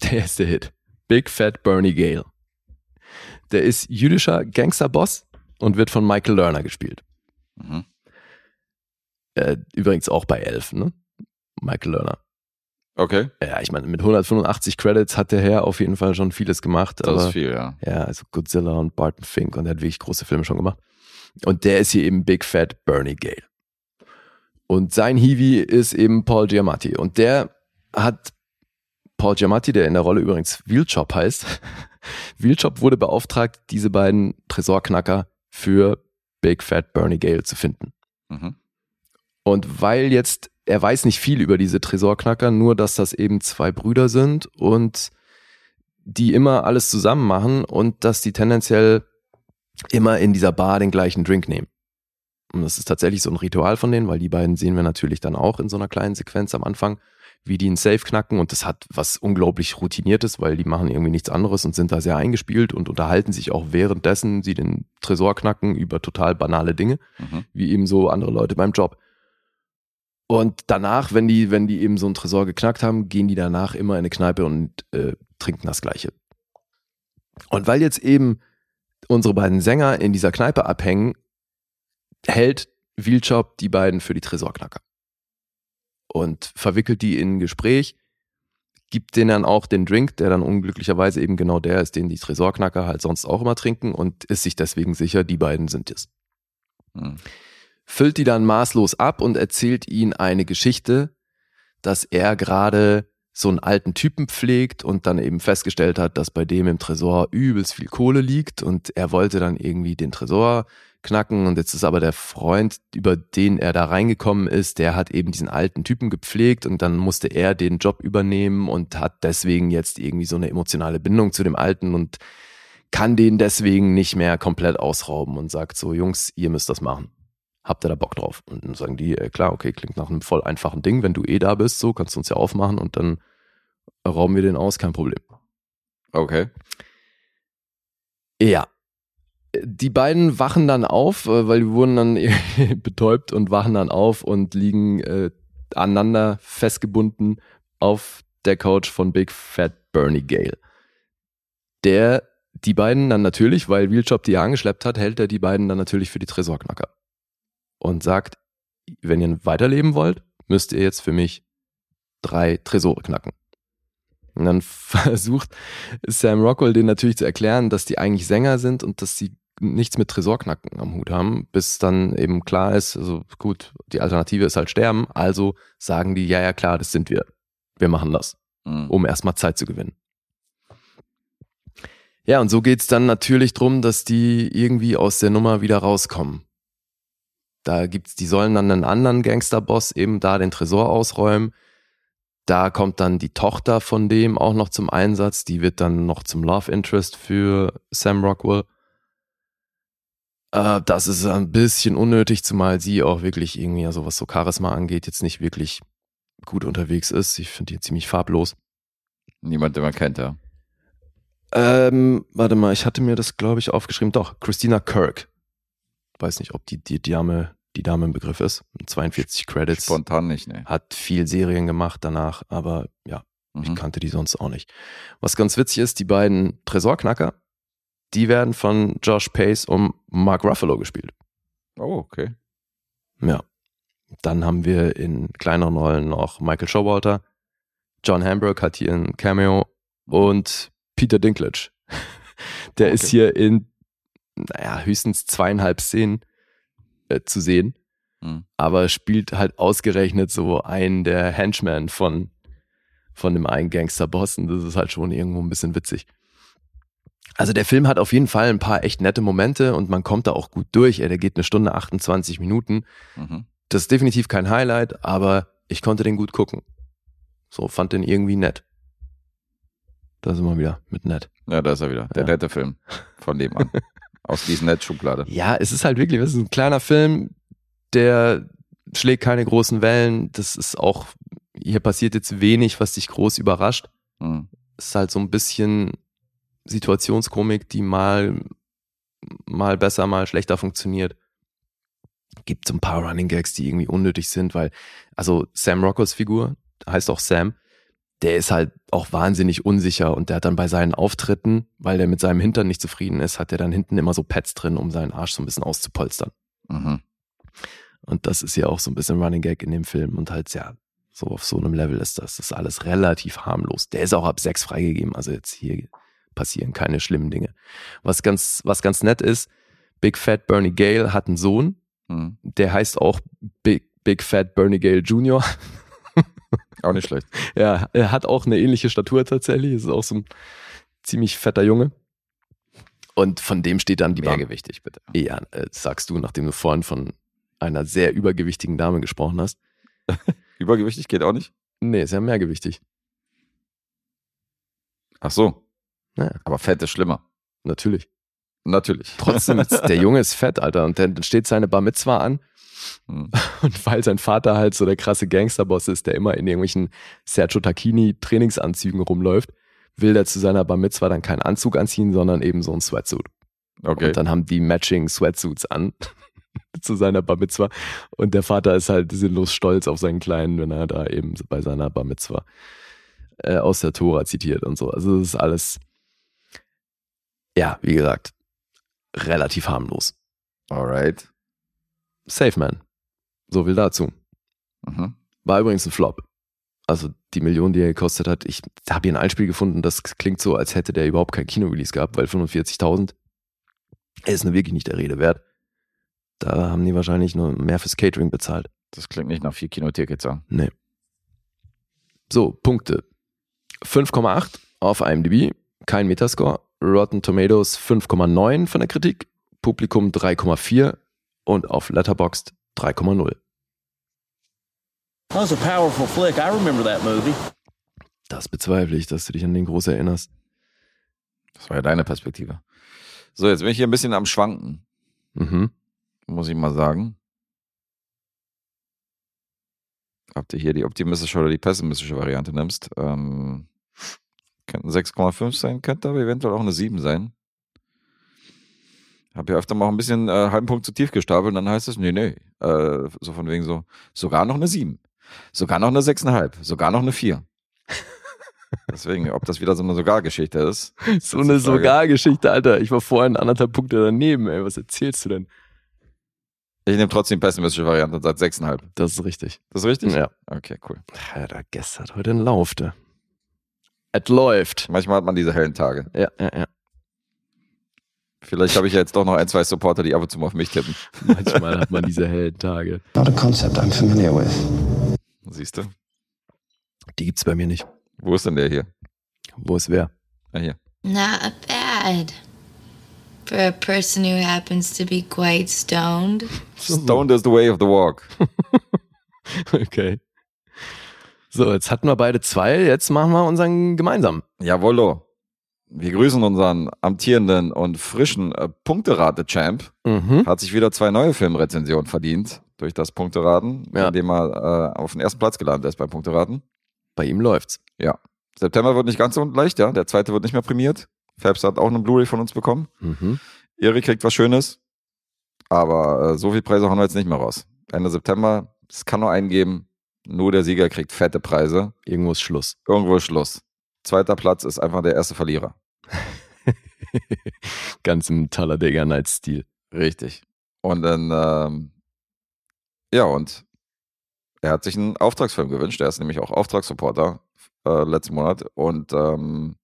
Speaker 2: Der ist der Hit. Big Fat Bernie Gale. Der ist jüdischer Gangsterboss und wird von Michael Lerner gespielt.
Speaker 3: Mhm.
Speaker 2: Äh, übrigens auch bei Elf, ne? Michael Lerner.
Speaker 3: Okay.
Speaker 2: Ja, ich meine, mit 185 Credits hat der Herr auf jeden Fall schon vieles gemacht.
Speaker 3: Das
Speaker 2: aber
Speaker 3: ist viel, ja.
Speaker 2: Ja, also Godzilla und Barton Fink und er hat wirklich große Filme schon gemacht. Und der ist hier eben Big Fat Bernie Gale. Und sein Hiwi ist eben Paul Giamatti. Und der hat Paul Giamatti, der in der Rolle übrigens Wheelchop heißt. Wheelchop wurde beauftragt, diese beiden Tresorknacker für Big Fat Bernie Gale zu finden.
Speaker 3: Mhm.
Speaker 2: Und weil jetzt, er weiß nicht viel über diese Tresorknacker, nur dass das eben zwei Brüder sind und die immer alles zusammen machen und dass die tendenziell immer in dieser Bar den gleichen Drink nehmen. Und das ist tatsächlich so ein Ritual von denen, weil die beiden sehen wir natürlich dann auch in so einer kleinen Sequenz am Anfang, wie die einen Safe knacken und das hat was unglaublich Routiniertes, weil die machen irgendwie nichts anderes und sind da sehr eingespielt und unterhalten sich auch währenddessen sie den Tresor knacken über total banale Dinge
Speaker 3: Mhm.
Speaker 2: wie eben so andere Leute beim Job. Und danach, wenn die, wenn die eben so einen Tresor geknackt haben, gehen die danach immer in eine Kneipe und äh, trinken das Gleiche. Und weil jetzt eben unsere beiden Sänger in dieser Kneipe abhängen, hält Wheelchop die beiden für die Tresorknacker. Und verwickelt die in ein Gespräch, gibt denen dann auch den Drink, der dann unglücklicherweise eben genau der ist, den die Tresorknacker halt sonst auch immer trinken und ist sich deswegen sicher, die beiden sind es
Speaker 3: Mhm.
Speaker 2: Füllt die dann maßlos ab und erzählt ihnen eine Geschichte, dass er gerade so einen alten Typen pflegt und dann eben festgestellt hat, dass bei dem im Tresor übelst viel Kohle liegt und er wollte dann irgendwie den Tresor knacken und jetzt ist aber der Freund, über den er da reingekommen ist, der hat eben diesen alten Typen gepflegt und dann musste er den Job übernehmen und hat deswegen jetzt irgendwie so eine emotionale Bindung zu dem Alten und kann den deswegen nicht mehr komplett ausrauben und sagt so, Jungs, ihr müsst das machen. Habt ihr da Bock drauf? Und dann sagen die, äh, klar, okay, klingt nach einem voll einfachen Ding. Wenn du eh da bist, so kannst du uns ja aufmachen und dann rauben wir den aus, kein Problem.
Speaker 3: Okay.
Speaker 2: Ja. Die beiden wachen dann auf, äh, weil die wurden dann betäubt und wachen dann auf und liegen äh, aneinander festgebunden auf der Couch von Big Fat Bernie Gale. Der die beiden dann natürlich, weil Wheelchop die angeschleppt hat, hält er die beiden dann natürlich für die Tresorknacker. Und sagt, wenn ihr weiterleben wollt, müsst ihr jetzt für mich drei Tresore knacken. Und dann versucht Sam Rockwell den natürlich zu erklären, dass die eigentlich Sänger sind und dass sie nichts mit Tresorknacken am Hut haben, bis dann eben klar ist, also gut, die Alternative ist halt sterben, also sagen die, ja, ja, klar, das sind wir. Wir machen das,
Speaker 3: Mhm.
Speaker 2: um erstmal Zeit zu gewinnen. Ja, und so geht's dann natürlich drum, dass die irgendwie aus der Nummer wieder rauskommen. Da gibt's, die sollen dann einen anderen Gangsterboss eben da den Tresor ausräumen. Da kommt dann die Tochter von dem auch noch zum Einsatz. Die wird dann noch zum Love Interest für Sam Rockwell. Äh, das ist ein bisschen unnötig, zumal sie auch wirklich irgendwie, also was so Charisma angeht, jetzt nicht wirklich gut unterwegs ist. Ich finde die ziemlich farblos.
Speaker 3: Niemand, den man kennt, ja.
Speaker 2: Ähm, warte mal, ich hatte mir das, glaube ich, aufgeschrieben. Doch, Christina Kirk. Weiß nicht, ob die, die Dame, die Dame im Begriff ist. 42 Credits.
Speaker 3: Spontan nicht, ne.
Speaker 2: Hat viel Serien gemacht danach, aber ja, ich
Speaker 3: Mhm.
Speaker 2: kannte die sonst auch nicht. Was ganz witzig ist, die beiden Tresorknacker, die werden von Josh Pace und Mark Ruffalo gespielt.
Speaker 3: Oh, okay.
Speaker 2: Ja. Dann haben wir in kleineren Rollen noch Michael Showalter, John Hamburg hat hier ein Cameo und Peter Dinklage. Der ist
Speaker 3: Okay.
Speaker 2: hier in, naja, höchstens zweieinhalb Szenen äh, zu sehen,
Speaker 3: Mhm.
Speaker 2: aber spielt halt ausgerechnet so einen der Henchmen von, von dem einen Gangsterboss und das ist halt schon irgendwo ein bisschen witzig. Also der Film hat auf jeden Fall ein paar echt nette Momente und man kommt da auch gut durch. Ey, der geht eine Stunde 28 Minuten.
Speaker 3: Mhm.
Speaker 2: Das ist definitiv kein Highlight, aber ich konnte den gut gucken. So, fand den irgendwie nett. Da sind wir wieder mit nett.
Speaker 3: Ja, da ist er wieder. Der
Speaker 2: Ja.
Speaker 3: nette Film von dem an. Aus diesen Netzschublade.
Speaker 2: Ja, es ist halt wirklich, es ist ein kleiner Film, der schlägt keine großen Wellen. Das ist auch, hier passiert jetzt wenig, was dich groß überrascht.
Speaker 3: Mhm.
Speaker 2: Es ist halt so ein bisschen Situationskomik, die mal, mal besser, mal schlechter funktioniert. Gibt so ein paar Running Gags, die irgendwie unnötig sind, weil, also Sam Rockwells Figur, heißt auch Sam, der ist halt auch wahnsinnig unsicher und der hat dann bei seinen Auftritten, weil der mit seinem Hintern nicht zufrieden ist, hat er dann hinten immer so Pads drin, um seinen Arsch so ein bisschen auszupolstern.
Speaker 3: Mhm.
Speaker 2: Und das ist ja auch so ein bisschen Running Gag in dem Film und halt, ja, so auf so einem Level ist das. Das ist alles relativ harmlos. Der ist auch ab sechs freigegeben, also jetzt hier passieren keine schlimmen Dinge. Was ganz, was ganz nett ist, Big Fat Bernie Gale hat einen Sohn,
Speaker 3: Mhm.
Speaker 2: der heißt auch Big, Big Fat Bernie Gale Jr.
Speaker 3: Auch nicht schlecht.
Speaker 2: Ja, er hat auch eine ähnliche Statur tatsächlich, ist auch so ein ziemlich fetter Junge. Und von dem steht dann die Bar.
Speaker 3: Mehrgewichtig, bitte.
Speaker 2: Ja, äh, sagst du, nachdem du vorhin von einer sehr übergewichtigen Dame gesprochen hast.
Speaker 3: Übergewichtig geht auch nicht?
Speaker 2: Nee, ist ja mehrgewichtig.
Speaker 3: Ach so.
Speaker 2: Ja.
Speaker 3: Aber Fett ist schlimmer.
Speaker 2: Natürlich.
Speaker 3: Natürlich.
Speaker 2: Trotzdem, der Junge ist fett, Alter. Und dann steht seine Bar Mitzwa an.
Speaker 3: Mhm.
Speaker 2: Und weil sein Vater halt so der krasse Gangsterboss ist, der immer in irgendwelchen Sergio Tacchini Trainingsanzügen rumläuft, will er zu seiner Bar Mitzwa dann keinen Anzug anziehen, sondern eben so einen Sweatsuit.
Speaker 3: Okay.
Speaker 2: Und dann haben die Matching Sweatsuits an zu seiner Bar Mitzwa. Und der Vater ist halt sinnlos stolz auf seinen Kleinen, wenn er da eben bei seiner Bar Mitzwa äh, aus der Tora zitiert und so. Also das ist alles, ja, wie gesagt, relativ harmlos.
Speaker 3: Alright.
Speaker 2: Safe Man. So viel dazu.
Speaker 3: Mhm.
Speaker 2: War übrigens ein Flop. Also die Million, die er gekostet hat, ich habe hier ein Einspiel gefunden, das klingt so, als hätte der überhaupt kein Kino-Release gehabt, weil 45.000 ist nur wirklich nicht der Rede wert. Da haben die wahrscheinlich nur mehr fürs Catering bezahlt.
Speaker 3: Das klingt nicht nach vier Kinotickets an.
Speaker 2: Nee. So, Punkte. 5,8 auf IMDb, kein Metascore. Rotten Tomatoes 5,9 von der Kritik, Publikum 3,4 und auf Letterboxd 3,0.
Speaker 6: That was a powerful flick. I remember that movie.
Speaker 2: Das bezweifle ich, dass du dich an den groß erinnerst.
Speaker 3: Das war ja deine Perspektive. So, jetzt bin ich hier ein bisschen am Schwanken,
Speaker 2: Mhm.
Speaker 3: muss ich mal sagen. Ob du hier die optimistische oder die pessimistische Variante nimmst. Ähm, könnten 6,5 sein, könnte aber eventuell auch eine 7 sein. Hab ja öfter mal ein bisschen äh, halben Punkt zu tief gestapelt und dann heißt es, nee, nee, äh, so von wegen so, sogar noch eine 7, sogar noch eine 6,5, sogar noch eine 4. Deswegen, ob das wieder so eine Sogar-Geschichte ist.
Speaker 2: So eine Sogar-Geschichte, Alter. Ich war vorhin anderthalb Punkte daneben, ey. Was erzählst du denn?
Speaker 3: Ich nehme trotzdem pessimistische Variante und sage 6,5.
Speaker 2: Das ist richtig.
Speaker 3: Das ist richtig?
Speaker 2: Ja.
Speaker 3: Okay, cool.
Speaker 2: Gäste hat heute Lauf, der. Es läuft.
Speaker 3: Manchmal hat man diese hellen Tage.
Speaker 2: Ja, ja, ja.
Speaker 3: Vielleicht habe ich ja jetzt doch noch ein, zwei Supporter, die ab und zu mal auf mich tippen.
Speaker 2: Manchmal hat man diese hellen Tage.
Speaker 5: Not a concept I'm familiar with.
Speaker 3: Siehst du?
Speaker 2: Die gibt's bei mir nicht.
Speaker 3: Wo ist denn der hier?
Speaker 2: Wo ist wer?
Speaker 3: Ah, hier.
Speaker 7: Not bad. For a person who happens to be quite stoned.
Speaker 3: Stoned is the way of the walk.
Speaker 2: Okay. So, jetzt hatten wir beide zwei, jetzt machen wir unseren gemeinsamen.
Speaker 3: Jawollo. Wir grüßen unseren amtierenden und frischen äh, Punkterate-Champ.
Speaker 2: Mhm.
Speaker 3: Hat sich wieder zwei neue Filmrezensionen verdient durch das Punkteraten,
Speaker 2: Ja.
Speaker 3: indem er äh, auf den ersten Platz gelandet ist beim Punkteraten.
Speaker 2: Bei ihm läuft's.
Speaker 3: Ja. September wird nicht ganz so leicht, ja. Der zweite wird nicht mehr prämiert. Fabs hat auch eine Blu-ray von uns bekommen.
Speaker 2: Mhm.
Speaker 3: Erik kriegt was Schönes. Aber äh, so viel Preise hauen wir jetzt nicht mehr raus. Ende September, es kann nur einen geben. Nur der Sieger kriegt fette Preise.
Speaker 2: Irgendwo ist Schluss.
Speaker 3: Irgendwo ist Schluss. Zweiter Platz ist einfach der erste Verlierer.
Speaker 2: Ganz im Talladega Nights-Stil.
Speaker 3: Richtig. Und dann, ähm, ja, und er hat sich einen Auftragsfilm gewünscht. Er ist nämlich auch Auftragssupporter äh, letzten Monat. Und ähm,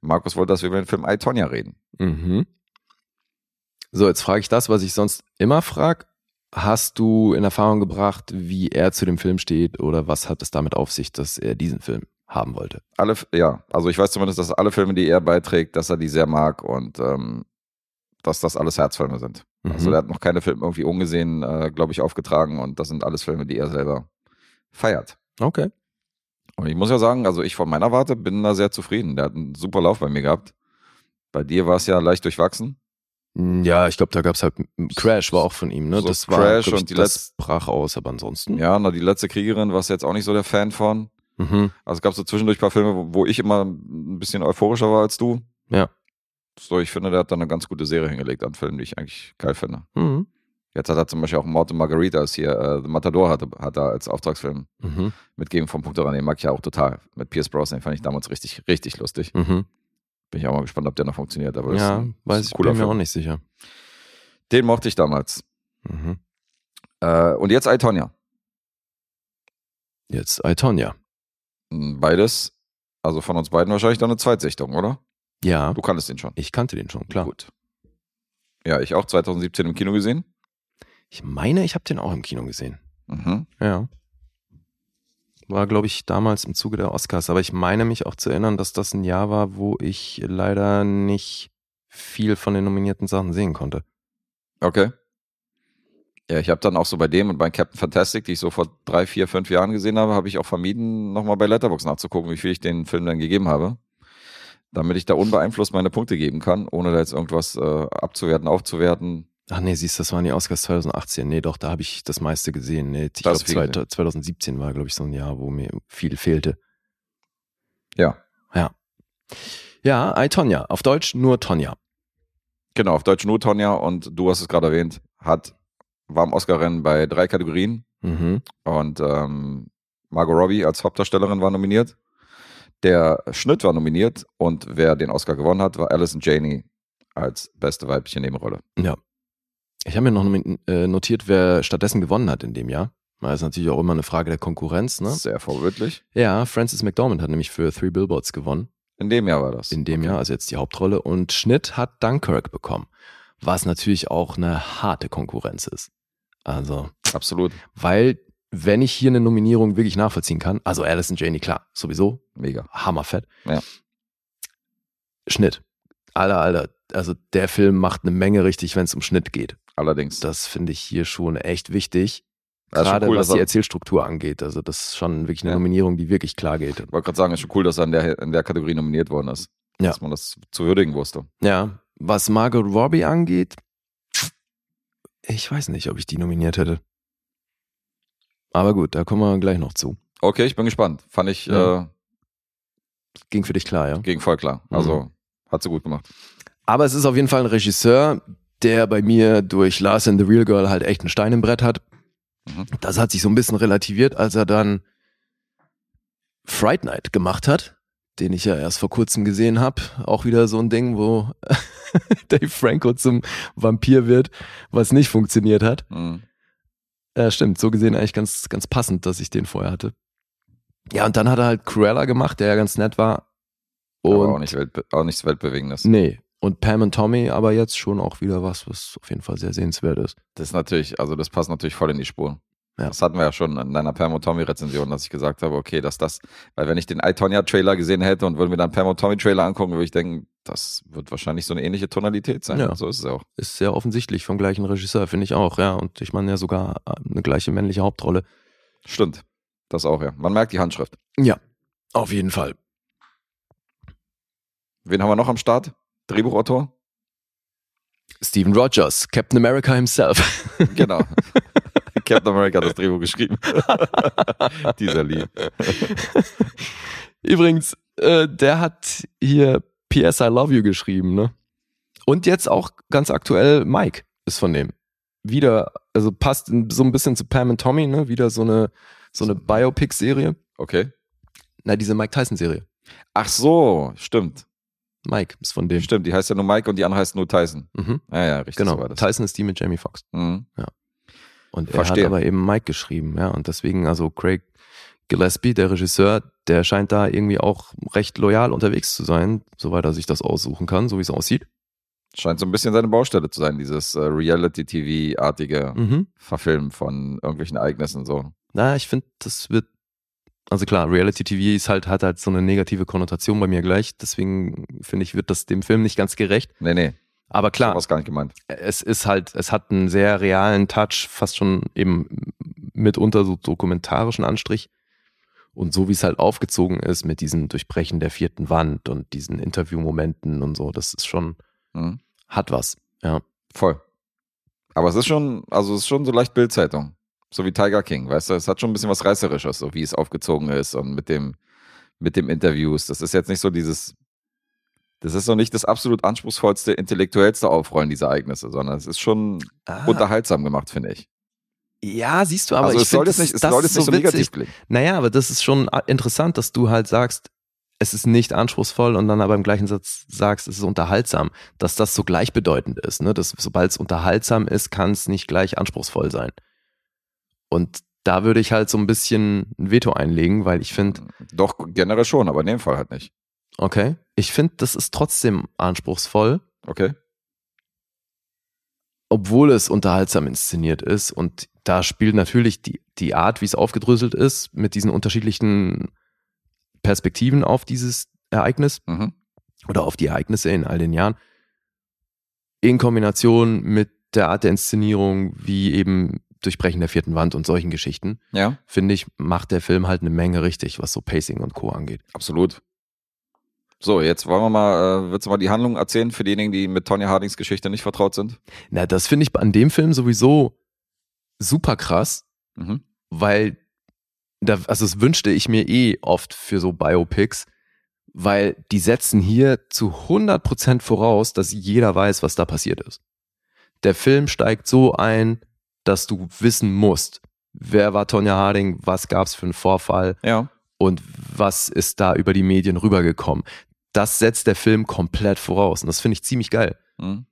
Speaker 3: Markus wollte, dass wir über den Film I, Tonya reden.
Speaker 2: Mhm. So, jetzt frage ich das, was ich sonst immer frage. Hast du in Erfahrung gebracht, wie er zu dem Film steht oder was hat es damit auf sich, dass er diesen Film haben wollte?
Speaker 3: Alle, ja, also ich weiß zumindest, dass alle Filme, die er beiträgt, dass er die sehr mag und ähm, dass das alles Herzfilme sind. Also
Speaker 2: Mhm.
Speaker 3: er hat noch keine Filme irgendwie ungesehen, äh, glaube ich, aufgetragen und das sind alles Filme, die er selber feiert.
Speaker 2: Okay.
Speaker 3: Und ich muss ja sagen, also ich von meiner Warte bin da sehr zufrieden. Der hat einen super Lauf bei mir gehabt. Bei dir war es ja leicht durchwachsen.
Speaker 2: Ja, ich glaube, da gab es halt Crash, war auch von ihm, ne?
Speaker 3: So
Speaker 2: das war
Speaker 3: Crash
Speaker 2: glaub ich,
Speaker 3: und die
Speaker 2: das brach aus, aber ansonsten.
Speaker 3: Ja, na, die letzte Kriegerin warst du jetzt auch nicht so der Fan von.
Speaker 2: Mhm.
Speaker 3: Also es gab so zwischendurch ein paar Filme, wo, wo ich immer ein bisschen euphorischer war als du.
Speaker 2: Ja.
Speaker 3: So, ich finde, der hat da eine ganz gute Serie hingelegt an Filmen, die ich eigentlich geil finde.
Speaker 2: Mhm.
Speaker 3: Jetzt hat er zum Beispiel auch Mord und Margaritas hier, äh, The Matador hatte, hat er als Auftragsfilm
Speaker 2: Mhm.
Speaker 3: mitgegeben vom Punkt daran. Den mag ich ja auch total. Mit Pierce Brosnan den fand ich damals richtig, richtig lustig.
Speaker 2: Mhm.
Speaker 3: Bin ich auch mal gespannt, ob der noch funktioniert. Aber ist
Speaker 2: Ja,
Speaker 3: das
Speaker 2: weiß
Speaker 3: ist
Speaker 2: ich, bin mir
Speaker 3: Film.
Speaker 2: auch nicht sicher.
Speaker 3: Den mochte ich damals.
Speaker 2: Mhm.
Speaker 3: Äh, und jetzt I, Tonya.
Speaker 2: Jetzt I, Tonya.
Speaker 3: Beides, also von uns beiden wahrscheinlich dann eine Zweitsichtung, oder?
Speaker 2: Ja,
Speaker 3: Du kanntest ihn schon.
Speaker 2: ich kannte den schon, klar.
Speaker 3: Gut. Ja, ich auch 2017 im Kino gesehen.
Speaker 2: Ich meine, ich habe den auch im Kino gesehen.
Speaker 3: Mhm.
Speaker 2: Ja. War, glaube ich, damals im Zuge der Oscars. Aber ich meine mich auch zu erinnern, dass das ein Jahr war, wo ich leider nicht viel von den nominierten Sachen sehen konnte.
Speaker 3: Okay. Ja, ich habe dann auch so bei dem und bei Captain Fantastic, die ich so vor drei, vier, fünf Jahren gesehen habe, habe ich auch vermieden, nochmal bei Letterboxd nachzugucken, wie viel ich den Film dann gegeben habe. Damit ich da unbeeinflusst meine Punkte geben kann, ohne da jetzt irgendwas äh, abzuwerten, aufzuwerten.
Speaker 2: Ach nee, siehst du, das waren die Oscars 2018. Nee, doch, da habe ich das meiste gesehen. Nee, ich glaube,
Speaker 3: ist viel gesehen.
Speaker 2: 2017 war, glaube ich, so ein Jahr, wo mir viel fehlte.
Speaker 3: Ja.
Speaker 2: Ja. Ja, I, Tonya. Auf Deutsch nur Tonja.
Speaker 3: Genau, auf Deutsch nur Tonja und du hast es gerade erwähnt, hat, war im Oscar-Rennen bei drei Kategorien
Speaker 2: Mhm.
Speaker 3: und ähm, Margot Robbie als Hauptdarstellerin war nominiert. Der Schnitt war nominiert und wer den Oscar gewonnen hat, war Alison Janey als beste weibliche Nebenrolle.
Speaker 2: Ja. Ich habe mir noch äh, notiert, wer stattdessen gewonnen hat in dem Jahr. Das ist natürlich auch immer eine Frage der Konkurrenz, ne?
Speaker 3: Sehr vorbildlich.
Speaker 2: Ja, Francis McDormand hat nämlich für Three Billboards gewonnen.
Speaker 3: In dem Jahr war das.
Speaker 2: In dem
Speaker 3: Okay.
Speaker 2: Jahr, also jetzt die Hauptrolle. Und Schnitt hat Dunkirk bekommen. Was natürlich auch eine harte Konkurrenz ist. Also,
Speaker 3: Absolut.
Speaker 2: weil, wenn ich hier eine Nominierung wirklich nachvollziehen kann, also Alison Janey, klar, sowieso,
Speaker 3: Mega.
Speaker 2: hammerfett.
Speaker 3: Ja.
Speaker 2: Schnitt. Alter, Alter, also der Film macht eine Menge richtig, wenn es um Schnitt geht.
Speaker 3: Allerdings.
Speaker 2: Das finde ich hier schon echt wichtig.
Speaker 3: Das
Speaker 2: Gerade
Speaker 3: cool,
Speaker 2: was die
Speaker 3: er-
Speaker 2: Erzählstruktur angeht. Also das ist schon wirklich eine
Speaker 3: Ja.
Speaker 2: Nominierung, die wirklich klar geht.
Speaker 3: Ich wollte gerade sagen, ist schon cool, dass er in der, in der Kategorie nominiert worden ist.
Speaker 2: Ja.
Speaker 3: Dass man das zu würdigen wusste.
Speaker 2: Ja, was Margot Robbie angeht, ich weiß nicht, ob ich die nominiert hätte. Aber gut, da kommen wir gleich noch zu.
Speaker 3: Okay, ich bin gespannt. Fand ich
Speaker 2: Ja.
Speaker 3: äh,
Speaker 2: Ging für dich klar, ja.
Speaker 3: ging voll klar. Also hat sie gut gemacht.
Speaker 2: Aber es ist auf jeden Fall ein Regisseur, der bei mir durch Lars and the Real Girl halt echt einen Stein im Brett hat.
Speaker 3: Mhm.
Speaker 2: Das hat sich so ein bisschen relativiert, als er dann Fright Night gemacht hat, den ich ja erst vor kurzem gesehen habe. Auch wieder so ein Ding, wo Dave Franco zum Vampir wird, was nicht funktioniert hat.
Speaker 3: Mhm.
Speaker 2: Ja, stimmt. So gesehen eigentlich ganz, ganz passend, dass ich den vorher hatte. Ja, und dann hat er halt Cruella gemacht, der ja ganz nett war. Und
Speaker 3: Aber auch, nicht Weltbe auch nichts Weltbewegendes.
Speaker 2: nee. Und Pam und Tommy, aber jetzt schon auch wieder was, was auf jeden Fall sehr sehenswert ist.
Speaker 3: Das ist natürlich, also das passt natürlich voll in die Spur.
Speaker 2: Ja.
Speaker 3: Das hatten wir ja schon in deiner Pam und Tommy Rezension, dass ich gesagt habe, okay, dass das, weil wenn ich den iTonya Trailer gesehen hätte und würde mir dann Pam und Tommy Trailer angucken, würde ich denken, das wird wahrscheinlich so eine ähnliche Tonalität sein.
Speaker 2: Ja.
Speaker 3: So ist es auch.
Speaker 2: Ist sehr offensichtlich vom gleichen Regisseur, finde ich auch, ja. Und ich meine ja sogar äh, eine gleiche männliche Hauptrolle.
Speaker 3: Stimmt. Das auch, ja. Man merkt die Handschrift.
Speaker 2: Ja, auf jeden Fall.
Speaker 3: Wen haben wir noch am Start? Drehbuchautor?
Speaker 2: Steven Rogers, Captain America himself.
Speaker 3: Genau. Captain America hat das Drehbuch geschrieben. Dieser Lied.
Speaker 2: Übrigens, äh, der hat hier PS I Love You geschrieben, ne? Und jetzt auch ganz aktuell Mike ist von dem. Wieder, also passt so ein bisschen zu Pam und Tommy, ne? Wieder so eine, so eine Biopic-Serie.
Speaker 3: Okay.
Speaker 2: Na, diese Mike Tyson-Serie.
Speaker 3: Ach so, stimmt.
Speaker 2: Mike ist von dem.
Speaker 3: Stimmt, die heißt ja nur Mike und die andere heißt nur Tyson.
Speaker 2: Mhm.
Speaker 3: Ja, ja, richtig.
Speaker 2: Genau.
Speaker 3: So war das.
Speaker 2: Tyson ist die mit Jamie Foxx.
Speaker 3: Mhm.
Speaker 2: Und er
Speaker 3: Verstehe.
Speaker 2: hat aber eben Mike geschrieben, ja. Und deswegen, also Craig Gillespie, der Regisseur, der scheint da irgendwie auch recht loyal unterwegs zu sein, soweit er sich das aussuchen kann, so wie es aussieht.
Speaker 3: Scheint so ein bisschen seine Baustelle zu sein, dieses äh, Reality-TV-artige
Speaker 2: Mhm.
Speaker 3: Verfilmen von irgendwelchen Ereignissen und so.
Speaker 2: Na, ich finde, das wird, also klar, Reality TV ist halt, hat halt so eine negative Konnotation bei mir gleich. Deswegen finde ich, wird das dem Film nicht ganz gerecht.
Speaker 3: Nee, nee,
Speaker 2: Aber
Speaker 3: klar. was gar nicht gemeint.
Speaker 2: es ist halt, es hat einen sehr realen Touch, fast schon eben mitunter so dokumentarischen Anstrich. Und so wie es halt aufgezogen ist mit diesem Durchbrechen der vierten Wand und diesen Interviewmomenten und so, das ist schon,
Speaker 3: Mhm.
Speaker 2: hat was. Ja.
Speaker 3: Voll. Aber es ist schon, also es ist schon so leicht Bildzeitung. So wie Tiger King, weißt du? Es hat schon ein bisschen was Reißerisches, so wie es aufgezogen ist und mit dem, mit dem Interviews. Das ist jetzt nicht so dieses, das ist noch nicht das absolut anspruchsvollste, intellektuellste Aufrollen dieser Ereignisse, sondern es ist schon unterhaltsam gemacht, finde ich.
Speaker 2: Ja, siehst du, aber
Speaker 3: also
Speaker 2: ich
Speaker 3: es soll
Speaker 2: finde,
Speaker 3: jetzt nicht, es
Speaker 2: das
Speaker 3: soll
Speaker 2: ist
Speaker 3: jetzt nicht so
Speaker 2: witzig.
Speaker 3: negativ klingen.
Speaker 2: Naja, aber das ist schon interessant, dass du halt sagst, es ist nicht anspruchsvoll und dann aber im gleichen Satz sagst, es ist unterhaltsam, dass das so gleichbedeutend ist, ne? Dass sobald es unterhaltsam ist, kann es nicht gleich anspruchsvoll sein. Und da würde ich halt so ein bisschen ein Veto einlegen, weil ich finde,
Speaker 3: Doch, generell schon, aber in dem Fall halt nicht.
Speaker 2: Okay, ich finde, das ist trotzdem anspruchsvoll,
Speaker 3: Okay?
Speaker 2: obwohl es unterhaltsam inszeniert ist. Und da spielt natürlich die, die Art, wie es aufgedröselt ist, mit diesen unterschiedlichen Perspektiven auf dieses Ereignis
Speaker 3: Mhm.
Speaker 2: oder auf die Ereignisse in all den Jahren, in Kombination mit der Art der Inszenierung, wie eben Durchbrechen der vierten Wand und solchen Geschichten,
Speaker 3: Ja,
Speaker 2: finde ich, macht der Film halt eine Menge richtig, was so Pacing und Co. angeht.
Speaker 3: absolut. So, jetzt wollen wir mal, äh, willst du mal die Handlung erzählen für diejenigen, die mit Tonya Hardings Geschichte nicht vertraut sind?
Speaker 2: Na, das finde ich an dem Film sowieso super krass,
Speaker 3: Mhm.
Speaker 2: weil da, also das wünschte ich mir eh oft für so Biopics, weil die setzen hier zu 100% voraus, dass jeder weiß, was da passiert ist. Der Film steigt so ein, dass du wissen musst, wer war Tonja Harding, was gab's für einen Vorfall
Speaker 3: Ja.
Speaker 2: und was ist da über die Medien rübergekommen. Das setzt der Film komplett voraus und das finde ich ziemlich geil.
Speaker 3: Mhm.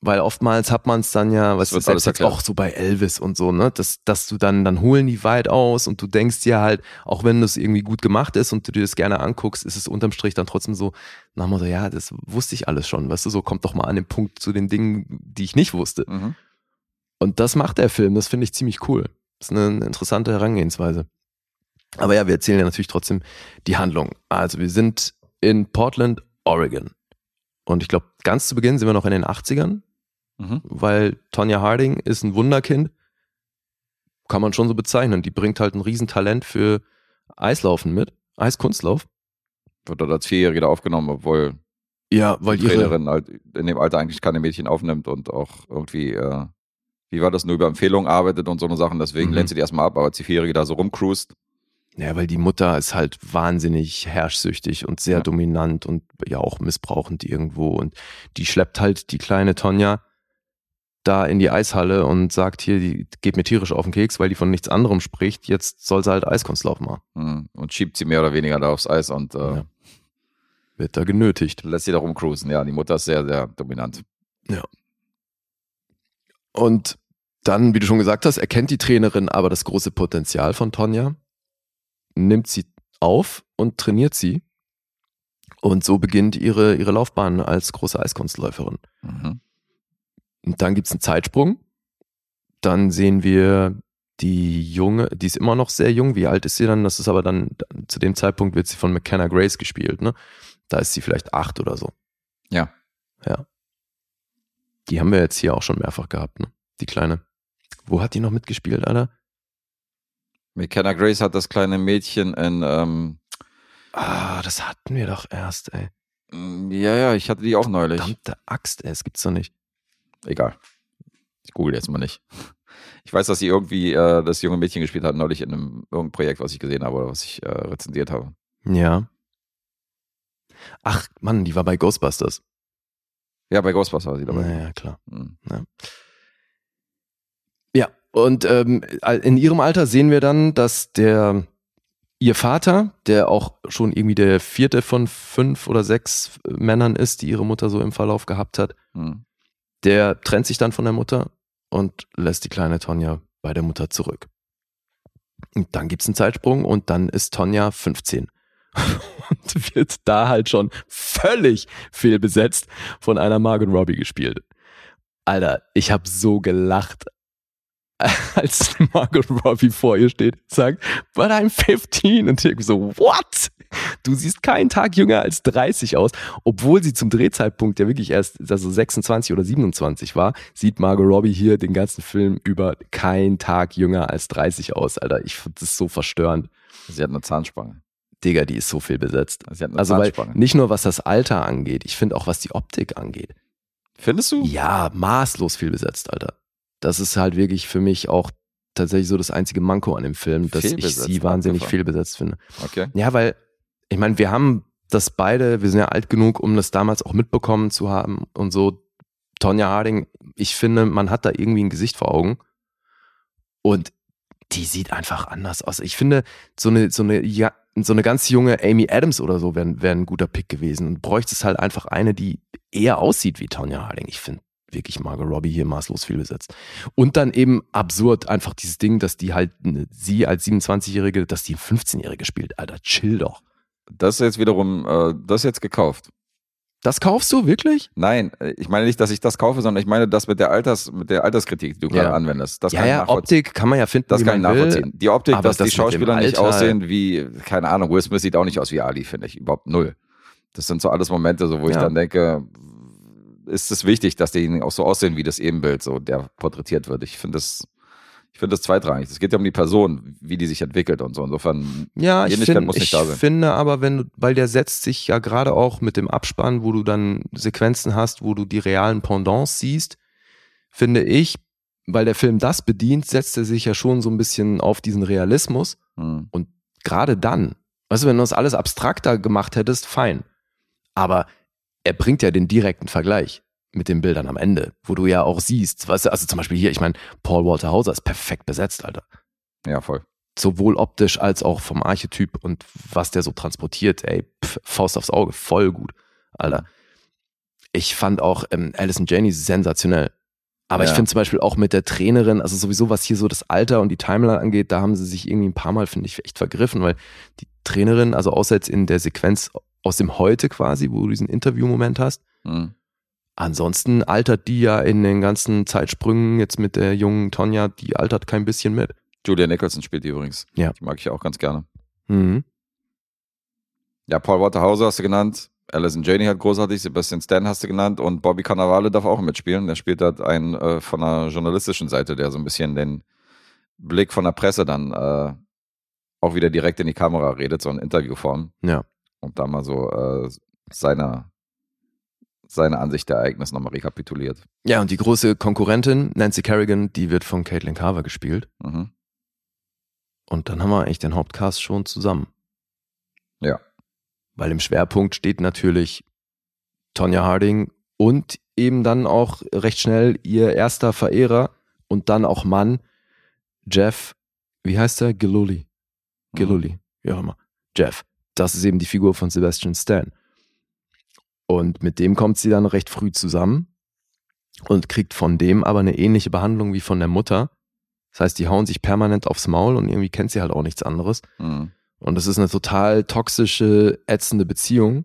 Speaker 2: Weil oftmals hat man es dann ja, was
Speaker 3: wird
Speaker 2: selbst jetzt auch so bei Elvis und so, ne, dass, dass du dann, dann holen die weit aus und du denkst dir halt, auch wenn das irgendwie gut gemacht ist und du dir das gerne anguckst, ist es unterm Strich dann trotzdem so, nach dem Motto, ja, das wusste ich alles schon, weißt du, so kommt doch mal an den Punkt zu den Dingen, die ich nicht wusste.
Speaker 3: Mhm.
Speaker 2: Und das macht der Film, das finde ich ziemlich cool. Das ist eine interessante Herangehensweise. Aber ja, wir erzählen ja natürlich trotzdem die Handlung. Also wir sind in Portland, Oregon. Und ich glaube, ganz zu Beginn sind wir noch in den 80ern,
Speaker 3: Mhm.
Speaker 2: weil Tonya Harding ist ein Wunderkind. Kann man schon so bezeichnen. Die bringt halt ein Riesentalent für Eislaufen mit. Eiskunstlauf.
Speaker 3: Wird dort als Vierjährige da aufgenommen, obwohl
Speaker 2: Ja, weil
Speaker 3: die Trainerin halt in dem Alter eigentlich keine Mädchen aufnimmt und auch irgendwie, äh, wie war das, nur über Empfehlungen arbeitet und so eine Sachen. Deswegen
Speaker 2: Mhm.
Speaker 3: lehnt sie die erstmal ab, aber als die Vierjährige da so rumcruist.
Speaker 2: Ja, weil die Mutter ist halt wahnsinnig herrschsüchtig und sehr
Speaker 3: Ja.
Speaker 2: dominant und ja auch missbrauchend irgendwo. Und die schleppt halt die kleine Tonja da in die Eishalle und sagt hier, die geht mir tierisch auf den Keks, weil die von nichts anderem spricht. Jetzt soll sie halt Eiskunstlauf machen.
Speaker 3: Mhm. Und schiebt sie mehr oder weniger da aufs Eis und äh,
Speaker 2: Ja. Wird da genötigt.
Speaker 3: lässt sie da rumcruisen. Ja, die Mutter ist sehr, sehr dominant.
Speaker 2: Und dann, wie du schon gesagt hast, erkennt die Trainerin aber das große Potenzial von Tonja, nimmt sie auf und trainiert sie. Und so beginnt ihre, ihre Laufbahn als große Eiskunstläuferin.
Speaker 3: Mhm.
Speaker 2: Und dann gibt's einen Zeitsprung. Dann sehen wir die Junge, die ist immer noch sehr jung. Wie alt ist sie dann? Das ist aber dann, zu dem Zeitpunkt wird sie von McKenna Grace gespielt, ne? Da ist sie vielleicht acht oder so.
Speaker 3: Ja.
Speaker 2: Ja. Die haben wir jetzt hier auch schon mehrfach gehabt, ne? Die Kleine. Wo hat die noch mitgespielt, Alter?
Speaker 3: McKenna Grace hat das kleine Mädchen in, ähm,
Speaker 2: Ah, das hatten wir doch erst, ey.
Speaker 3: mm, ja, ja, ich hatte die auch neulich.
Speaker 2: Verdammte Axt, ey, das gibt's doch nicht.
Speaker 3: Egal. Ich google jetzt mal nicht. Ich weiß, dass sie irgendwie äh, das junge Mädchen gespielt hat, neulich in einem irgendein Projekt, was ich gesehen habe oder was ich äh, rezensiert habe.
Speaker 2: Ja. Ach, Mann, die war bei Ghostbusters.
Speaker 3: Ja, bei Ghostbusters war sie dabei.
Speaker 2: Naja, klar.
Speaker 3: Mhm.
Speaker 2: Ja, und ähm, in ihrem Alter sehen wir dann, dass der ihr Vater, der auch schon irgendwie der vierte von fünf oder sechs Männern ist, die ihre Mutter so im Verlauf gehabt hat,
Speaker 3: Mhm.
Speaker 2: der trennt sich dann von der Mutter und lässt die kleine Tonja bei der Mutter zurück. Und dann gibt's einen Zeitsprung und dann ist Tonja 15 und wird da halt schon völlig fehlbesetzt von einer Margot Robbie gespielt. Alter, ich habe so gelacht, als Margot Robbie vor ihr steht sagt, but I'm 15 und ich so, what? Du siehst keinen Tag jünger als 30 aus, obwohl sie zum Drehzeitpunkt ja wirklich erst also 26 oder 27 war, sieht Margot Robbie hier den ganzen Film über keinen Tag jünger als 30 aus, Alter. Ich finde das so verstörend.
Speaker 3: Sie hat eine Zahnspange.
Speaker 2: Digga, die ist so viel besetzt.
Speaker 3: Sie hat eine
Speaker 2: Also weil
Speaker 3: Zahnspange.
Speaker 2: nicht nur was das Alter angeht, ich finde auch was die Optik angeht.
Speaker 3: Findest du?
Speaker 2: Ja, maßlos viel besetzt, Alter. Das ist halt wirklich für mich auch tatsächlich so das einzige Manko an dem Film, dass ich sie wahnsinnig fehlbesetzt finde.
Speaker 3: Okay.
Speaker 2: Ja, weil, ich meine, wir haben das beide, wir sind ja alt genug, um das damals auch mitbekommen zu haben und so. Tonja Harding, ich finde, man hat da irgendwie ein Gesicht vor Augen und die sieht einfach anders aus. Ich finde, so eine, so eine, ja, so eine ganz junge Amy Adams oder so wäre wär ein guter Pick gewesen. Und bräuchte es halt einfach eine, die eher aussieht wie Tonja Harding. Ich finde wirklich Margot Robbie hier maßlos viel besetzt. Und dann eben absurd einfach dieses Ding, dass die halt, ne, sie als 27-Jährige, dass die 15-Jährige spielt. Alter, chill doch.
Speaker 3: Das ist jetzt wiederum, äh, das ist jetzt gekauft.
Speaker 2: Das kaufst du wirklich?
Speaker 3: Nein, äh, ich meine nicht, dass ich das kaufe, sondern ich meine das mit der Alters, mit der Alterskritik, die du gerade
Speaker 2: Ja.
Speaker 3: anwendest. Das
Speaker 2: ja,
Speaker 3: kann ich
Speaker 2: ja,
Speaker 3: nachvollziehen.
Speaker 2: Optik kann man ja finden,
Speaker 3: Das kann ich
Speaker 2: man will.
Speaker 3: nachvollziehen. Die Optik, dass
Speaker 2: das
Speaker 3: die Schauspieler nicht aussehen wie, keine Ahnung, Will Smith sieht auch nicht aus wie Ali, finde ich. Überhaupt null. Das sind so alles Momente, so, wo ich
Speaker 2: Ja.
Speaker 3: dann denke, ist es wichtig, dass die auch so aussehen wie das Ebenbild, so der porträtiert wird. Ich finde das, ich finde das zweitrangig. Es geht ja um die Person, wie die sich entwickelt und so. Insofern,
Speaker 2: Ja, ich, find,
Speaker 3: muss nicht
Speaker 2: ich
Speaker 3: da sein.
Speaker 2: finde aber, wenn du, weil der setzt sich ja gerade auch mit dem Abspann, wo du dann Sequenzen hast, wo du die realen Pendants siehst, finde ich, weil der Film das bedient, setzt er sich ja schon so ein bisschen auf diesen Realismus.
Speaker 3: hm,
Speaker 2: Und gerade dann, weißt du, wenn du das alles abstrakter gemacht hättest, fein. Aber er bringt ja den direkten Vergleich mit den Bildern am Ende, wo du ja auch siehst, weißt du, also zum Beispiel hier, ich meine, Paul Walter Hauser ist perfekt besetzt, Alter
Speaker 3: ja, voll.
Speaker 2: sowohl optisch als auch vom Archetyp und was der so transportiert, ey, pf, Faust aufs Auge, voll gut, Alter. Ich fand auch ähm, Alison Janney sensationell. Aber ich
Speaker 3: Ja.
Speaker 2: finde zum Beispiel auch mit der Trainerin, also sowieso was hier so das Alter und die Timeline angeht, da haben sie sich irgendwie ein paar Mal, finde ich, echt vergriffen, weil die Trainerin, also außer jetzt in der Sequenz aus dem Heute quasi, wo du diesen Interviewmoment hast,
Speaker 3: Hm.
Speaker 2: ansonsten altert die ja in den ganzen Zeitsprüngen jetzt mit der jungen Tonja, die altert kein bisschen mit.
Speaker 3: Julia Nicholson spielt die übrigens.
Speaker 2: Ja.
Speaker 3: Die mag ich auch ganz gerne.
Speaker 2: Mhm.
Speaker 3: Ja, Paul Walter Hauser hast du genannt. Alison Janney hat großartig, Sebastian Stan hast du genannt und Bobby Cannavale darf auch mitspielen. Der spielt halt einen äh, von der journalistischen Seite, der so ein bisschen den Blick von der Presse dann äh, auch wieder direkt in die Kamera redet, so in Interviewform.
Speaker 2: Ja.
Speaker 3: Und da mal so äh, seine, seine Ansicht der Ereignisse nochmal rekapituliert.
Speaker 2: Ja, und die große Konkurrentin, Nancy Kerrigan, die wird von Caitlin Carver gespielt.
Speaker 3: Mhm.
Speaker 2: Und dann haben wir eigentlich den Hauptcast schon zusammen.
Speaker 3: Ja.
Speaker 2: Weil im Schwerpunkt steht natürlich Tonya Harding und eben dann auch recht schnell ihr erster Verehrer und dann auch Mann, Jeff, wie heißt er? Gilluli. Gilluli, wie auch immer. Jeff. Das ist eben die Figur von Sebastian Stan. Und mit dem kommt sie dann recht früh zusammen und kriegt von dem aber eine ähnliche Behandlung wie von der Mutter. Das heißt, die hauen sich permanent aufs Maul und irgendwie kennt sie halt auch nichts anderes.
Speaker 3: Mhm.
Speaker 2: Und das ist eine total toxische, ätzende Beziehung,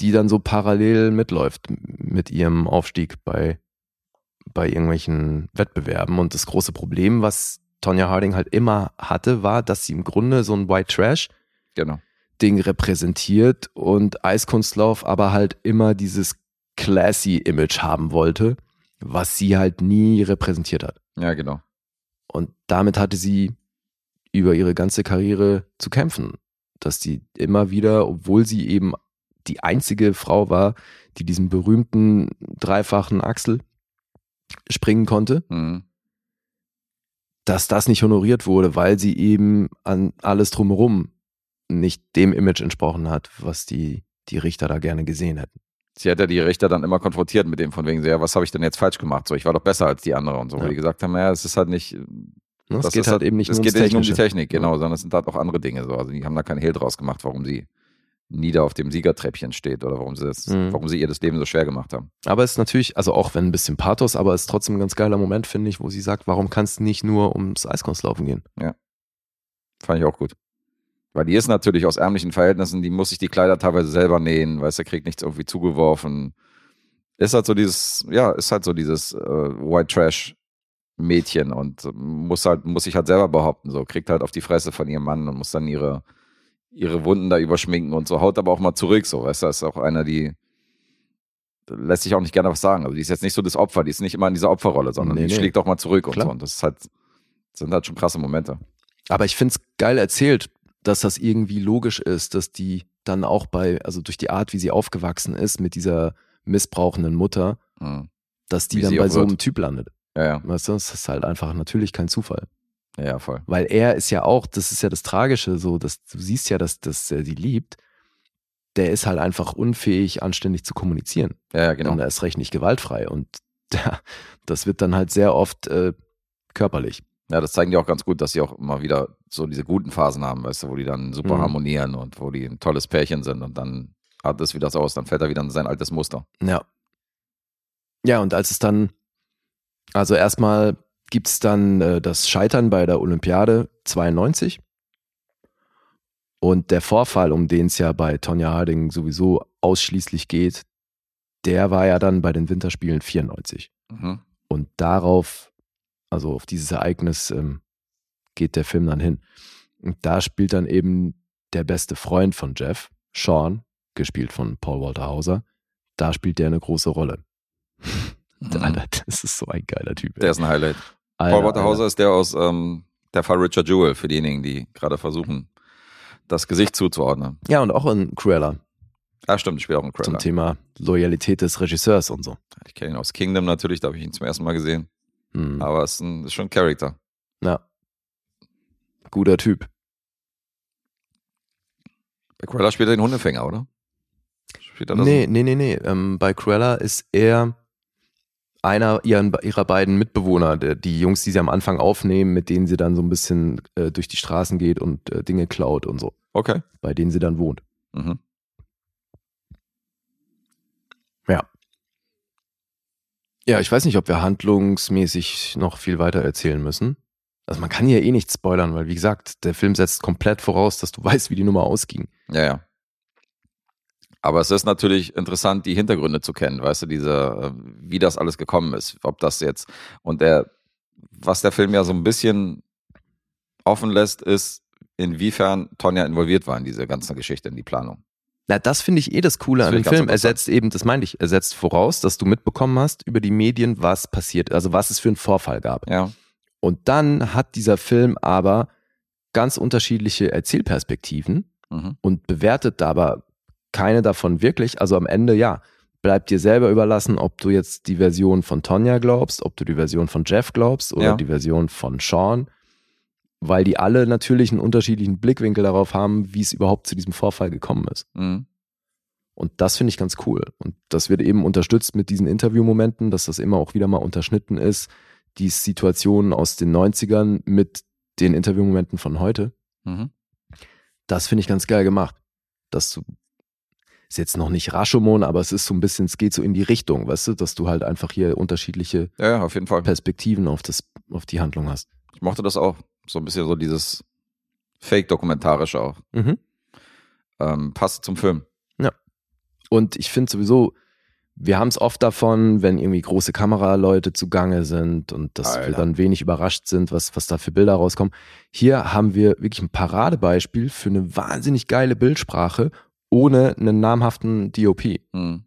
Speaker 2: die dann so parallel mitläuft mit ihrem Aufstieg bei, bei irgendwelchen Wettbewerben. Und das große Problem, was Tonya Harding halt immer hatte, war, dass sie im Grunde so ein White Trash
Speaker 3: Genau.
Speaker 2: Ding repräsentiert und Eiskunstlauf aber halt immer dieses classy Image haben wollte, was sie halt nie repräsentiert hat.
Speaker 3: Ja, genau.
Speaker 2: Und damit hatte sie über ihre ganze Karriere zu kämpfen, dass die immer wieder, obwohl sie eben die einzige Frau war, die diesen berühmten dreifachen Achsel springen konnte,
Speaker 3: Mhm.
Speaker 2: dass das nicht honoriert wurde, weil sie eben an alles drumherum nicht dem Image entsprochen hat, was die, die Richter da gerne gesehen hätten.
Speaker 3: Sie hat ja die Richter dann immer konfrontiert mit dem von wegen, so, ja, was habe ich denn jetzt falsch gemacht? So, ich war doch besser als die andere und so, wo
Speaker 2: Ja.
Speaker 3: die gesagt haben, ja, es ist halt nicht,
Speaker 2: Ne? Es
Speaker 3: das
Speaker 2: geht
Speaker 3: ist
Speaker 2: halt eben nicht
Speaker 3: es
Speaker 2: nur
Speaker 3: geht nicht um die. Technik, genau, sondern es sind halt auch andere Dinge so. Also die haben da keinen Hehl draus gemacht, warum sie nieder auf dem Siegertreppchen steht oder warum sie das,
Speaker 2: Mhm.
Speaker 3: warum sie ihr das Leben so schwer gemacht haben.
Speaker 2: Aber es ist natürlich, also auch wenn ein bisschen Pathos, aber es ist trotzdem ein ganz geiler Moment, finde ich, wo sie sagt, warum kann es nicht nur ums Eiskunstlaufen gehen?
Speaker 3: Fand ich auch gut. Weil die ist natürlich aus ärmlichen Verhältnissen, die muss sich die Kleider teilweise selber nähen, weißt du, kriegt nichts irgendwie zugeworfen. Ist halt so dieses, ja, ist halt so dieses äh, White Trash Mädchen und muss halt, muss sich halt selber behaupten, so, kriegt halt auf die Fresse von ihrem Mann und muss dann ihre, ihre Wunden da überschminken und so, haut aber auch mal zurück, so, weißt du, ist auch einer, die lässt sich auch nicht gerne was sagen. Also die ist jetzt nicht so das Opfer, die ist nicht immer in dieser Opferrolle, sondern
Speaker 2: Nee,
Speaker 3: die
Speaker 2: nee.
Speaker 3: schlägt auch mal zurück und
Speaker 2: Klar.
Speaker 3: so. Und das ist halt, sind halt schon krasse Momente.
Speaker 2: Aber ich finde es geil erzählt, dass das irgendwie logisch ist, dass die dann auch bei, also durch die Art, wie sie aufgewachsen ist, mit dieser missbrauchenden Mutter,
Speaker 3: Mhm.
Speaker 2: dass die
Speaker 3: Wie
Speaker 2: dann bei so
Speaker 3: wird.
Speaker 2: einem Typ landet.
Speaker 3: Ja, ja,
Speaker 2: Weißt du, das ist halt einfach natürlich kein Zufall.
Speaker 3: ja, ja, voll.
Speaker 2: Weil er ist ja auch, das ist ja das Tragische, so, dass du siehst ja, dass, dass er sie liebt. Der ist halt einfach unfähig, anständig zu kommunizieren.
Speaker 3: Ja, ja, genau.
Speaker 2: Und er ist recht nicht gewaltfrei. Und das wird dann halt sehr oft äh, körperlich.
Speaker 3: Ja, das zeigen die auch ganz gut, dass sie auch immer wieder so diese guten Phasen haben, weißt du, wo die dann super
Speaker 2: Mhm.
Speaker 3: harmonieren und wo die ein tolles Pärchen sind und dann hat es wieder so aus, dann fällt er wieder in sein altes Muster.
Speaker 2: Ja. Ja, und als es dann, also erstmal gibt es dann äh, das Scheitern bei der Olympiade 92. Und der Vorfall, um den es ja bei Tonja Harding sowieso ausschließlich geht, der war ja dann bei den Winterspielen 94.
Speaker 3: Mhm.
Speaker 2: Und darauf, also auf dieses Ereignis, ähm, geht der Film dann hin. Und da spielt dann eben der beste Freund von Jeff, Sean, gespielt von Paul Walter Hauser, da spielt der eine große Rolle. Alter, das ist so ein geiler Typ. ey.
Speaker 3: Der ist ein Highlight.
Speaker 2: Alter,
Speaker 3: Paul Walter
Speaker 2: Alter.
Speaker 3: Hauser ist der aus ähm, der Fall Richard Jewell, für diejenigen, die gerade versuchen, das Gesicht zuzuordnen.
Speaker 2: Ja, und auch in Cruella
Speaker 3: Ah, stimmt, ich spiele auch
Speaker 2: zum
Speaker 3: Cruella.
Speaker 2: Thema Loyalität des Regisseurs und so.
Speaker 3: Ich kenne ihn aus Kingdom natürlich, da habe ich ihn zum ersten Mal gesehen.
Speaker 2: Hm.
Speaker 3: Aber es ist, ein, ist schon ein Charakter.
Speaker 2: Ja. Guter Typ.
Speaker 3: Bei Cruella spielt er den Hundefänger, oder? Spielt er das?
Speaker 2: Nee, nee, nee, nee. Ähm, bei Cruella ist er einer ihren, ihrer beiden Mitbewohner, die Jungs, die sie am Anfang aufnehmen, mit denen sie dann so ein bisschen äh, durch die Straßen geht und äh, Dinge klaut und so,
Speaker 3: Okay.
Speaker 2: bei denen sie dann wohnt.
Speaker 3: Mhm.
Speaker 2: Ja. Ja, ich weiß nicht, ob wir handlungsmäßig noch viel weiter erzählen müssen. Also man kann hier eh nichts spoilern, weil wie gesagt, der Film setzt komplett voraus, dass du weißt, wie die Nummer ausging.
Speaker 3: Ja, ja. Aber es ist natürlich interessant, die Hintergründe zu kennen, weißt du, diese, äh, wie das alles gekommen ist, ob das jetzt und der, was der Film ja so ein bisschen offen lässt, ist, inwiefern Tonja involviert war in diese ganze Geschichte, in die Planung.
Speaker 2: Na, das finde ich eh das Coole
Speaker 3: Das
Speaker 2: an dem Film. Er
Speaker 3: interessant.
Speaker 2: setzt eben, das meinte ich, er setzt voraus, dass du mitbekommen hast über die Medien, was passiert, also was es für einen Vorfall gab.
Speaker 3: Ja,
Speaker 2: Und dann hat dieser Film aber ganz unterschiedliche Erzählperspektiven
Speaker 3: mhm.
Speaker 2: und bewertet aber keine davon wirklich. Also am Ende, ja, bleibt dir selber überlassen, ob du jetzt die Version von Tonja glaubst, ob du die Version von Jeff glaubst oder
Speaker 3: Ja.
Speaker 2: die Version von Sean, weil die alle natürlich einen unterschiedlichen Blickwinkel darauf haben, wie es überhaupt zu diesem Vorfall gekommen ist.
Speaker 3: Mhm.
Speaker 2: Und das finde ich ganz cool. Und das wird eben unterstützt mit diesen Interviewmomenten, dass das immer auch wieder mal unterschnitten ist, die Situationen aus den 90ern mit den Interviewmomenten von heute.
Speaker 3: Mhm.
Speaker 2: Das finde ich ganz geil gemacht. Das du, ist jetzt noch nicht Rashomon, aber es ist so ein bisschen, es geht so in die Richtung, weißt du, dass du halt einfach hier unterschiedliche
Speaker 3: Ja, auf.
Speaker 2: Perspektiven auf, das, auf die Handlung hast.
Speaker 3: Ich mochte das auch. So ein bisschen so dieses Fake-Dokumentarische auch.
Speaker 2: Mhm.
Speaker 3: Ähm, passt zum Film.
Speaker 2: Und ich finde sowieso, wir haben es oft davon, wenn irgendwie große Kameraleute zugange sind und dass wir
Speaker 3: Alter.
Speaker 2: dann wenig überrascht sind, was, was da für Bilder rauskommen. Hier haben wir wirklich ein Paradebeispiel für eine wahnsinnig geile Bildsprache ohne einen namhaften DOP.
Speaker 3: Mhm.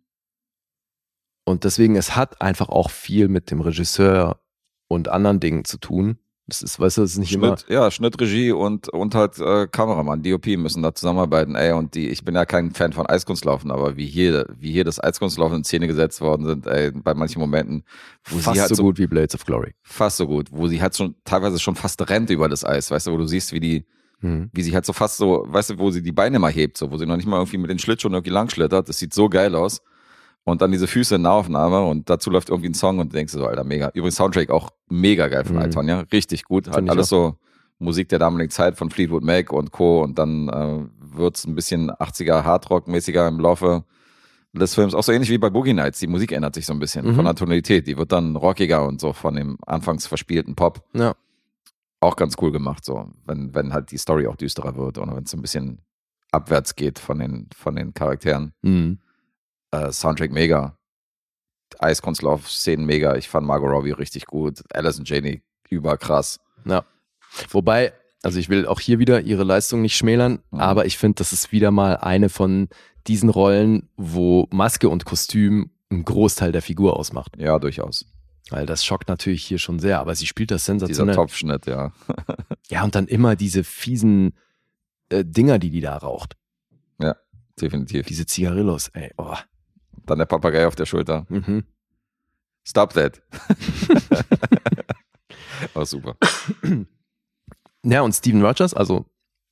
Speaker 2: Und deswegen, es hat einfach auch viel mit dem Regisseur und anderen Dingen zu tun. Das ist, weißt du, das ist nicht immer.
Speaker 3: Schnitt, ja, Schnitt, Regie und, und halt äh, Kameramann, DOP müssen da zusammenarbeiten. Ey, und die, ich bin ja kein Fan von Eiskunstlaufen, aber wie hier, wie hier das Eiskunstlaufen in Szene gesetzt worden sind, ey, bei manchen Momenten, wo
Speaker 2: Fast
Speaker 3: sie halt
Speaker 2: so
Speaker 3: so,
Speaker 2: gut wie Blades of Glory.
Speaker 3: fast so gut, wo sie halt schon teilweise schon fast rennt über das Eis, weißt du, wo du siehst, wie die,
Speaker 2: Mhm.
Speaker 3: wie sie halt so fast so, weißt du, wo sie die Beine mal hebt, so, wo sie noch nicht mal irgendwie mit den Schlittschuhen irgendwie lang schlittert. Das sieht so geil aus. Und dann diese Füße in Nahaufnahme und dazu läuft irgendwie ein Song und du denkst so, Alter, mega. Übrigens Soundtrack auch mega geil von
Speaker 2: Mhm.
Speaker 3: Alton, ja. Richtig gut. Halt alles so Musik der damaligen Zeit von Fleetwood Mac und Co. Und dann äh, wird's ein bisschen 80er Hardrock-mäßiger im Laufe des Films. Auch so ähnlich wie bei Boogie Nights. Die Musik ändert sich so ein bisschen
Speaker 2: Mhm.
Speaker 3: von der Tonalität. Die wird dann rockiger und so von dem anfangs verspielten Pop
Speaker 2: Ja.
Speaker 3: auch ganz cool gemacht, so, wenn, wenn halt die Story auch düsterer wird oder wenn es ein bisschen abwärts geht von den, von den Charakteren.
Speaker 2: Mhm.
Speaker 3: Äh, Soundtrack mega. Eiskunstlauf-Szenen mega. Ich fand Margot Robbie richtig gut. Alison Janney überkrass.
Speaker 2: Ja. Wobei, also ich will auch hier wieder ihre Leistung nicht schmälern,
Speaker 3: Mhm.
Speaker 2: aber ich finde, das ist wieder mal eine von diesen Rollen, wo Maske und Kostüm einen Großteil der Figur ausmacht.
Speaker 3: Ja, durchaus.
Speaker 2: Weil das schockt natürlich hier schon sehr, aber sie spielt das
Speaker 3: Dieser
Speaker 2: sensationell.
Speaker 3: Topfschnitt, ja.
Speaker 2: Ja, und dann immer diese fiesen äh, Dinger, die die da raucht.
Speaker 3: Definitiv.
Speaker 2: Diese Zigarillos, ey. Oh.
Speaker 3: Dann der Papagei auf der Schulter.
Speaker 2: Mhm.
Speaker 3: Stop that. War super.
Speaker 2: Ja, und Steven Rogers, also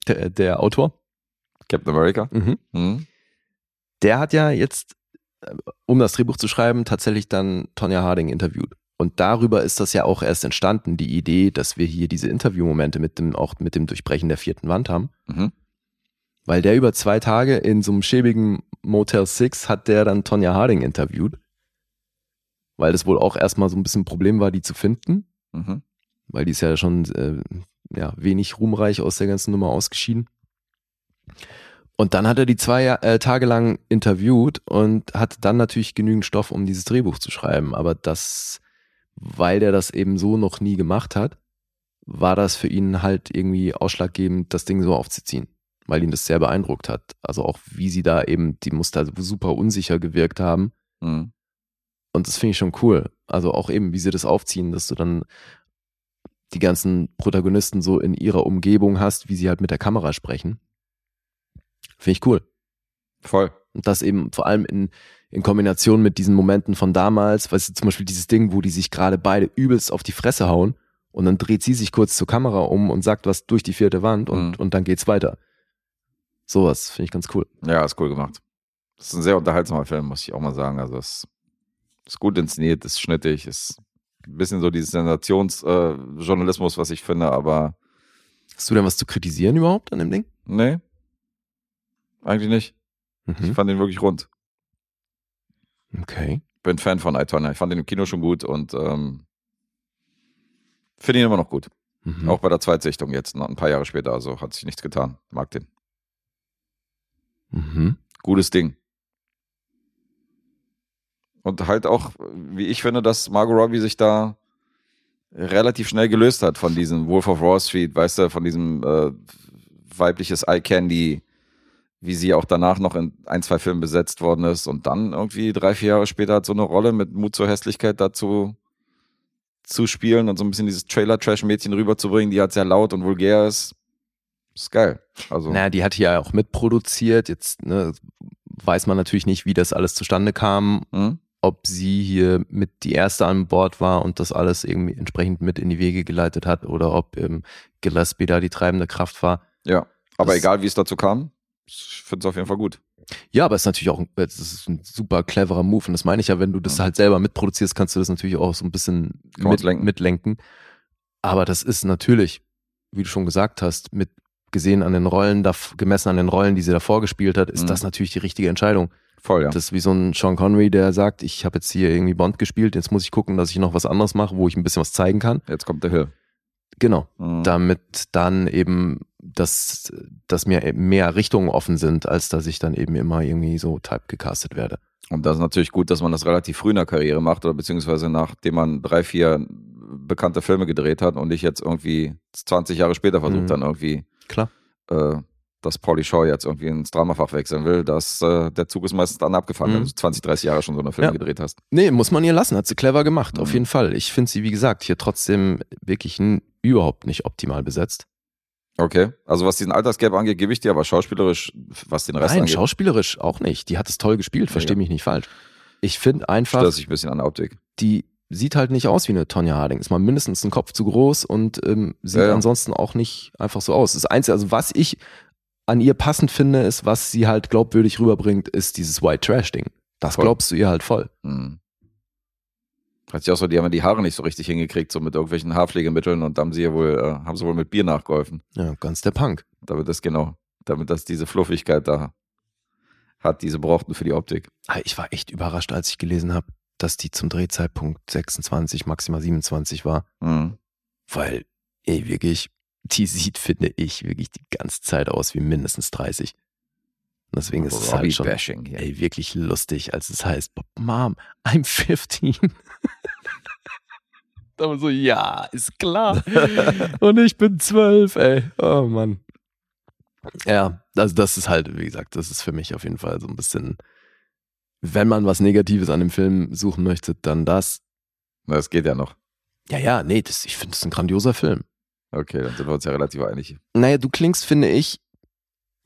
Speaker 2: der, der Autor,
Speaker 3: Captain America.
Speaker 2: mhm.
Speaker 3: Mhm.
Speaker 2: der hat ja jetzt, äh, um das Drehbuch zu schreiben, tatsächlich dann Tonja Harding interviewt. Und darüber ist das ja auch erst entstanden, die Idee, dass wir hier diese Interviewmomente mit dem, auch mit dem Durchbrechen der vierten Wand haben.
Speaker 3: Mhm.
Speaker 2: Weil der über zwei Tage in so einem schäbigen Motel 6 hat der dann Tonja Harding interviewt. Weil das wohl auch erstmal so ein bisschen ein Problem war, die zu finden.
Speaker 3: Mhm.
Speaker 2: Weil die ist ja schon äh, ja, wenig ruhmreich aus der ganzen Nummer ausgeschieden. Und dann hat er die zwei äh, Tage lang interviewt und hat dann natürlich genügend Stoff, um dieses Drehbuch zu schreiben. Aber das, weil der das eben so noch nie gemacht hat, war das für ihn halt irgendwie ausschlaggebend, das Ding so aufzuziehen. Weil ihn das sehr beeindruckt hat. Also auch wie sie da eben, die muss da super unsicher gewirkt haben.
Speaker 3: Mhm.
Speaker 2: Und das finde ich schon cool. Also auch eben, wie sie das aufziehen, dass du dann die ganzen Protagonisten so in ihrer Umgebung hast, wie sie halt mit der Kamera sprechen. Finde ich cool.
Speaker 3: Voll.
Speaker 2: Und das eben vor allem in, in Kombination mit diesen Momenten von damals, weißt du, zum Beispiel dieses Ding, wo die sich gerade beide übelst auf die Fresse hauen und dann dreht sie sich kurz zur Kamera um und sagt was durch die vierte Wand und,
Speaker 3: Mhm.
Speaker 2: und dann geht's weiter. Sowas finde ich ganz cool.
Speaker 3: Ja, ist cool gemacht. Das ist ein sehr unterhaltsamer Film, muss ich auch mal sagen. Also es ist gut inszeniert, ist schnittig, ist ein bisschen so dieses Sensationsjournalismus, äh, was ich finde, aber
Speaker 2: Hast du denn was zu kritisieren überhaupt an dem Ding?
Speaker 3: nee, eigentlich nicht. Ich
Speaker 2: Mhm.
Speaker 3: fand ihn wirklich rund.
Speaker 2: Okay.
Speaker 3: Bin Fan von Aitona. Ich fand ihn im Kino schon gut und ähm, finde ihn immer noch gut.
Speaker 2: Mhm.
Speaker 3: Auch bei der Zweitsichtung jetzt, noch ein paar Jahre später. Also hat sich nichts getan. Mag den.
Speaker 2: Mhm.
Speaker 3: Gutes Ding. Und halt auch, wie ich finde, dass Margot Robbie sich da relativ schnell gelöst hat von diesem Wolf of Wall Street, weißt du, von diesem äh, weibliches Eye Candy, wie sie auch danach noch in ein, zwei Filmen besetzt worden ist und dann irgendwie drei, vier Jahre später hat so eine Rolle mit Mut zur Hässlichkeit dazu zu spielen und so ein bisschen dieses Trailer-Trash-Mädchen rüberzubringen, die halt sehr laut und vulgär ist. Ist geil. Also,
Speaker 2: Naja, die hat ja auch mitproduziert. Jetzt ne, weiß man natürlich nicht, wie das alles zustande kam,
Speaker 3: hm?
Speaker 2: ob sie hier mit die erste an Bord war und das alles irgendwie entsprechend mit in die Wege geleitet hat oder ob ähm, Gillespie da die treibende Kraft war.
Speaker 3: ja. Aber
Speaker 2: Das-
Speaker 3: egal, wie es dazu kam, ich finde es auf jeden Fall gut.
Speaker 2: Ja, aber es ist natürlich auch ein, es ist ein super cleverer Move. Und das meine ich ja, wenn du das halt selber mitproduzierst, kannst du das natürlich auch so ein bisschen mit,
Speaker 3: lenken.
Speaker 2: mitlenken. Aber das ist natürlich, wie du schon gesagt hast, mit gesehen an den Rollen, gemessen an den Rollen, die sie davor gespielt hat, ist
Speaker 3: Mhm.
Speaker 2: das natürlich die richtige Entscheidung.
Speaker 3: Voll, ja.
Speaker 2: Das ist wie so ein Sean Connery, der sagt, ich habe jetzt hier irgendwie Bond gespielt, jetzt muss ich gucken, dass ich noch was anderes mache, wo ich ein bisschen was zeigen kann.
Speaker 3: Jetzt kommt der Hill.
Speaker 2: Genau.
Speaker 3: Mhm.
Speaker 2: Damit dann eben, dass, dass mir eben mehr Richtungen offen sind, als dass ich dann eben immer irgendwie so typecastet werde.
Speaker 3: Und das ist natürlich gut, dass man das relativ früh in der Karriere macht oder beziehungsweise nachdem man drei, vier bekannte Filme gedreht hat und ich jetzt irgendwie 20 Jahre später versucht
Speaker 2: Mhm.
Speaker 3: dann irgendwie,
Speaker 2: Klar.
Speaker 3: äh, dass Pauly Shaw jetzt irgendwie ins Dramafach wechseln will, dass äh, der Zug ist meistens dann abgefahren,
Speaker 2: Mhm.
Speaker 3: wenn du 20, 30 Jahre schon so eine Filme
Speaker 2: Ja.
Speaker 3: gedreht hast.
Speaker 2: Nee, muss man ihr lassen. Hat sie clever gemacht, auf
Speaker 3: Mhm.
Speaker 2: jeden Fall. Ich finde sie, wie gesagt, hier trotzdem wirklich überhaupt nicht optimal besetzt.
Speaker 3: Okay. Also was diesen Altersgap angeht, gebe ich dir, aber schauspielerisch, was den Rest
Speaker 2: Nein,
Speaker 3: angeht,
Speaker 2: schauspielerisch auch nicht. Die hat es toll gespielt, versteh
Speaker 3: Ja.
Speaker 2: mich nicht falsch. Ich finde einfach,
Speaker 3: stört sich ein bisschen an der Optik.
Speaker 2: die sieht halt nicht aus wie eine Tonja Harding. Ist mal mindestens ein Kopf zu groß und ähm, sieht
Speaker 3: Ja, ja.
Speaker 2: ansonsten auch nicht einfach so aus. Das Einzige, also was ich an ihr passend finde, ist, was sie halt glaubwürdig rüberbringt, ist dieses White Trash-Ding. Das
Speaker 3: Voll.
Speaker 2: glaubst du ihr halt voll.
Speaker 3: Hm. Hat sich auch so, die haben ja die Haare nicht so richtig hingekriegt, so mit irgendwelchen Haarpflegemitteln und da haben sie ja wohl, äh, haben sie wohl mit Bier nachgeholfen.
Speaker 2: Ja, ganz der Punk.
Speaker 3: Damit das genau, damit das diese Fluffigkeit da hat, die sie brauchten für die Optik.
Speaker 2: Ah, Ich war echt überrascht, als ich gelesen habe, dass die zum Drehzeitpunkt 26, maximal 27 war.
Speaker 3: Hm.
Speaker 2: Weil, ey, wirklich, die sieht, finde ich, wirklich die ganze Zeit aus wie mindestens 30. Und deswegen ist es
Speaker 3: Robbie
Speaker 2: halt schon,
Speaker 3: Bashing
Speaker 2: ey, wirklich lustig, als es heißt, Mom, I'm 15. Aber so, ja, ist klar. Und ich bin 12, ey. Oh Mann. Ja, also das ist halt, wie gesagt, das ist für mich auf jeden Fall so ein bisschen, wenn man was Negatives an dem Film suchen möchte, dann das.
Speaker 3: Na, Das geht ja noch.
Speaker 2: Ja, ja, nee, das, ich finde es ein grandioser Film.
Speaker 3: Okay, dann sind wir uns ja relativ einig.
Speaker 2: Naja, du klingst, finde ich,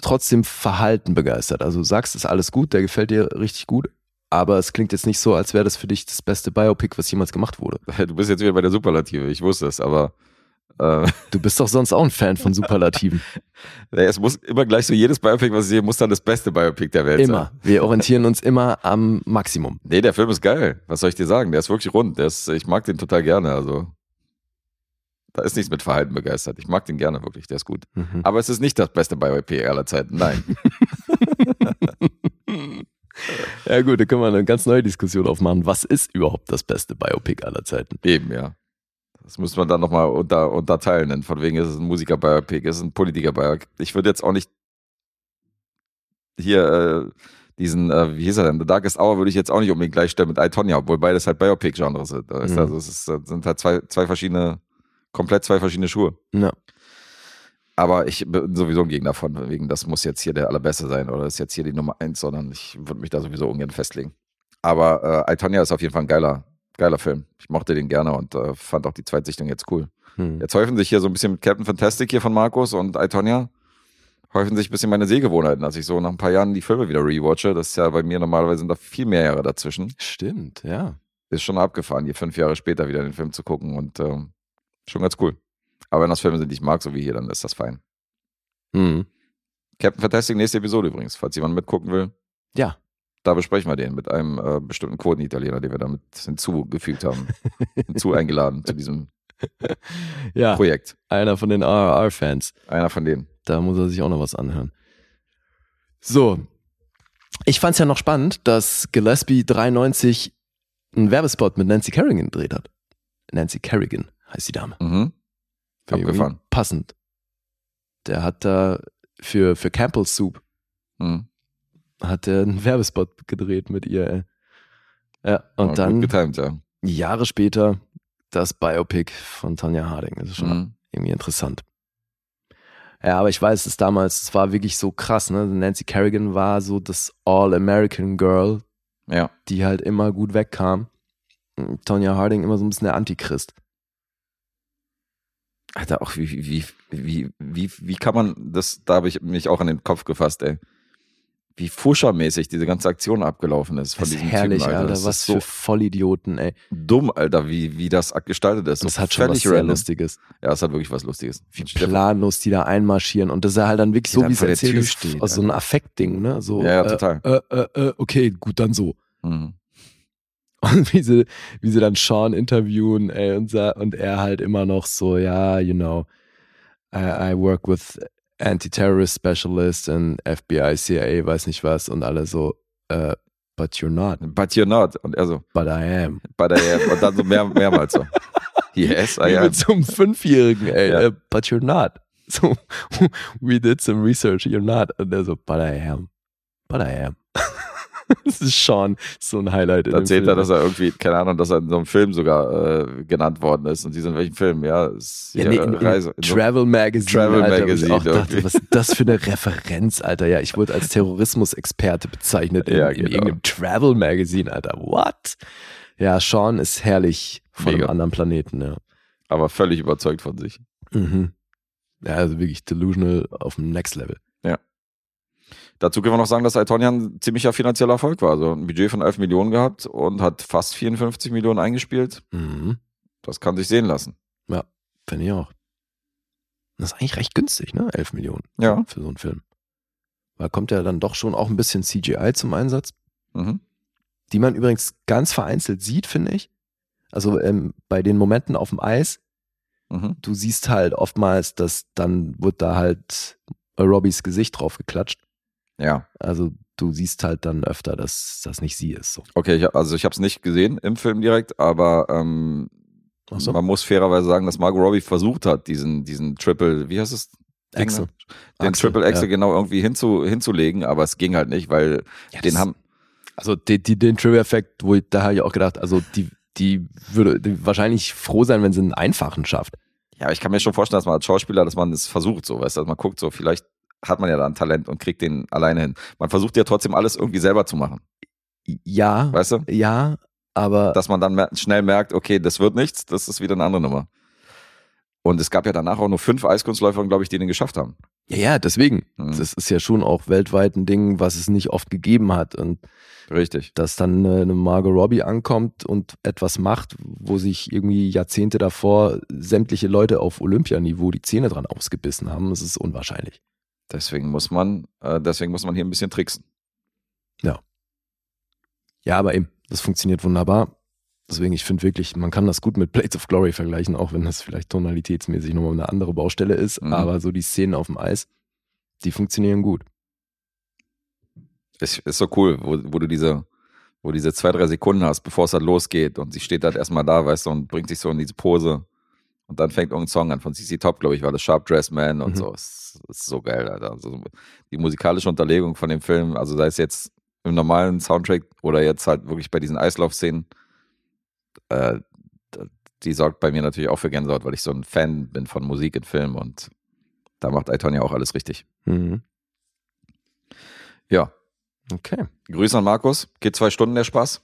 Speaker 2: trotzdem verhalten begeistert. Also du sagst, ist alles gut, der gefällt dir richtig gut, aber es klingt jetzt nicht so, als wäre das für dich das beste Biopic, was jemals gemacht wurde.
Speaker 3: Du bist jetzt wieder bei der Superlative, ich wusste es, aber äh,
Speaker 2: Du bist doch sonst auch ein Fan von Superlativen.
Speaker 3: es muss immer gleich so jedes Biopic, was ich sehe, muss dann das beste Biopic der Welt sein.
Speaker 2: Immer. Wir orientieren uns immer am Maximum.
Speaker 3: Nee, der Film ist geil. Was soll ich dir sagen? Der ist wirklich rund. Der ist, ich mag den total gerne. Also, da ist nichts mit Verhalten begeistert. Ich mag den gerne wirklich. Der ist gut.
Speaker 2: Mhm.
Speaker 3: Aber es ist nicht das beste Biopic aller Zeiten. Nein.
Speaker 2: Ja gut, da können wir eine ganz neue Diskussion aufmachen. Was ist überhaupt das beste Biopic aller Zeiten?
Speaker 3: Eben, ja. Das muss man dann nochmal unter, unterteilen. Denn von wegen ist es ein Musiker-Biopic, ist es ein Politiker-Biopic. Ich würde jetzt auch nicht hier äh, diesen, äh, wie hieß er denn, The Darkest Hour würde ich jetzt auch nicht unbedingt gleichstellen mit I, Tonya, obwohl beides halt Biopic-Genres sind. Ist
Speaker 2: Mhm.
Speaker 3: Also es ist, das sind halt zwei, zwei verschiedene, komplett zwei verschiedene Schuhe.
Speaker 2: Ja.
Speaker 3: Aber ich bin sowieso ein Gegner von, wegen, das muss jetzt hier der allerbeste sein oder ist jetzt hier die Nummer eins, sondern ich würde mich da sowieso ungern festlegen. Aber äh, I, Tonya ist auf jeden Fall ein geiler, geiler Film. Ich mochte den gerne und äh, fand auch die Zweitsichtung jetzt cool.
Speaker 2: Hm.
Speaker 3: Jetzt häufen sich hier so ein bisschen mit Captain Fantastic hier von Markus und I, Tonya, häufen sich ein bisschen meine Sehgewohnheiten, als ich so nach ein paar Jahren die Filme wieder rewatche. Das ist ja bei mir normalerweise sind da viel mehr Jahre dazwischen.
Speaker 2: Stimmt, ja.
Speaker 3: Ist schon abgefahren, hier fünf Jahre später wieder den Film zu gucken und ähm, schon ganz cool. Aber wenn das Filme sind, die ich mag, so wie hier, dann ist das fein.
Speaker 2: Hm.
Speaker 3: Captain Fantastic, nächste Episode übrigens, falls jemand mitgucken will.
Speaker 2: Ja.
Speaker 3: Da besprechen wir den mit einem äh, bestimmten Quotenitaliener, den wir damit hinzugefügt haben. hinzu eingeladen zu diesem
Speaker 2: Ja,
Speaker 3: Projekt.
Speaker 2: einer von den RRR-Fans.
Speaker 3: Einer von denen.
Speaker 2: Da muss er sich auch noch was anhören. So. Ich fand's ja noch spannend, dass Gillespie 93 einen Werbespot mit Nancy Kerrigan gedreht hat. Nancy Kerrigan heißt die Dame.
Speaker 3: Mhm. Abgefahren.
Speaker 2: Passend. Der hat da für, für Campbell's Soup
Speaker 3: Mhm.
Speaker 2: Hat er einen Werbespot gedreht mit ihr. ey. Ja, und
Speaker 3: Ja,
Speaker 2: dann
Speaker 3: Gut getimt, ja.
Speaker 2: Jahre später das Biopic von Tanja Harding. Das ist schon
Speaker 3: Mhm.
Speaker 2: irgendwie interessant. Ja, aber ich weiß, es damals, es war wirklich so krass, ne? Nancy Kerrigan war so das All-American Girl,
Speaker 3: Ja.
Speaker 2: die halt immer gut wegkam. Und Tonya Harding immer so ein bisschen der Antichrist.
Speaker 3: Alter, auch wie, wie, wie, wie, wie, wie kann man das, da habe ich mich auch an den Kopf gefasst, ey. Wie Fuschermäßig diese ganze Aktion abgelaufen ist von
Speaker 2: Das ist
Speaker 3: diesem
Speaker 2: herrlich,
Speaker 3: Typen,
Speaker 2: Alter.
Speaker 3: Das
Speaker 2: Was
Speaker 3: so
Speaker 2: für Vollidioten, ey.
Speaker 3: dumm, Alter, wie, wie das gestaltet ist.
Speaker 2: Das
Speaker 3: so
Speaker 2: hat schon was
Speaker 3: random.
Speaker 2: Lustiges.
Speaker 3: Ja, es hat wirklich was Lustiges.
Speaker 2: Wie planlos die da einmarschieren und das ist halt dann wirklich so, wie es erzählt ist,
Speaker 3: stehen,
Speaker 2: aus so ein Affektding, ne? So,
Speaker 3: Ja, ja,
Speaker 2: äh,
Speaker 3: total.
Speaker 2: Äh, äh, äh, okay, gut, dann so.
Speaker 3: Mhm.
Speaker 2: Und wie sie, wie sie dann Sean interviewen, ey, und, und er halt immer noch so, ja, you know, I, I work with anti-terrorist specialists and FBI, CIA, weiß nicht was, und alle so, äh, but you're not,
Speaker 3: But you're not. Und er so,
Speaker 2: but I am.
Speaker 3: bei der, und dann so mehr, mehrmals so. Yes, I
Speaker 2: Wie
Speaker 3: am.
Speaker 2: mit so einem Fünfjährigen, ey,
Speaker 3: Ja.
Speaker 2: äh, but you're not. So, we did some research, you're not. Und er so, but I am, but I am. das ist Sean, so ein Highlight in
Speaker 3: Da erzählt er, dass er irgendwie, keine Ahnung, dass er in so einem Film sogar äh, genannt worden ist. Und sie sind in welchem Film? Ja, ist
Speaker 2: Ja, nee, in, in
Speaker 3: Reise. in
Speaker 2: Travel Magazine.
Speaker 3: Travel
Speaker 2: Alter, wo ich
Speaker 3: Magazine,
Speaker 2: auch dachte, was ist das für eine Referenz, Alter? Ja, ich wurde als Terrorismusexperte bezeichnet in,
Speaker 3: Ja,
Speaker 2: in
Speaker 3: genau.
Speaker 2: irgendeinem Travel Magazine, Alter. What? Ja, Sean ist herrlich von
Speaker 3: Mega.
Speaker 2: einem anderen Planeten, ja.
Speaker 3: aber völlig überzeugt von sich.
Speaker 2: Mhm. Ja, also wirklich delusional auf dem Next Level.
Speaker 3: Dazu können wir noch sagen, dass Aitonia ein ziemlicher finanzieller Erfolg war. Also ein Budget von 11 Millionen gehabt und hat fast 54 Millionen eingespielt.
Speaker 2: Mhm.
Speaker 3: Das kann sich sehen lassen.
Speaker 2: Finde ich auch. Das ist eigentlich recht günstig, ne? 11 Millionen
Speaker 3: Ja.
Speaker 2: für so einen Film. Weil kommt ja dann doch schon auch ein bisschen CGI zum Einsatz.
Speaker 3: Mhm.
Speaker 2: die man übrigens ganz vereinzelt sieht, finde ich. Also ähm, bei den Momenten auf dem Eis,
Speaker 3: Mhm.
Speaker 2: du siehst halt oftmals, dass dann wird da halt Robbys Gesicht drauf geklatscht.
Speaker 3: Ja.
Speaker 2: Also du siehst halt dann öfter, dass das nicht sie ist. So.
Speaker 3: Okay, ich, also ich habe es nicht gesehen im Film direkt, aber ähm,
Speaker 2: so.
Speaker 3: man muss fairerweise sagen, dass Margot Robbie versucht hat, diesen, diesen Triple, wie heißt es?
Speaker 2: Axel.
Speaker 3: Den
Speaker 2: Axel,
Speaker 3: Triple Axel
Speaker 2: ja.
Speaker 3: genau irgendwie hinzu, hinzulegen, aber es ging halt nicht, weil
Speaker 2: Ja,
Speaker 3: den haben,
Speaker 2: Also die, die, den Trivia-Effekt, wo ich, da habe ich auch gedacht, also die, die würde die wahrscheinlich froh sein, wenn sie einen einfachen schafft.
Speaker 3: ja, ich kann mir schon vorstellen, dass man als Schauspieler, dass man es versucht, so, weißt du, dass man guckt, so, vielleicht hat man ja da ein Talent und kriegt den alleine hin. Man versucht ja trotzdem alles irgendwie selber zu machen,
Speaker 2: Ja,
Speaker 3: weißt du?
Speaker 2: ja, aber
Speaker 3: Dass man dann schnell merkt, okay, das wird nichts, das ist wieder eine andere Nummer. Und es gab ja danach auch nur fünf Eiskunstläufer, glaube ich, die den geschafft haben.
Speaker 2: ja, ja, deswegen.
Speaker 3: Mhm.
Speaker 2: Das ist ja schon auch weltweit ein Ding, was es nicht oft gegeben hat. Und
Speaker 3: Richtig.
Speaker 2: dass dann eine eine Margot Robbie ankommt und etwas macht, wo sich irgendwie Jahrzehnte davor sämtliche Leute auf Olympianiveau die Zähne dran ausgebissen haben, das ist unwahrscheinlich.
Speaker 3: Deswegen muss man, äh, deswegen muss man hier ein bisschen tricksen.
Speaker 2: Ja, aber eben, das funktioniert wunderbar. Deswegen, ich finde wirklich, man kann das gut mit Blades of Glory vergleichen, auch wenn das vielleicht tonalitätsmäßig nochmal eine andere Baustelle ist.
Speaker 3: Mhm.
Speaker 2: Aber so die Szenen auf dem Eis, die funktionieren gut.
Speaker 3: Ist, ist so cool, wo, wo du diese, wo diese zwei, drei Sekunden hast, bevor es halt losgeht und sie steht halt erstmal da, weißt du, und bringt sich so in diese Pose. Und dann fängt irgendein Song an von CC Top, glaube ich, war das Sharp Dress Man und
Speaker 2: Mhm.
Speaker 3: so. Es ist so geil, Alter. Also die musikalische Unterlegung von dem Film, also sei es jetzt im normalen Soundtrack oder jetzt halt wirklich bei diesen Eislaufszenen, äh, die sorgt bei mir natürlich auch für Gänsehaut, weil ich so ein Fan bin von Musik in Filmen und da macht Aitonia auch alles richtig.
Speaker 2: Mhm.
Speaker 3: Ja,
Speaker 2: Okay.
Speaker 3: Grüße an Markus. Geht zwei Stunden der Spaß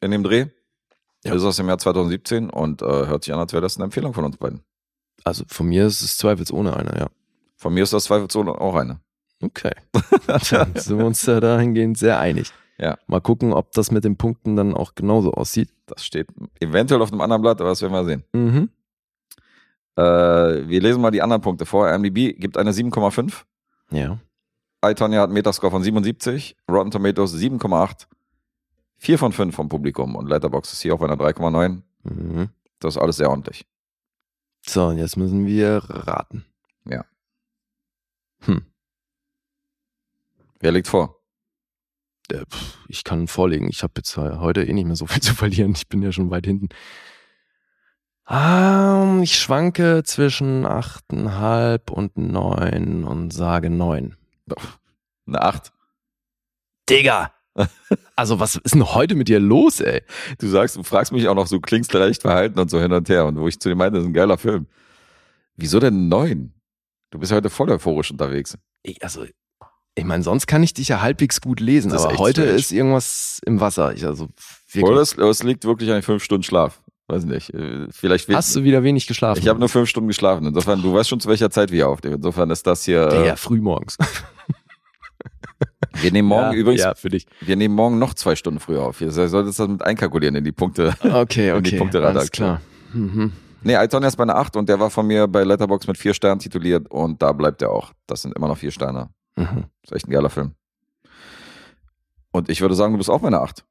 Speaker 3: in dem Dreh.
Speaker 2: Ja.
Speaker 3: Ist aus dem Jahr 2017 und äh, hört sich an, als wäre das eine Empfehlung von uns beiden.
Speaker 2: Also von mir ist es zweifelsohne einer, ja.
Speaker 3: Von mir ist das zweifelsohne auch eine.
Speaker 2: Okay. Dann sind wir uns da dahingehend sehr einig.
Speaker 3: Ja.
Speaker 2: Mal gucken, ob das mit den Punkten dann auch genauso aussieht.
Speaker 3: Das steht eventuell auf einem anderen Blatt, aber das werden wir sehen.
Speaker 2: Mhm.
Speaker 3: Äh, wir lesen mal die anderen Punkte vor. IMDb gibt eine 7,5.
Speaker 2: Ja.
Speaker 3: iTonya hat einen Metascore von 77. Rotten Tomatoes 7,8. 4 von 5 vom Publikum und Letterboxd ist hier auf einer 3,9.
Speaker 2: Mhm.
Speaker 3: Das ist alles sehr ordentlich.
Speaker 2: So, und jetzt müssen wir raten.
Speaker 3: Ja.
Speaker 2: Hm.
Speaker 3: Wer liegt vor?
Speaker 2: Äh, Ich kann vorlegen. Ich habe jetzt heute eh nicht mehr so viel zu verlieren. Ich bin ja schon weit hinten. Ähm, ich schwanke zwischen 8,5 und 9 und sage 9.
Speaker 3: Eine 8.
Speaker 2: Digga! Also, was ist denn heute mit dir los, ey?
Speaker 3: Du sagst, du fragst mich auch noch, so klingst recht verhalten und so hin und her. Und wo ich zu dir meinte, das ist ein geiler Film. Wieso denn neun? Du bist heute voll euphorisch unterwegs.
Speaker 2: Ich, also, ich meine, sonst kann ich dich ja halbwegs gut lesen,
Speaker 3: Das
Speaker 2: aber heute
Speaker 3: strange.
Speaker 2: ist irgendwas im Wasser. Ich, also.
Speaker 3: Oder es, es liegt wirklich an fünf Stunden Schlaf. Weiß nicht. äh, Vielleicht
Speaker 2: Hast du wieder wenig geschlafen?
Speaker 3: Ich habe nur fünf Stunden geschlafen. Insofern, du weißt schon, zu welcher Zeit wir aufnehmen. Insofern ist das hier.
Speaker 2: ja,
Speaker 3: Äh,
Speaker 2: ja, früh morgens.
Speaker 3: Wir nehmen morgen
Speaker 2: ja,
Speaker 3: übrigens,
Speaker 2: Ja, für dich.
Speaker 3: wir nehmen morgen noch zwei Stunden früher auf. Ihr solltet das mit einkalkulieren in die Punkte.
Speaker 2: Okay,
Speaker 3: In die
Speaker 2: okay.
Speaker 3: Punkteradar,
Speaker 2: alles klar. Mhm.
Speaker 3: Nee, Altonia ist bei einer 8 und der war von mir bei Letterbox mit vier Sternen tituliert und da bleibt er auch. Das sind immer noch vier Sterne.
Speaker 2: Mhm.
Speaker 3: ist echt ein geiler Film. Und ich würde sagen, du bist auch bei einer 8.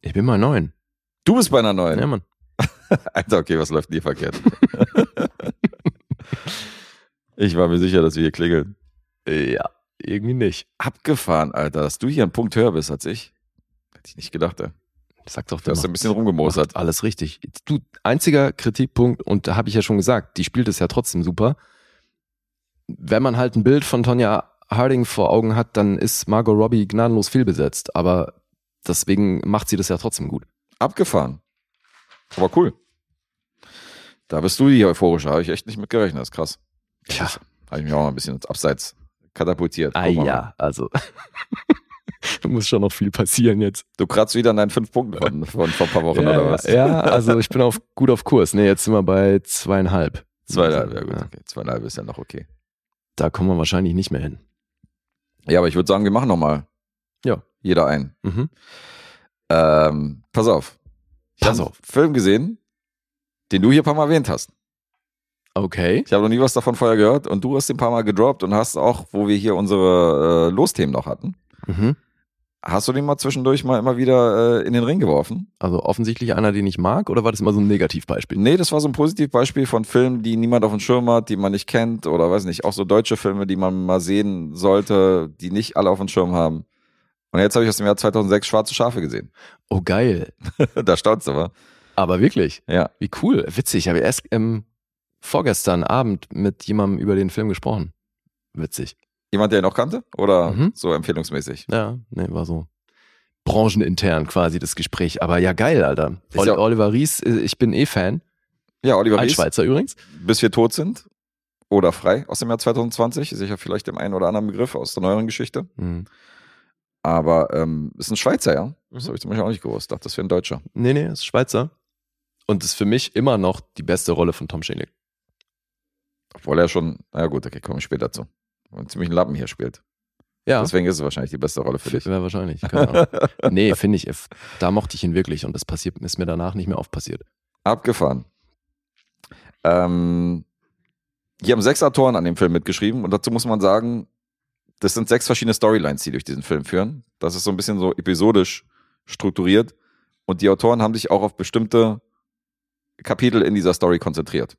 Speaker 2: Ich bin mal neun.
Speaker 3: Du bist bei einer 9.
Speaker 2: Ja, Mann.
Speaker 3: Alter, okay, was läuft denn hier verkehrt? ich war mir sicher, dass wir hier klingeln.
Speaker 2: Ja, irgendwie nicht.
Speaker 3: Abgefahren, Alter, dass du hier einen Punkt höher bist als ich. Hätte ich nicht gedacht, ey.
Speaker 2: Sag doch,
Speaker 3: Du hast ein bisschen rumgemosert.
Speaker 2: Alles richtig. Du, einziger Kritikpunkt, und da habe ich ja schon gesagt, die spielt es ja trotzdem super. Wenn man halt ein Bild von Tonja Harding vor Augen hat, dann ist Margot Robbie gnadenlos fehlbesetzt. Aber deswegen macht sie das ja trotzdem gut.
Speaker 3: Abgefahren. Aber cool. Da bist du die euphorische, habe ich echt nicht mit gerechnet, das ist krass.
Speaker 2: Tja.
Speaker 3: Habe ich mich auch mal ein bisschen Abseits katapultiert.
Speaker 2: Ah
Speaker 3: Guck
Speaker 2: ja, also. da muss schon noch viel passieren jetzt.
Speaker 3: Du kratzt wieder an deinen fünf Punkten von, von vor ein paar Wochen, oder was?
Speaker 2: Ja, also ich bin auf, gut auf Kurs. Nee, jetzt sind wir bei zweieinhalb.
Speaker 3: Zweieinhalb, ja gut,
Speaker 2: Ja.
Speaker 3: okay. Zweieinhalb ist ja noch okay.
Speaker 2: Da kommen wir wahrscheinlich nicht mehr hin.
Speaker 3: Ja, aber ich würde sagen, wir machen nochmal.
Speaker 2: Ja.
Speaker 3: Jeder einen.
Speaker 2: Mhm.
Speaker 3: Ähm, pass auf. Ich
Speaker 2: Pass auf.
Speaker 3: einen Film gesehen, den du hier ein paar Mal erwähnt hast.
Speaker 2: Okay.
Speaker 3: Ich habe noch nie was davon vorher gehört und du hast den ein paar Mal gedroppt und hast auch, wo wir hier unsere äh, Losthemen noch hatten,
Speaker 2: Mhm.
Speaker 3: hast du den mal zwischendurch mal immer wieder äh, in den Ring geworfen?
Speaker 2: Also offensichtlich einer, den ich mag, oder war das immer so ein Negativbeispiel?
Speaker 3: Nee, das war so ein Positivbeispiel von Filmen, die niemand auf dem Schirm hat, die man nicht kennt oder weiß nicht, auch so deutsche Filme, die man mal sehen sollte, die nicht alle auf dem Schirm haben. Und jetzt habe ich aus dem Jahr 2006 Schwarze Schafe gesehen.
Speaker 2: Oh, geil.
Speaker 3: da staunst du, wa?
Speaker 2: Aber wirklich.
Speaker 3: Ja.
Speaker 2: Wie cool. Witzig. Ich habe erst ähm, vorgestern Abend mit jemandem über den Film gesprochen. Witzig.
Speaker 3: Jemand, der ihn auch kannte? Oder
Speaker 2: Mhm.
Speaker 3: so empfehlungsmäßig?
Speaker 2: Ja, nee, war so branchenintern quasi das Gespräch. Aber ja, geil, Alter. Oli
Speaker 3: ja-
Speaker 2: Oliver Ries, äh, ich bin eh Fan.
Speaker 3: Ja, Oliver
Speaker 2: Ein
Speaker 3: Ries,
Speaker 2: Schweizer übrigens.
Speaker 3: Bis wir tot sind. Oder frei aus dem Jahr 2020. Sicher vielleicht dem einen oder anderen Begriff aus der neueren Geschichte.
Speaker 2: Hm.
Speaker 3: Aber ähm, ist ein Schweizer, ja? Das
Speaker 2: Mhm.
Speaker 3: habe ich zum Beispiel auch nicht gewusst. Dachte, das wäre ein Deutscher.
Speaker 2: Nee, nee, ist Schweizer. Und ist für mich immer noch die beste Rolle von Tom Schilling.
Speaker 3: Obwohl er schon, na gut, okay, komme ich später zu. Und ziemlich einen Lappen hier spielt.
Speaker 2: Ja,
Speaker 3: Deswegen ist es wahrscheinlich die beste Rolle für dich.
Speaker 2: ja wahrscheinlich. Keine Ahnung. nee, finde ich. Da mochte ich ihn wirklich und das passiert, ist mir danach nicht mehr oft passiert.
Speaker 3: Abgefahren. Ähm, hier haben sechs Autoren an dem Film mitgeschrieben und dazu muss man sagen, das sind sechs verschiedene Storylines, die durch diesen Film führen. Das ist so ein bisschen so episodisch strukturiert und die Autoren haben sich auch auf bestimmte Kapitel in dieser Story konzentriert.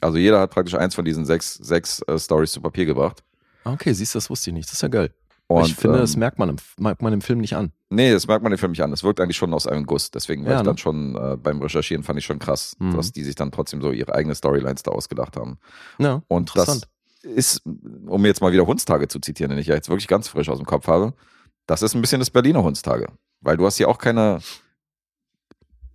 Speaker 3: Also jeder hat praktisch eins von diesen sechs, sechs äh, Stories zu Papier gebracht.
Speaker 2: Okay, siehst du, das wusste ich nicht. Das ist ja geil.
Speaker 3: Und,
Speaker 2: ich finde,
Speaker 3: ähm,
Speaker 2: das merkt man, im, merkt man im Film nicht an.
Speaker 3: Nee, das merkt man den Film nicht an. Das wirkt eigentlich schon aus einem Guss. Deswegen war
Speaker 2: Ja,
Speaker 3: ich dann
Speaker 2: ne?
Speaker 3: schon äh, beim Recherchieren fand ich schon krass,
Speaker 2: Mhm.
Speaker 3: dass die sich dann trotzdem so ihre eigene Storylines da ausgedacht haben.
Speaker 2: Ja,
Speaker 3: Und
Speaker 2: interessant.
Speaker 3: das ist, um jetzt mal wieder Hundstage zu zitieren, den ich ja jetzt wirklich ganz frisch aus dem Kopf habe, das ist ein bisschen das Berliner Hundstage. Weil du hast hier auch keine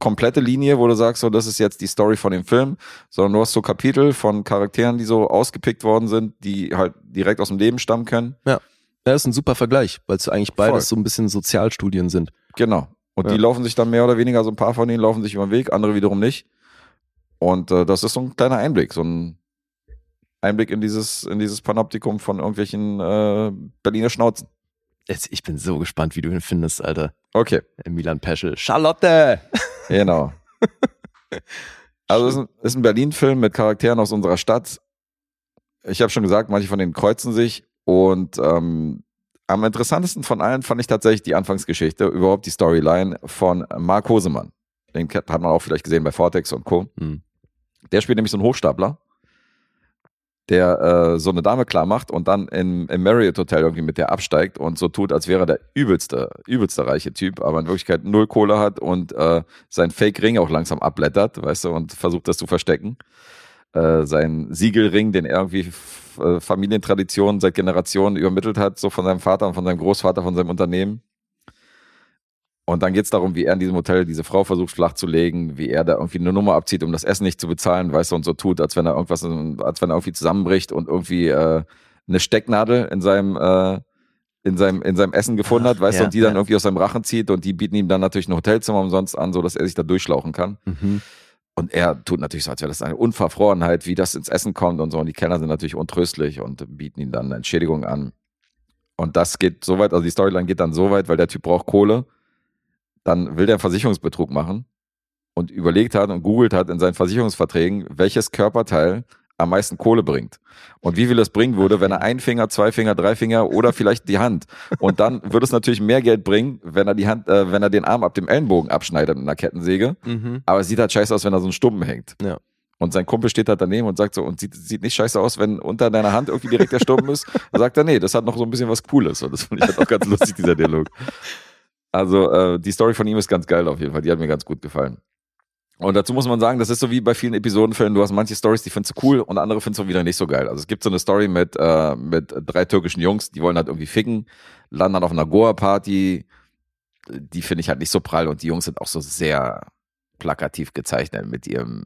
Speaker 3: komplette Linie, wo du sagst, so, das ist jetzt die Story von dem Film, sondern du hast so Kapitel von Charakteren, die so ausgepickt worden sind, die halt direkt aus dem Leben stammen können.
Speaker 2: Ja, ist ein super Vergleich, weil es eigentlich beides
Speaker 3: Voll.
Speaker 2: so ein bisschen Sozialstudien sind.
Speaker 3: Genau. Und
Speaker 2: Ja.
Speaker 3: die laufen sich dann mehr oder weniger, so ein paar von denen laufen sich über den Weg, andere wiederum nicht. Und äh, das ist so ein kleiner Einblick, so ein Einblick in dieses, in dieses Panoptikum von irgendwelchen äh, Berliner Schnauzen.
Speaker 2: Jetzt, ich bin so gespannt, wie du ihn findest, Alter.
Speaker 3: Okay,
Speaker 2: Milan Peschel. Charlotte!
Speaker 3: genau. Also es ist ein, ist ein Berlin-Film mit Charakteren aus unserer Stadt. Ich habe schon gesagt, manche von denen kreuzen sich. Und ähm, am interessantesten von allen fand ich tatsächlich die Anfangsgeschichte, überhaupt die Storyline von Mark Hosemann. Den hat man auch vielleicht gesehen bei Vortex und Co.
Speaker 2: Hm.
Speaker 3: Der spielt nämlich so einen Hochstapler, der äh, so eine Dame klar macht und dann im, im Marriott Hotel irgendwie mit der absteigt und so tut, als wäre er der übelste, übelste reiche Typ, aber in Wirklichkeit null Kohle hat und äh, sein Fake-Ring auch langsam abblättert, weißt du, und versucht das zu verstecken. Äh, sein Siegelring, den er irgendwie äh, Familientraditionen seit Generationen übermittelt hat, so von seinem Vater und von seinem Großvater, von seinem Unternehmen. Und dann geht es darum, wie er in diesem Hotel diese Frau versucht flach zu legen, wie er da irgendwie eine Nummer abzieht, um das Essen nicht zu bezahlen, weißt du, und so tut, als wenn er irgendwas, als wenn er irgendwie zusammenbricht und irgendwie äh, eine Stecknadel in seinem, äh, in seinem, in seinem Essen gefunden hat, weißt
Speaker 2: ja,
Speaker 3: du, und die dann
Speaker 2: ja.
Speaker 3: irgendwie aus seinem Rachen zieht und die bieten ihm dann natürlich ein Hotelzimmer umsonst an, so dass er sich da durchschlauchen kann.
Speaker 2: Mhm.
Speaker 3: Und er tut natürlich so, als wäre das eine Unverfrorenheit, wie das ins Essen kommt und so. Und die Kellner sind natürlich untröstlich und bieten ihm dann eine Entschädigung an. Und das geht so weit, also die Storyline geht dann so weit, weil der Typ braucht Kohle. Dann will der einen Versicherungsbetrug machen und überlegt hat und googelt hat in seinen Versicherungsverträgen, welches Körperteil am meisten Kohle bringt. Und wie viel es bringen würde, wenn er ein Finger, zwei Finger, drei Finger oder vielleicht die Hand. Und dann würde es natürlich mehr Geld bringen, wenn er die Hand, äh, wenn er den Arm ab dem Ellenbogen abschneidet mit einer Kettensäge.
Speaker 2: Mhm.
Speaker 3: Aber es sieht halt scheiße aus, wenn er so einen Stumpen hängt.
Speaker 2: Ja.
Speaker 3: Und sein Kumpel steht halt daneben und sagt so, und sieht, sieht nicht scheiße aus, wenn unter deiner Hand irgendwie direkt der Stumpen ist. Da sagt er, nee, das hat noch so ein bisschen was Cooles. Und das fand ich halt auch ganz lustig, dieser Dialog. Also, äh, die Story von ihm ist ganz geil auf jeden Fall. Die hat mir ganz gut gefallen. Und dazu muss man sagen, das ist so wie bei vielen Episodenfilmen. Du hast manche Stories, die findest du cool und andere findest du wieder nicht so geil. Also es gibt so eine Story mit, äh, mit drei türkischen Jungs, die wollen halt irgendwie ficken, landen dann auf einer Goa-Party. Die finde ich halt nicht so prall und die Jungs sind auch so sehr plakativ gezeichnet mit ihrem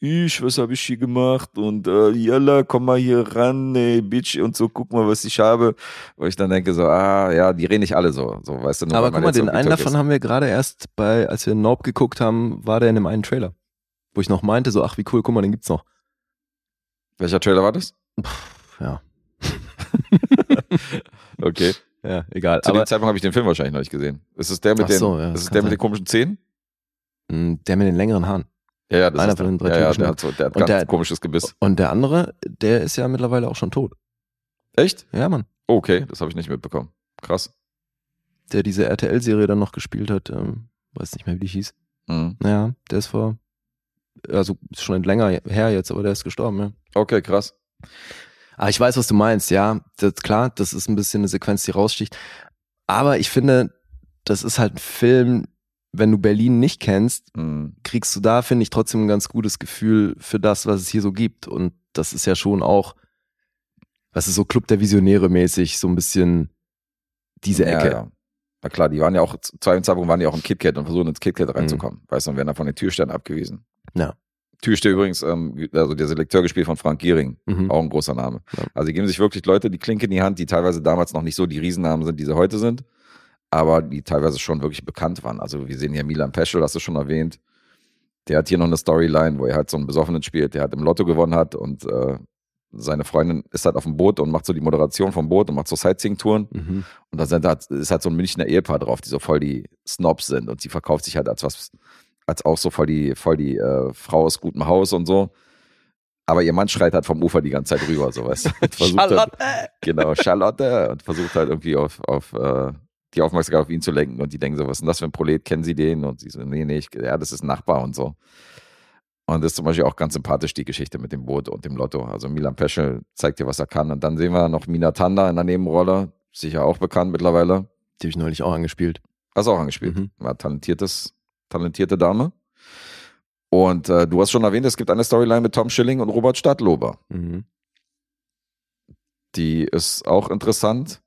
Speaker 3: Ich, was habe ich hier gemacht und äh, Yalla, komm mal hier ran, ey, Bitch und so, guck mal, was ich habe. Wo ich dann denke so, ah, ja, die reden nicht alle so, so weißt du. Nur
Speaker 2: Aber guck mal, den einen davon
Speaker 3: ist.
Speaker 2: haben wir gerade erst bei, als wir Nope geguckt haben, war der in dem einen Trailer. Wo ich noch meinte, so, ach wie cool, guck mal, den gibt's noch.
Speaker 3: Welcher Trailer war das?
Speaker 2: Ja,
Speaker 3: Okay.
Speaker 2: ja, egal.
Speaker 3: Zu
Speaker 2: Aber
Speaker 3: dem Zeitpunkt habe ich den Film wahrscheinlich noch nicht gesehen. Ist es der mit
Speaker 2: Ach
Speaker 3: den,
Speaker 2: so, ja,
Speaker 3: ist es der mit den komischen Zähnen?
Speaker 2: Mh, der mit den längeren Haaren.
Speaker 3: Ja, ja, das
Speaker 2: Einer
Speaker 3: ist
Speaker 2: von
Speaker 3: der.
Speaker 2: den drei
Speaker 3: ja, ja, der hat, so, der hat
Speaker 2: Und
Speaker 3: ganz
Speaker 2: der-
Speaker 3: komisches Gebiss.
Speaker 2: Und der andere, der ist ja mittlerweile auch schon tot.
Speaker 3: Echt?
Speaker 2: Ja, Mann.
Speaker 3: Okay, das habe ich nicht mitbekommen. Krass.
Speaker 2: Der diese RTL-Serie dann noch gespielt hat, ähm, weiß nicht mehr, wie die hieß.
Speaker 3: Mhm.
Speaker 2: Ja, der ist vor, also ist schon länger her jetzt, aber der ist gestorben, ja.
Speaker 3: Okay, krass.
Speaker 2: Aber ich weiß, was du meinst, ja. Das, klar, das ist ein bisschen eine Sequenz, die raussticht. Aber ich finde, das ist halt ein Film, wenn du Berlin nicht kennst,
Speaker 3: Mhm.
Speaker 2: kriegst du da, finde ich, trotzdem ein ganz gutes Gefühl für das, was es hier so gibt. Und das ist ja schon auch, was ist so Club der Visionäre mäßig, so ein bisschen diese
Speaker 3: Ja,
Speaker 2: Ecke.
Speaker 3: ja. Na klar, die waren ja auch, zu einem Zeitpunkt waren die auch im KitKat und versuchen ins KitKat reinzukommen. Weißt du, und werden da von den Türstern abgewiesen.
Speaker 2: Ja.
Speaker 3: Türsteher übrigens, ähm, also der Selekteur gespielt von Frank Gehring.
Speaker 2: Mhm.
Speaker 3: Auch ein großer Name.
Speaker 2: Ja.
Speaker 3: Also die geben sich wirklich Leute die Klinke in die Hand, die teilweise damals noch nicht so die Riesennamen sind, die sie heute sind, aber die teilweise schon wirklich bekannt waren. Also wir sehen hier Milan Peschel, hast du schon erwähnt. Der hat hier noch eine Storyline, wo er halt so einen Besoffenen spielt, der halt im Lotto gewonnen hat und äh, seine Freundin ist halt auf dem Boot und macht so die Moderation vom Boot und macht so Sightseeing-Touren.
Speaker 2: Mhm.
Speaker 3: Und da sind halt, ist halt so ein Münchner Ehepaar drauf, die so voll die Snobs sind und sie verkauft sich halt als was, als auch so voll die, voll die äh, Frau aus gutem Haus und so. Aber ihr Mann schreit halt vom Ufer die ganze Zeit rüber, so weißt du. Und versucht Halt, genau, Charlotte und versucht halt irgendwie auf, auf äh, die Aufmerksamkeit auf ihn zu lenken und die denken so, was ist denn das für ein Prolet, kennen sie den? Und sie so, nee, nee, ich, ja, das ist ein Nachbar und so. Und das ist zum Beispiel auch ganz sympathisch, die Geschichte mit dem Boot und dem Lotto. Also Milan Peschel zeigt dir, was er kann. Und dann sehen wir noch Mina Tanda in der Nebenrolle, sicher auch bekannt mittlerweile.
Speaker 2: Die habe ich neulich auch angespielt.
Speaker 3: Hast du auch angespielt.
Speaker 2: Mhm.
Speaker 3: War talentiertes, talentierte Dame. Und äh, du hast schon erwähnt, es gibt eine Storyline mit Tom Schilling und Robert Stadtlober.
Speaker 2: Mhm.
Speaker 3: Die ist auch interessant.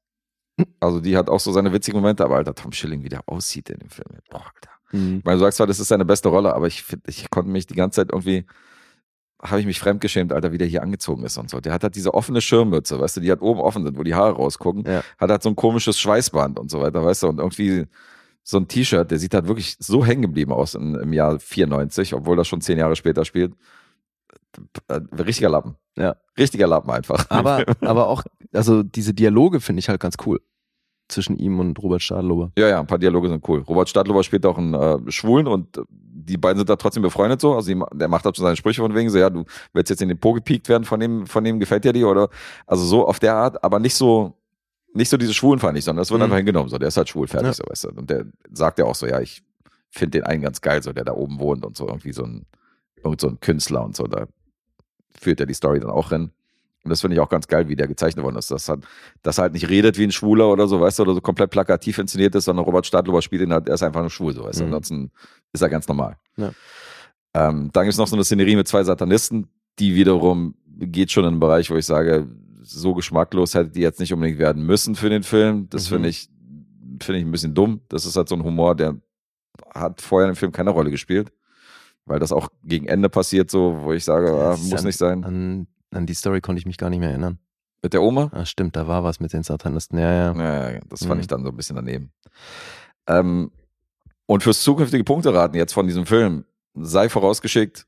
Speaker 3: Also die hat auch so seine witzigen Momente, aber Alter, Tom Schilling, wie der aussieht in dem Film. Boah, Alter.
Speaker 2: Mhm.
Speaker 3: Ich meine, du sagst zwar, das ist seine beste Rolle, aber ich finde, ich konnte mich die ganze Zeit irgendwie, habe ich mich fremdgeschämt, Alter, wie der hier angezogen ist und so. Der hat halt diese offene Schirmmütze, weißt du, die halt oben offen sind, wo die Haare rausgucken.
Speaker 2: Ja.
Speaker 3: Hat halt so ein komisches Schweißband und so weiter, weißt du, und irgendwie so ein T-Shirt, der sieht halt wirklich so hängen geblieben aus in, im Jahr 94, obwohl das schon zehn Jahre später spielt. Äh, Richtiger Lappen.
Speaker 2: Ja.
Speaker 3: Richtiger Lappen einfach.
Speaker 2: Aber, aber auch, also diese Dialoge finde ich halt ganz cool. Zwischen ihm und Robert Stadlober.
Speaker 3: Ja, ja, ein paar Dialoge sind cool. Robert Stadlober spielt auch einen äh, Schwulen und äh, die beiden sind da trotzdem befreundet so. Also die, der macht halt schon seine Sprüche von wegen so, ja, du willst jetzt in den Po gepiekt werden von dem, von dem gefällt dir die oder also so auf der Art, aber nicht so, nicht so diese Schwulenfeindlich, sondern das wird
Speaker 2: Mhm.
Speaker 3: einfach hingenommen. So, der ist halt schwul fertig,
Speaker 2: Ja.
Speaker 3: so weißt du. Und der sagt ja auch so, ja, ich finde den einen ganz geil, so der da oben wohnt und so irgendwie so ein, irgend so ein Künstler und so. Da führt er die Story dann auch hin. Und das finde ich auch ganz geil, wie der gezeichnet worden ist. Dass, hat, dass halt nicht redet wie ein Schwuler oder so, weißt du, oder so komplett plakativ inszeniert ist, sondern Robert Stadlober spielt ihn halt, er ist einfach nur schwul, so weißt du.
Speaker 2: Mhm.
Speaker 3: Ansonsten ist er ganz normal.
Speaker 2: Ja.
Speaker 3: Ähm, dann gibt es noch so eine Szenerie mit zwei Satanisten, die wiederum geht schon in einen Bereich, wo ich sage, so geschmacklos hätte die jetzt nicht unbedingt werden müssen für den Film. Das
Speaker 2: Mhm.
Speaker 3: finde ich, finde ich ein bisschen dumm. Das ist halt so ein Humor, der hat vorher im Film keine Rolle gespielt. Weil das auch gegen Ende passiert, so, wo ich sage, ah, muss
Speaker 2: ja-
Speaker 3: nicht sein.
Speaker 2: An, an die Story konnte ich mich gar nicht mehr erinnern.
Speaker 3: Mit der Oma?
Speaker 2: Ah, stimmt, da war was mit den Satanisten. Ja, ja.
Speaker 3: Ja, ja, das fand
Speaker 2: Mhm.
Speaker 3: ich dann so ein bisschen daneben. Ähm, und fürs zukünftige Punkteraten jetzt von diesem Film sei vorausgeschickt,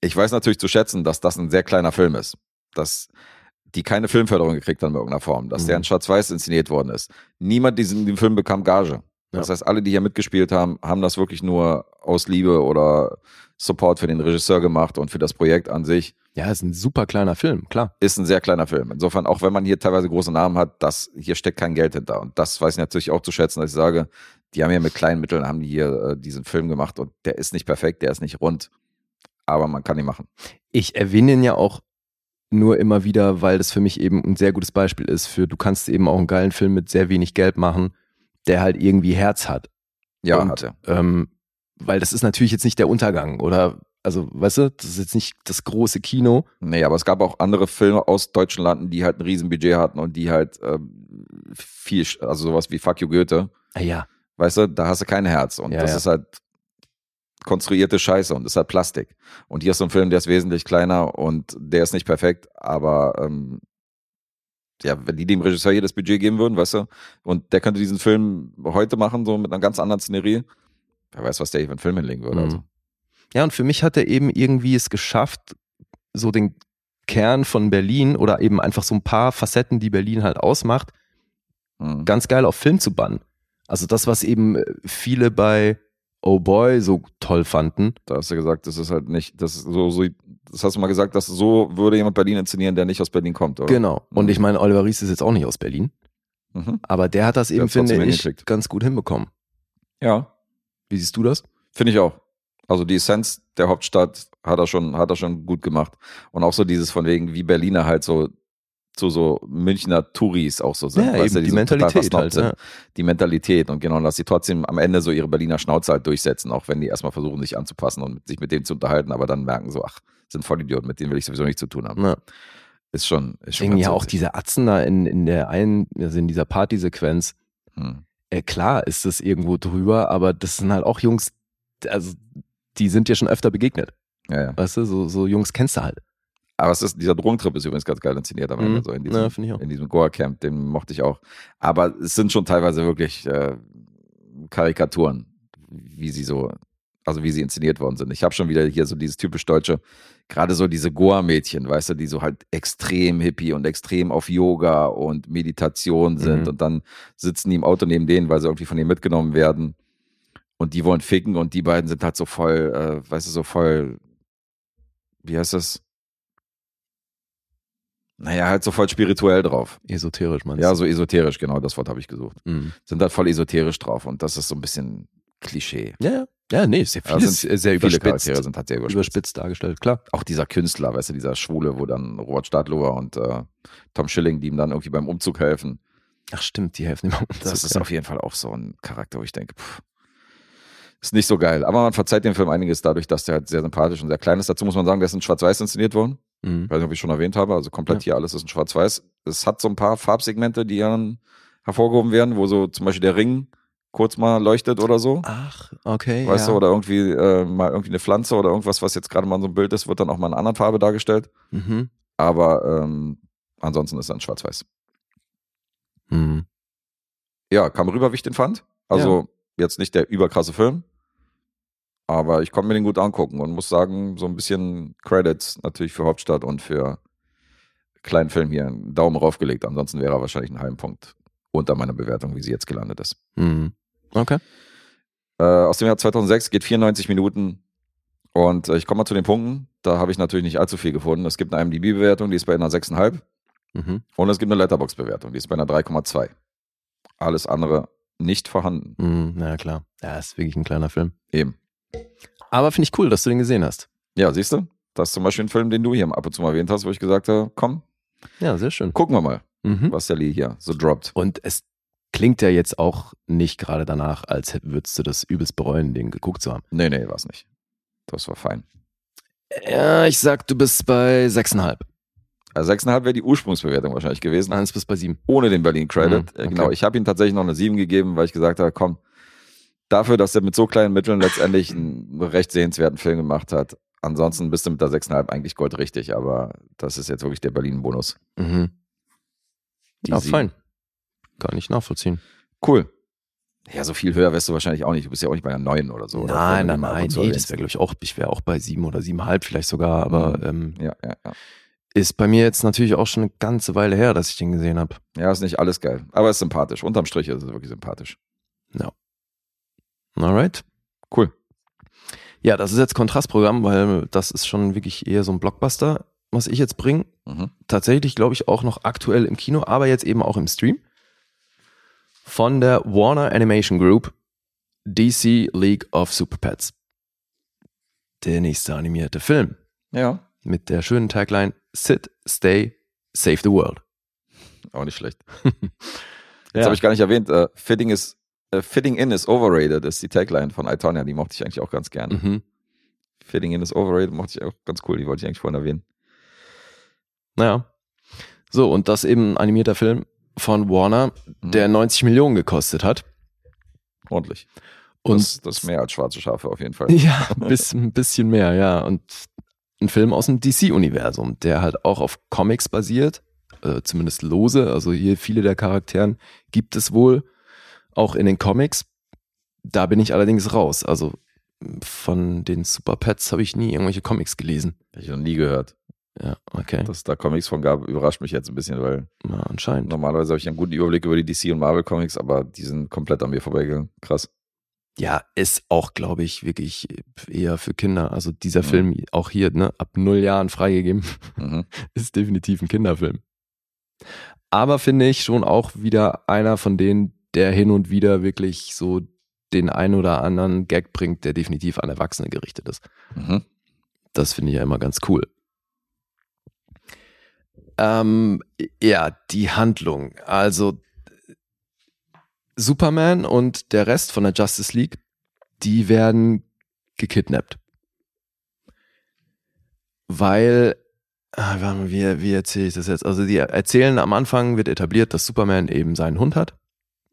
Speaker 3: ich weiß natürlich zu schätzen, dass das ein sehr kleiner Film ist. Dass die keine Filmförderung gekriegt haben in irgendeiner Form, dass
Speaker 2: Mhm.
Speaker 3: der in Schwarz-Weiß inszeniert worden ist. Niemand diesen den Film bekam Gage. Das
Speaker 2: Ja.
Speaker 3: heißt, alle, die hier mitgespielt haben, haben das wirklich nur aus Liebe oder Support für den Regisseur gemacht und für das Projekt an sich.
Speaker 2: Ja, ist ein super kleiner Film, klar.
Speaker 3: Ist ein sehr kleiner Film. Insofern, auch wenn man hier teilweise große Namen hat, das, hier steckt kein Geld hinter. Und das weiß ich natürlich auch zu schätzen, dass ich sage, die haben ja mit kleinen Mitteln haben die hier äh, diesen Film gemacht und der ist nicht perfekt, der ist nicht rund, aber man kann ihn machen.
Speaker 2: Ich erwähne ihn ja auch nur immer wieder, weil das für mich eben ein sehr gutes Beispiel ist für, du kannst eben auch einen geilen Film mit sehr wenig Geld machen, der halt irgendwie Herz hat.
Speaker 3: Ja,
Speaker 2: Und,
Speaker 3: hat er.
Speaker 2: Ähm, weil das ist natürlich jetzt nicht der Untergang oder, also, weißt du, das ist jetzt nicht das große Kino.
Speaker 3: Nee, aber es gab auch andere Filme aus deutschen Landen, die halt ein Riesenbudget hatten und die halt ähm, viel, also sowas wie Fuck You Goethe,
Speaker 2: Ah ja.
Speaker 3: weißt du, da hast du kein Herz und
Speaker 2: Ja,
Speaker 3: das
Speaker 2: ja.
Speaker 3: ist halt konstruierte Scheiße und das ist halt Plastik. Und hier ist so ein Film, der ist wesentlich kleiner und der ist nicht perfekt, aber ähm, ja, wenn die dem Regisseur hier das Budget geben würden, weißt du, und der könnte diesen Film heute machen, so mit einer ganz anderen Szenerie, wer weiß, was der hier für einen Film hinlegen würde. Also.
Speaker 2: Ja, und für mich hat er eben irgendwie es geschafft, so den Kern von Berlin oder eben einfach so ein paar Facetten, die Berlin halt ausmacht,
Speaker 3: Mhm.
Speaker 2: ganz geil auf Film zu bannen. Also das, was eben viele bei Oh Boy so toll fanden.
Speaker 3: Da hast du gesagt, das ist halt nicht, das so, so, das hast du mal gesagt, dass so würde jemand Berlin inszenieren, der nicht aus Berlin kommt, oder?
Speaker 2: Genau. Und
Speaker 3: Mhm.
Speaker 2: ich meine, Oliver Ries ist jetzt auch nicht aus Berlin,
Speaker 3: Mhm.
Speaker 2: aber der hat das eben, finde ich, ganz gut hinbekommen.
Speaker 3: Ja,
Speaker 2: Wie siehst du das?
Speaker 3: finde ich auch. Also die Essenz der Hauptstadt hat er schon, hat er schon gut gemacht. Und auch so dieses von wegen, wie Berliner halt so zu so Münchner Touris auch so sind.
Speaker 2: Ja,
Speaker 3: weißt
Speaker 2: eben die
Speaker 3: so total
Speaker 2: Mentalität halt, ja.
Speaker 3: Die Mentalität und genau, dass sie trotzdem am Ende so ihre Berliner Schnauze halt durchsetzen, auch wenn die erstmal versuchen, sich anzupassen und sich mit dem zu unterhalten, aber dann merken so, ach, sind Vollidioten, mit denen will ich sowieso nichts zu tun haben.
Speaker 2: Ja.
Speaker 3: Ist schon, ist schon ganz
Speaker 2: ja auch diese Atzen da in, in der einen, also in dieser Partysequenz,
Speaker 3: Hm.
Speaker 2: äh, klar ist das irgendwo drüber, aber das sind halt auch Jungs, also die sind dir schon öfter begegnet.
Speaker 3: Ja, ja.
Speaker 2: Weißt du, so, so Jungs kennst du halt.
Speaker 3: Aber es ist, dieser Drogentrip ist übrigens ganz geil inszeniert am Ende,
Speaker 2: Mhm.
Speaker 3: so in diesem,
Speaker 2: Ja,
Speaker 3: in diesem Goa-Camp, den mochte ich auch. Aber es sind schon teilweise wirklich äh, Karikaturen, wie sie so, also wie sie inszeniert worden sind. Ich habe schon wieder hier so dieses typisch deutsche, gerade so diese Goa-Mädchen, weißt du, die so halt extrem hippie und extrem auf Yoga und Meditation sind
Speaker 2: Mhm.
Speaker 3: und dann sitzen die im Auto neben denen, weil sie irgendwie von denen mitgenommen werden und die wollen ficken und die beiden sind halt so voll, äh, weißt du, so voll, wie heißt das? Naja, halt so voll spirituell drauf.
Speaker 2: Esoterisch, meinst
Speaker 3: Ja,
Speaker 2: du?
Speaker 3: so esoterisch, genau, das Wort habe ich gesucht.
Speaker 2: Mhm.
Speaker 3: Sind halt voll esoterisch drauf und das ist so ein bisschen Klischee.
Speaker 2: Ja, ja. Ja, nee, ja
Speaker 3: Ja,
Speaker 2: vieles
Speaker 3: sind
Speaker 2: sehr
Speaker 3: Viele. Charaktere sind halt sehr überspitzt.
Speaker 2: überspitzt dargestellt, klar.
Speaker 3: Auch dieser Künstler, weißt du, dieser Schwule, wo dann Robert Stadlober und äh, Tom Schilling, die ihm dann irgendwie beim Umzug helfen.
Speaker 2: Ach stimmt, die helfen immer. um
Speaker 3: Das ist auf jeden Fall auch so ein Charakter, wo ich denke, pff, ist nicht so geil. Aber man verzeiht dem Film einiges dadurch, dass der halt sehr sympathisch und sehr klein ist. Dazu muss man sagen, der ist in Schwarz-Weiß inszeniert worden.
Speaker 2: Mhm.
Speaker 3: Ich weiß nicht, ob ich schon erwähnt habe, also komplett hier alles ist in Schwarz-Weiß. Es hat so ein paar Farbsegmente, die dann hervorgehoben werden, wo so zum Beispiel der Ring kurz mal leuchtet oder so.
Speaker 2: Ach, okay.
Speaker 3: Weißt
Speaker 2: ja.
Speaker 3: du, oder irgendwie äh, mal irgendwie eine Pflanze oder irgendwas, was jetzt gerade mal in so ein Bild ist, wird dann auch mal in einer anderen Farbe dargestellt.
Speaker 2: Mhm.
Speaker 3: Aber ähm, ansonsten ist dann schwarz-weiß.
Speaker 2: Mhm.
Speaker 3: Ja, kam rüber, wie ich den fand. Also jetzt nicht der überkrasse Film, aber ich konnte mir den gut angucken und muss sagen, so ein bisschen Credits natürlich für Hauptstadt und für kleinen Film hier einen Daumen raufgelegt. Ansonsten wäre er wahrscheinlich einen halben Punkt unter meiner Bewertung, wie sie jetzt gelandet ist.
Speaker 2: Mhm. Okay.
Speaker 3: Äh, aus dem Jahr 2006 geht 94 Minuten. Und äh, ich komme mal zu den Punkten. Da habe ich natürlich nicht allzu viel gefunden. Es gibt eine IMDb-Bewertung, die ist bei einer 6,5.
Speaker 2: Mhm.
Speaker 3: Und es gibt eine Letterbox-Bewertung, die ist bei einer 3,2. Alles andere nicht vorhanden.
Speaker 2: Mhm. Na klar. Ja, ist wirklich ein kleiner Film.
Speaker 3: Eben.
Speaker 2: Aber finde ich cool, dass du den gesehen hast.
Speaker 3: Ja, siehst du? Das ist zum Beispiel ein Film, den du hier ab und zu mal erwähnt hast, wo ich gesagt habe, komm,
Speaker 2: Ja, sehr schön.
Speaker 3: gucken wir mal,
Speaker 2: Mhm.
Speaker 3: was der Lee hier so droppt.
Speaker 2: Und es klingt ja jetzt auch nicht gerade danach, als würdest du das übelst bereuen, den geguckt zu haben.
Speaker 3: Nee, nee, war's nicht. Das war fein.
Speaker 2: Ja, ich sag, du bist bei 6,5.
Speaker 3: Also 6,5 wäre die Ursprungsbewertung wahrscheinlich gewesen,
Speaker 2: Eins bis bei 7.
Speaker 3: ohne den Berlin Credit.
Speaker 2: Mhm,
Speaker 3: Äh,
Speaker 2: okay.
Speaker 3: Genau, ich habe ihm tatsächlich noch eine 7 gegeben, weil ich gesagt habe, komm, dafür, dass er mit so kleinen Mitteln letztendlich einen recht sehenswerten Film gemacht hat. Ansonsten bist du mit der 6,5 eigentlich goldrichtig, aber das ist jetzt wirklich der Berlin-Bonus.
Speaker 2: Mhm.
Speaker 3: Die
Speaker 2: Ja,
Speaker 3: sieben.
Speaker 2: fein. Kann ich nachvollziehen.
Speaker 3: Cool. Ja, so viel höher wärst du wahrscheinlich auch nicht. Du bist ja auch nicht bei einer 9 oder so. oder?
Speaker 2: nein,
Speaker 3: du
Speaker 2: nein, nein. Nee, das wäre, glaube ich, auch, ich wäre auch bei 7 oder 7,5 vielleicht sogar, aber
Speaker 3: Mhm.
Speaker 2: ähm,
Speaker 3: Ja, ja, ja.
Speaker 2: Ist bei mir jetzt natürlich auch schon eine ganze Weile her, dass ich den gesehen habe.
Speaker 3: Ja, ist nicht alles geil, aber ist sympathisch. Unterm Strich ist es wirklich sympathisch.
Speaker 2: Alright.
Speaker 3: Cool.
Speaker 2: Ja, das ist jetzt Kontrastprogramm, weil das ist schon wirklich eher so ein Blockbuster, was ich jetzt bringe.
Speaker 3: Mhm.
Speaker 2: Tatsächlich, glaube ich, auch noch aktuell im Kino, aber jetzt eben auch im Stream. Von der Warner Animation Group, DC League of Super Pets. Der nächste animierte Film
Speaker 3: Ja,
Speaker 2: mit der schönen Tagline Sit, Stay, Save the World.
Speaker 3: auch nicht schlecht. Jetzt habe ich gar nicht erwähnt, äh, Fitting is äh, Fitting in is overrated ist die Tagline von Itonia, die mochte ich eigentlich auch ganz gern.
Speaker 2: Mhm.
Speaker 3: Fitting in is overrated mochte ich auch ganz cool, die wollte ich eigentlich vorhin erwähnen.
Speaker 2: Naja. So, und das eben ein animierter Film von Warner,
Speaker 3: Mhm.
Speaker 2: der 90 Millionen gekostet hat.
Speaker 3: Ordentlich.
Speaker 2: Und
Speaker 3: das, das ist mehr als schwarze Schafe auf jeden Fall.
Speaker 2: Ja, ein bisschen, ein bisschen mehr, ja. Und ein Film aus dem DC-Universum, der halt auch auf Comics basiert, äh, zumindest lose. Also hier viele der Charakteren gibt es wohl auch in den Comics. Da bin ich allerdings raus. Also von den Super Pets habe ich nie irgendwelche Comics gelesen.
Speaker 3: Hab ich noch nie gehört.
Speaker 2: Ja, okay.
Speaker 3: Dass es da Comics von gab, überrascht mich jetzt ein bisschen, weil
Speaker 2: Ja, anscheinend.
Speaker 3: normalerweise habe ich einen guten Überblick über die DC und Marvel Comics, aber die sind komplett an mir vorbeigegangen. Krass.
Speaker 2: Ja, ist auch, glaube ich, wirklich eher für Kinder. Also dieser
Speaker 3: Mhm.
Speaker 2: Film, auch hier, ne, ab null Jahren freigegeben,
Speaker 3: Mhm.
Speaker 2: ist definitiv ein Kinderfilm. Aber finde ich schon auch wieder einer von denen, der hin und wieder wirklich so den ein oder anderen Gag bringt, der definitiv an Erwachsene gerichtet ist.
Speaker 3: Mhm.
Speaker 2: Das finde ich ja immer ganz cool. Ähm, ja, die Handlung. Also Superman und der Rest von der Justice League, die werden gekidnappt. Weil, ah, wie, wie erzähle ich das jetzt? Also die erzählen am Anfang wird etabliert, dass Superman eben seinen Hund hat,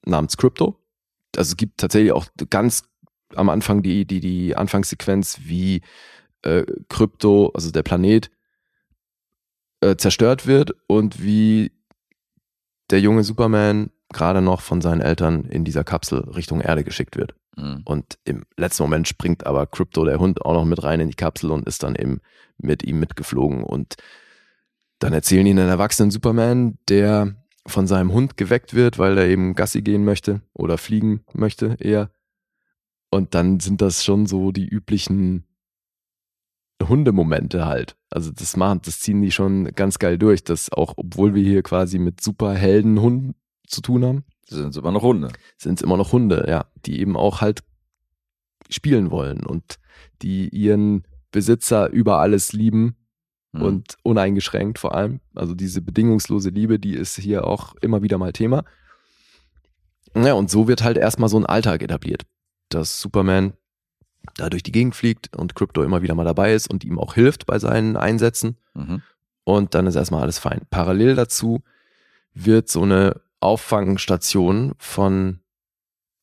Speaker 2: namens Crypto. Also es gibt tatsächlich auch ganz am Anfang die, die, die Anfangssequenz, wie äh, Krypto, also der Planet, äh, zerstört wird und wie der junge Superman gerade noch von seinen Eltern in dieser Kapsel Richtung Erde geschickt wird.
Speaker 3: Mhm.
Speaker 2: Und im letzten Moment springt aber Crypto, der Hund, auch noch mit rein in die Kapsel und ist dann eben mit ihm mitgeflogen. Und dann erzählen ihnen einen erwachsenen Superman, der von seinem Hund geweckt wird, weil er eben Gassi gehen möchte oder fliegen möchte eher. Und dann sind das schon so die üblichen Hundemomente halt. Also das machen, das ziehen die schon ganz geil durch, dass auch, obwohl wir hier quasi mit Superhelden Hunden zu tun haben,
Speaker 3: sind immer noch Hunde.
Speaker 2: sind es immer noch Hunde, ja, die eben auch halt spielen wollen und die ihren Besitzer über alles lieben
Speaker 3: Mhm.
Speaker 2: und uneingeschränkt vor allem. Also diese bedingungslose Liebe, die ist hier auch immer wieder mal Thema. Ja, und so wird halt erstmal so ein Alltag etabliert, dass Superman da durch die Gegend fliegt und Crypto immer wieder mal dabei ist und ihm auch hilft bei seinen Einsätzen.
Speaker 3: Mhm.
Speaker 2: Und dann ist erstmal alles fein. Parallel dazu wird so eine Auffangstation von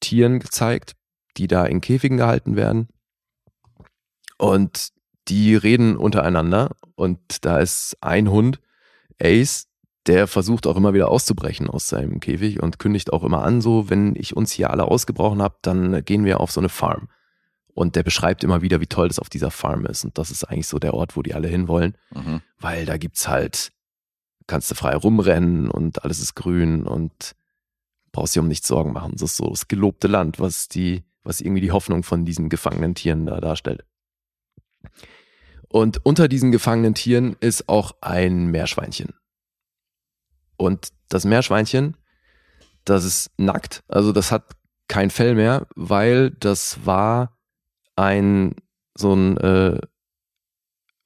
Speaker 2: Tieren gezeigt, die da in Käfigen gehalten werden. Und die reden untereinander. Und da ist ein Hund, Ace, der versucht auch immer wieder auszubrechen aus seinem Käfig und kündigt auch immer an, so, wenn ich uns hier alle ausgebrochen habe, dann gehen wir auf so eine Farm. Und der beschreibt immer wieder, wie toll das auf dieser Farm ist. Und das ist eigentlich so der Ort, wo die alle hinwollen
Speaker 3: Mhm.
Speaker 2: weil da gibt's halt, kannst du frei rumrennen und alles ist grün und brauchst dir um nichts Sorgen machen. Das ist so das gelobte Land, was die, was irgendwie die Hoffnung von diesen gefangenen Tieren da darstellt. Und unter diesen gefangenen Tieren ist auch ein Meerschweinchen. Und das Meerschweinchen, das ist nackt, also das hat kein Fell mehr, weil das war ein so ein äh,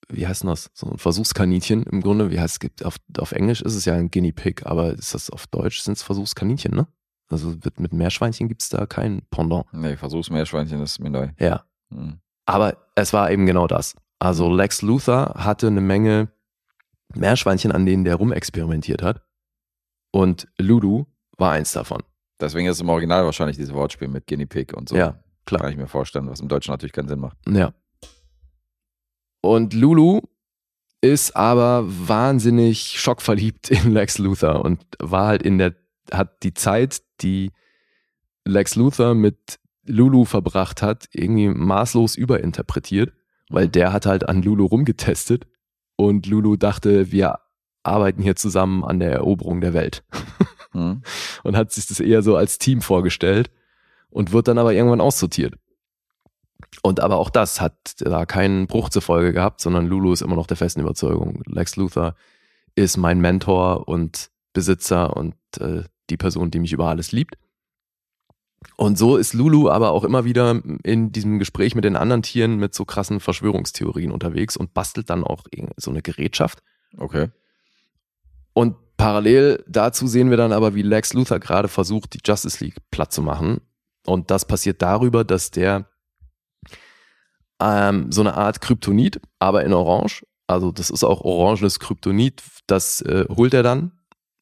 Speaker 2: wie heißt denn das? So ein Versuchskaninchen im Grunde. Wie heißt es? Gibt auf, auf Englisch ist es ja ein Guinea Pig, aber ist das auf Deutsch sind es Versuchskaninchen, ne? Also mit, mit Meerschweinchen gibt's da kein Pendant.
Speaker 3: Nee, Versuchsmeerschweinchen ist mir neu.
Speaker 2: Ja.
Speaker 3: Mhm.
Speaker 2: Aber es war eben genau das. Also Lex Luthor hatte eine Menge Meerschweinchen, an denen der rumexperimentiert hat. Und Lulu war eins davon.
Speaker 3: Deswegen ist im Original wahrscheinlich dieses Wortspiel mit Guinea Pig und so.
Speaker 2: Ja, klar.
Speaker 3: Kann ich mir vorstellen, was im Deutschen natürlich keinen Sinn macht.
Speaker 2: Ja. Und Lulu ist aber wahnsinnig schockverliebt in Lex Luthor und war halt in der, hat die Zeit, die Lex Luthor mit Lulu verbracht hat, irgendwie maßlos überinterpretiert, weil der hat halt an Lulu rumgetestet und Lulu dachte, wir arbeiten hier zusammen an der Eroberung der Welt.
Speaker 3: Mhm.
Speaker 2: und hat sich das eher so als Team vorgestellt und wird dann aber irgendwann aussortiert. Und aber auch das hat da keinen Bruch zur Folge gehabt, sondern Lulu ist immer noch der festen Überzeugung. Lex Luthor ist mein Mentor und Besitzer und äh, die Person, die mich über alles liebt. Und so ist Lulu aber auch immer wieder in diesem Gespräch mit den anderen Tieren mit so krassen Verschwörungstheorien unterwegs und bastelt dann auch so eine Gerätschaft.
Speaker 3: Okay.
Speaker 2: Und parallel dazu sehen wir dann aber, wie Lex Luthor gerade versucht, die Justice League platt zu machen. Und das passiert darüber, dass der ähm, so eine Art Kryptonit, aber in Orange, also das ist auch orangenes Kryptonit, das äh, holt er dann.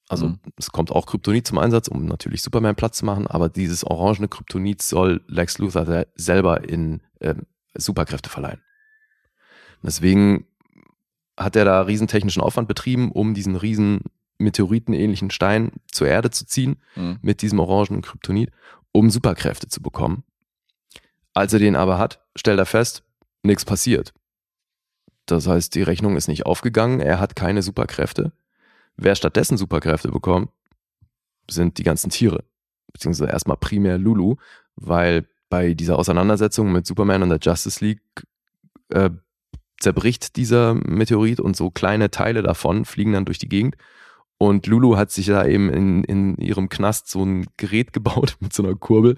Speaker 2: Also
Speaker 3: Mhm.
Speaker 2: es kommt auch Kryptonit zum Einsatz, um natürlich Superman Platz zu machen, aber dieses orangene Kryptonit soll Lex Luthor se- selber in ähm, Superkräfte verleihen. Deswegen hat er da riesen technischen Aufwand betrieben, um diesen riesen Meteoritenähnlichen Stein zur Erde zu ziehen
Speaker 3: Mhm.
Speaker 2: mit diesem orangenen Kryptonit, um Superkräfte zu bekommen. Als er den aber hat, stellt er fest, nichts passiert. Das heißt, die Rechnung ist nicht aufgegangen, er hat keine Superkräfte. Wer stattdessen Superkräfte bekommt, sind die ganzen Tiere. Beziehungsweise erstmal primär Lulu, weil bei dieser Auseinandersetzung mit Superman und der Justice League äh, zerbricht dieser Meteorit und so kleine Teile davon fliegen dann durch die Gegend. Und Lulu hat sich da eben in, in ihrem Knast so ein Gerät gebaut mit so einer Kurbel,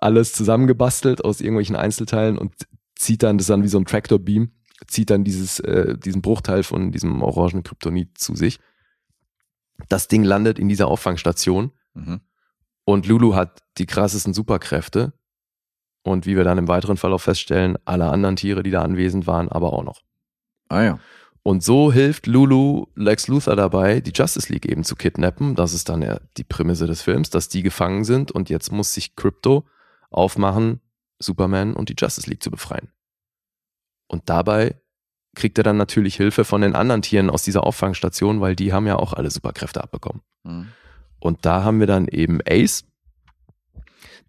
Speaker 2: alles zusammengebastelt aus irgendwelchen Einzelteilen und zieht dann, das ist dann wie so ein Tractor-Beam, zieht dann dieses, äh, diesen Bruchteil von diesem orangen Kryptonit zu sich. Das Ding landet in dieser Auffangstation
Speaker 3: Mhm.
Speaker 2: und Lulu hat die krassesten Superkräfte. Und wie wir dann im weiteren Verlauf feststellen, alle anderen Tiere, die da anwesend waren, aber auch noch.
Speaker 3: Ah ja.
Speaker 2: Und so hilft Lulu Lex Luthor dabei, die Justice League eben zu kidnappen. Das ist dann ja die Prämisse des Films, dass die gefangen sind und jetzt muss sich Crypto aufmachen, Superman und die Justice League zu befreien. Und dabei kriegt er dann natürlich Hilfe von den anderen Tieren aus dieser Auffangstation, weil die haben ja auch alle Superkräfte abbekommen.
Speaker 3: Mhm.
Speaker 2: Und da haben wir dann eben Ace.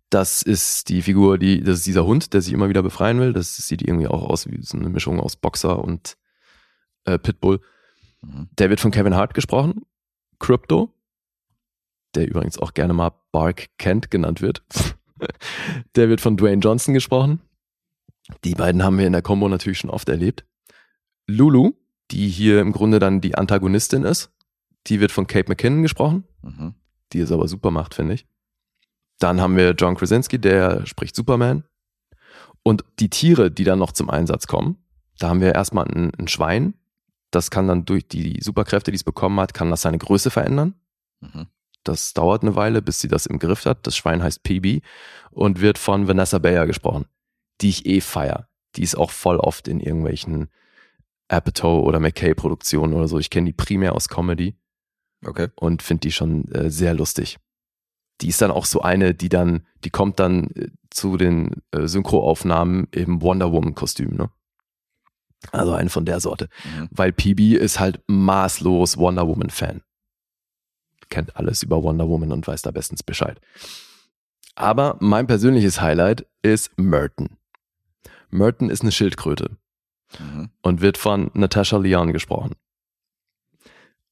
Speaker 2: Das ist die Figur, die, das ist dieser Hund, der sich immer wieder befreien will. Das sieht irgendwie auch aus wie so eine Mischung aus Boxer und äh, Pitbull.
Speaker 3: Mhm.
Speaker 2: Der wird von Kevin Hart gesprochen. Crypto, der übrigens auch gerne mal Bark Kent genannt wird. der wird von Dwayne Johnson gesprochen. Die beiden haben wir in der Combo natürlich schon oft erlebt. Lulu, die hier im Grunde dann die Antagonistin ist, die wird von Kate McKinnon gesprochen
Speaker 3: Mhm.
Speaker 2: die es aber super macht, finde ich. Dann haben wir John Krasinski, der spricht Superman. Und die Tiere, die dann noch zum Einsatz kommen, da haben wir erstmal ein, ein Schwein. Das kann dann durch die Superkräfte, die es bekommen hat, kann das seine Größe verändern.
Speaker 3: Mhm.
Speaker 2: Das dauert eine Weile, bis sie das im Griff hat. Das Schwein heißt PB und wird von Vanessa Bayer gesprochen, die ich eh feier. Die ist auch voll oft in irgendwelchen Apatow oder McKay Produktionen oder so. Ich kenne die primär aus Comedy
Speaker 3: Okay.
Speaker 2: und finde die schon äh, sehr lustig. Die ist dann auch so eine, die dann, die kommt dann äh, zu den äh, Synchroaufnahmen im Wonder Woman Kostüm, ne? Also eine von der Sorte.
Speaker 3: Mhm.
Speaker 2: Weil PB ist halt maßlos Wonder Woman Fan. Kennt alles über Wonder Woman und weiß da bestens Bescheid. Aber mein persönliches Highlight ist Merton. Merton ist eine Schildkröte
Speaker 3: Mhm.
Speaker 2: und wird von Natasha Leon gesprochen.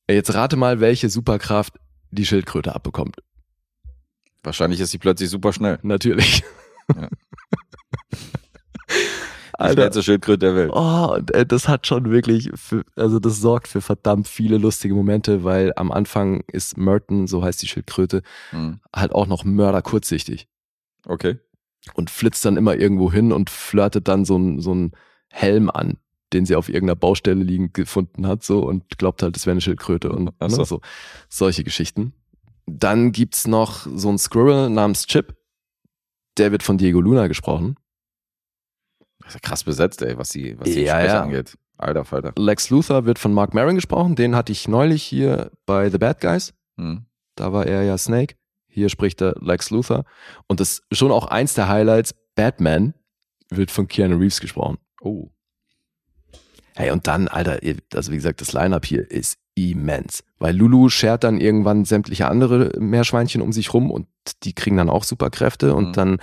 Speaker 2: Jetzt rate mal, welche Superkraft die Schildkröte abbekommt.
Speaker 3: Wahrscheinlich ist sie plötzlich super schnell.
Speaker 2: Natürlich.
Speaker 3: Ja. Die
Speaker 2: Alter.
Speaker 3: schnellste Schildkröte der Welt.
Speaker 2: Oh, und äh, das hat schon wirklich, für, also das sorgt für verdammt viele lustige Momente, weil am Anfang ist Merton, so heißt die Schildkröte,
Speaker 3: Mhm.
Speaker 2: halt auch noch mörderkurzsichtig
Speaker 3: Okay.
Speaker 2: und flitzt dann immer irgendwo hin und flirtet dann so einen so einen Helm an, den sie auf irgendeiner Baustelle liegen gefunden hat, so und glaubt halt, das wäre eine Schildkröte und ne,
Speaker 3: so.
Speaker 2: so. Solche Geschichten. Dann gibt's noch so einen Squirrel namens Chip, der wird von Diego Luna gesprochen.
Speaker 3: Das ist ja krass besetzt, ey, was die, was die
Speaker 2: Ja,
Speaker 3: Sprecher
Speaker 2: ja.
Speaker 3: angeht. Alter Falter.
Speaker 2: Lex Luthor wird von Mark Maron gesprochen, den hatte ich neulich hier bei The Bad Guys.
Speaker 3: Mhm.
Speaker 2: Da war er ja Snake. Hier spricht er Lex Luthor. Und das ist schon auch eins der Highlights. Batman wird von Keanu Reeves gesprochen.
Speaker 3: Oh.
Speaker 2: Hey, und dann, Alter, also wie gesagt, das Line-Up hier ist immens. Weil Lulu schert dann irgendwann sämtliche andere Meerschweinchen um sich rum und die kriegen dann auch Superkräfte. Und
Speaker 3: Mhm.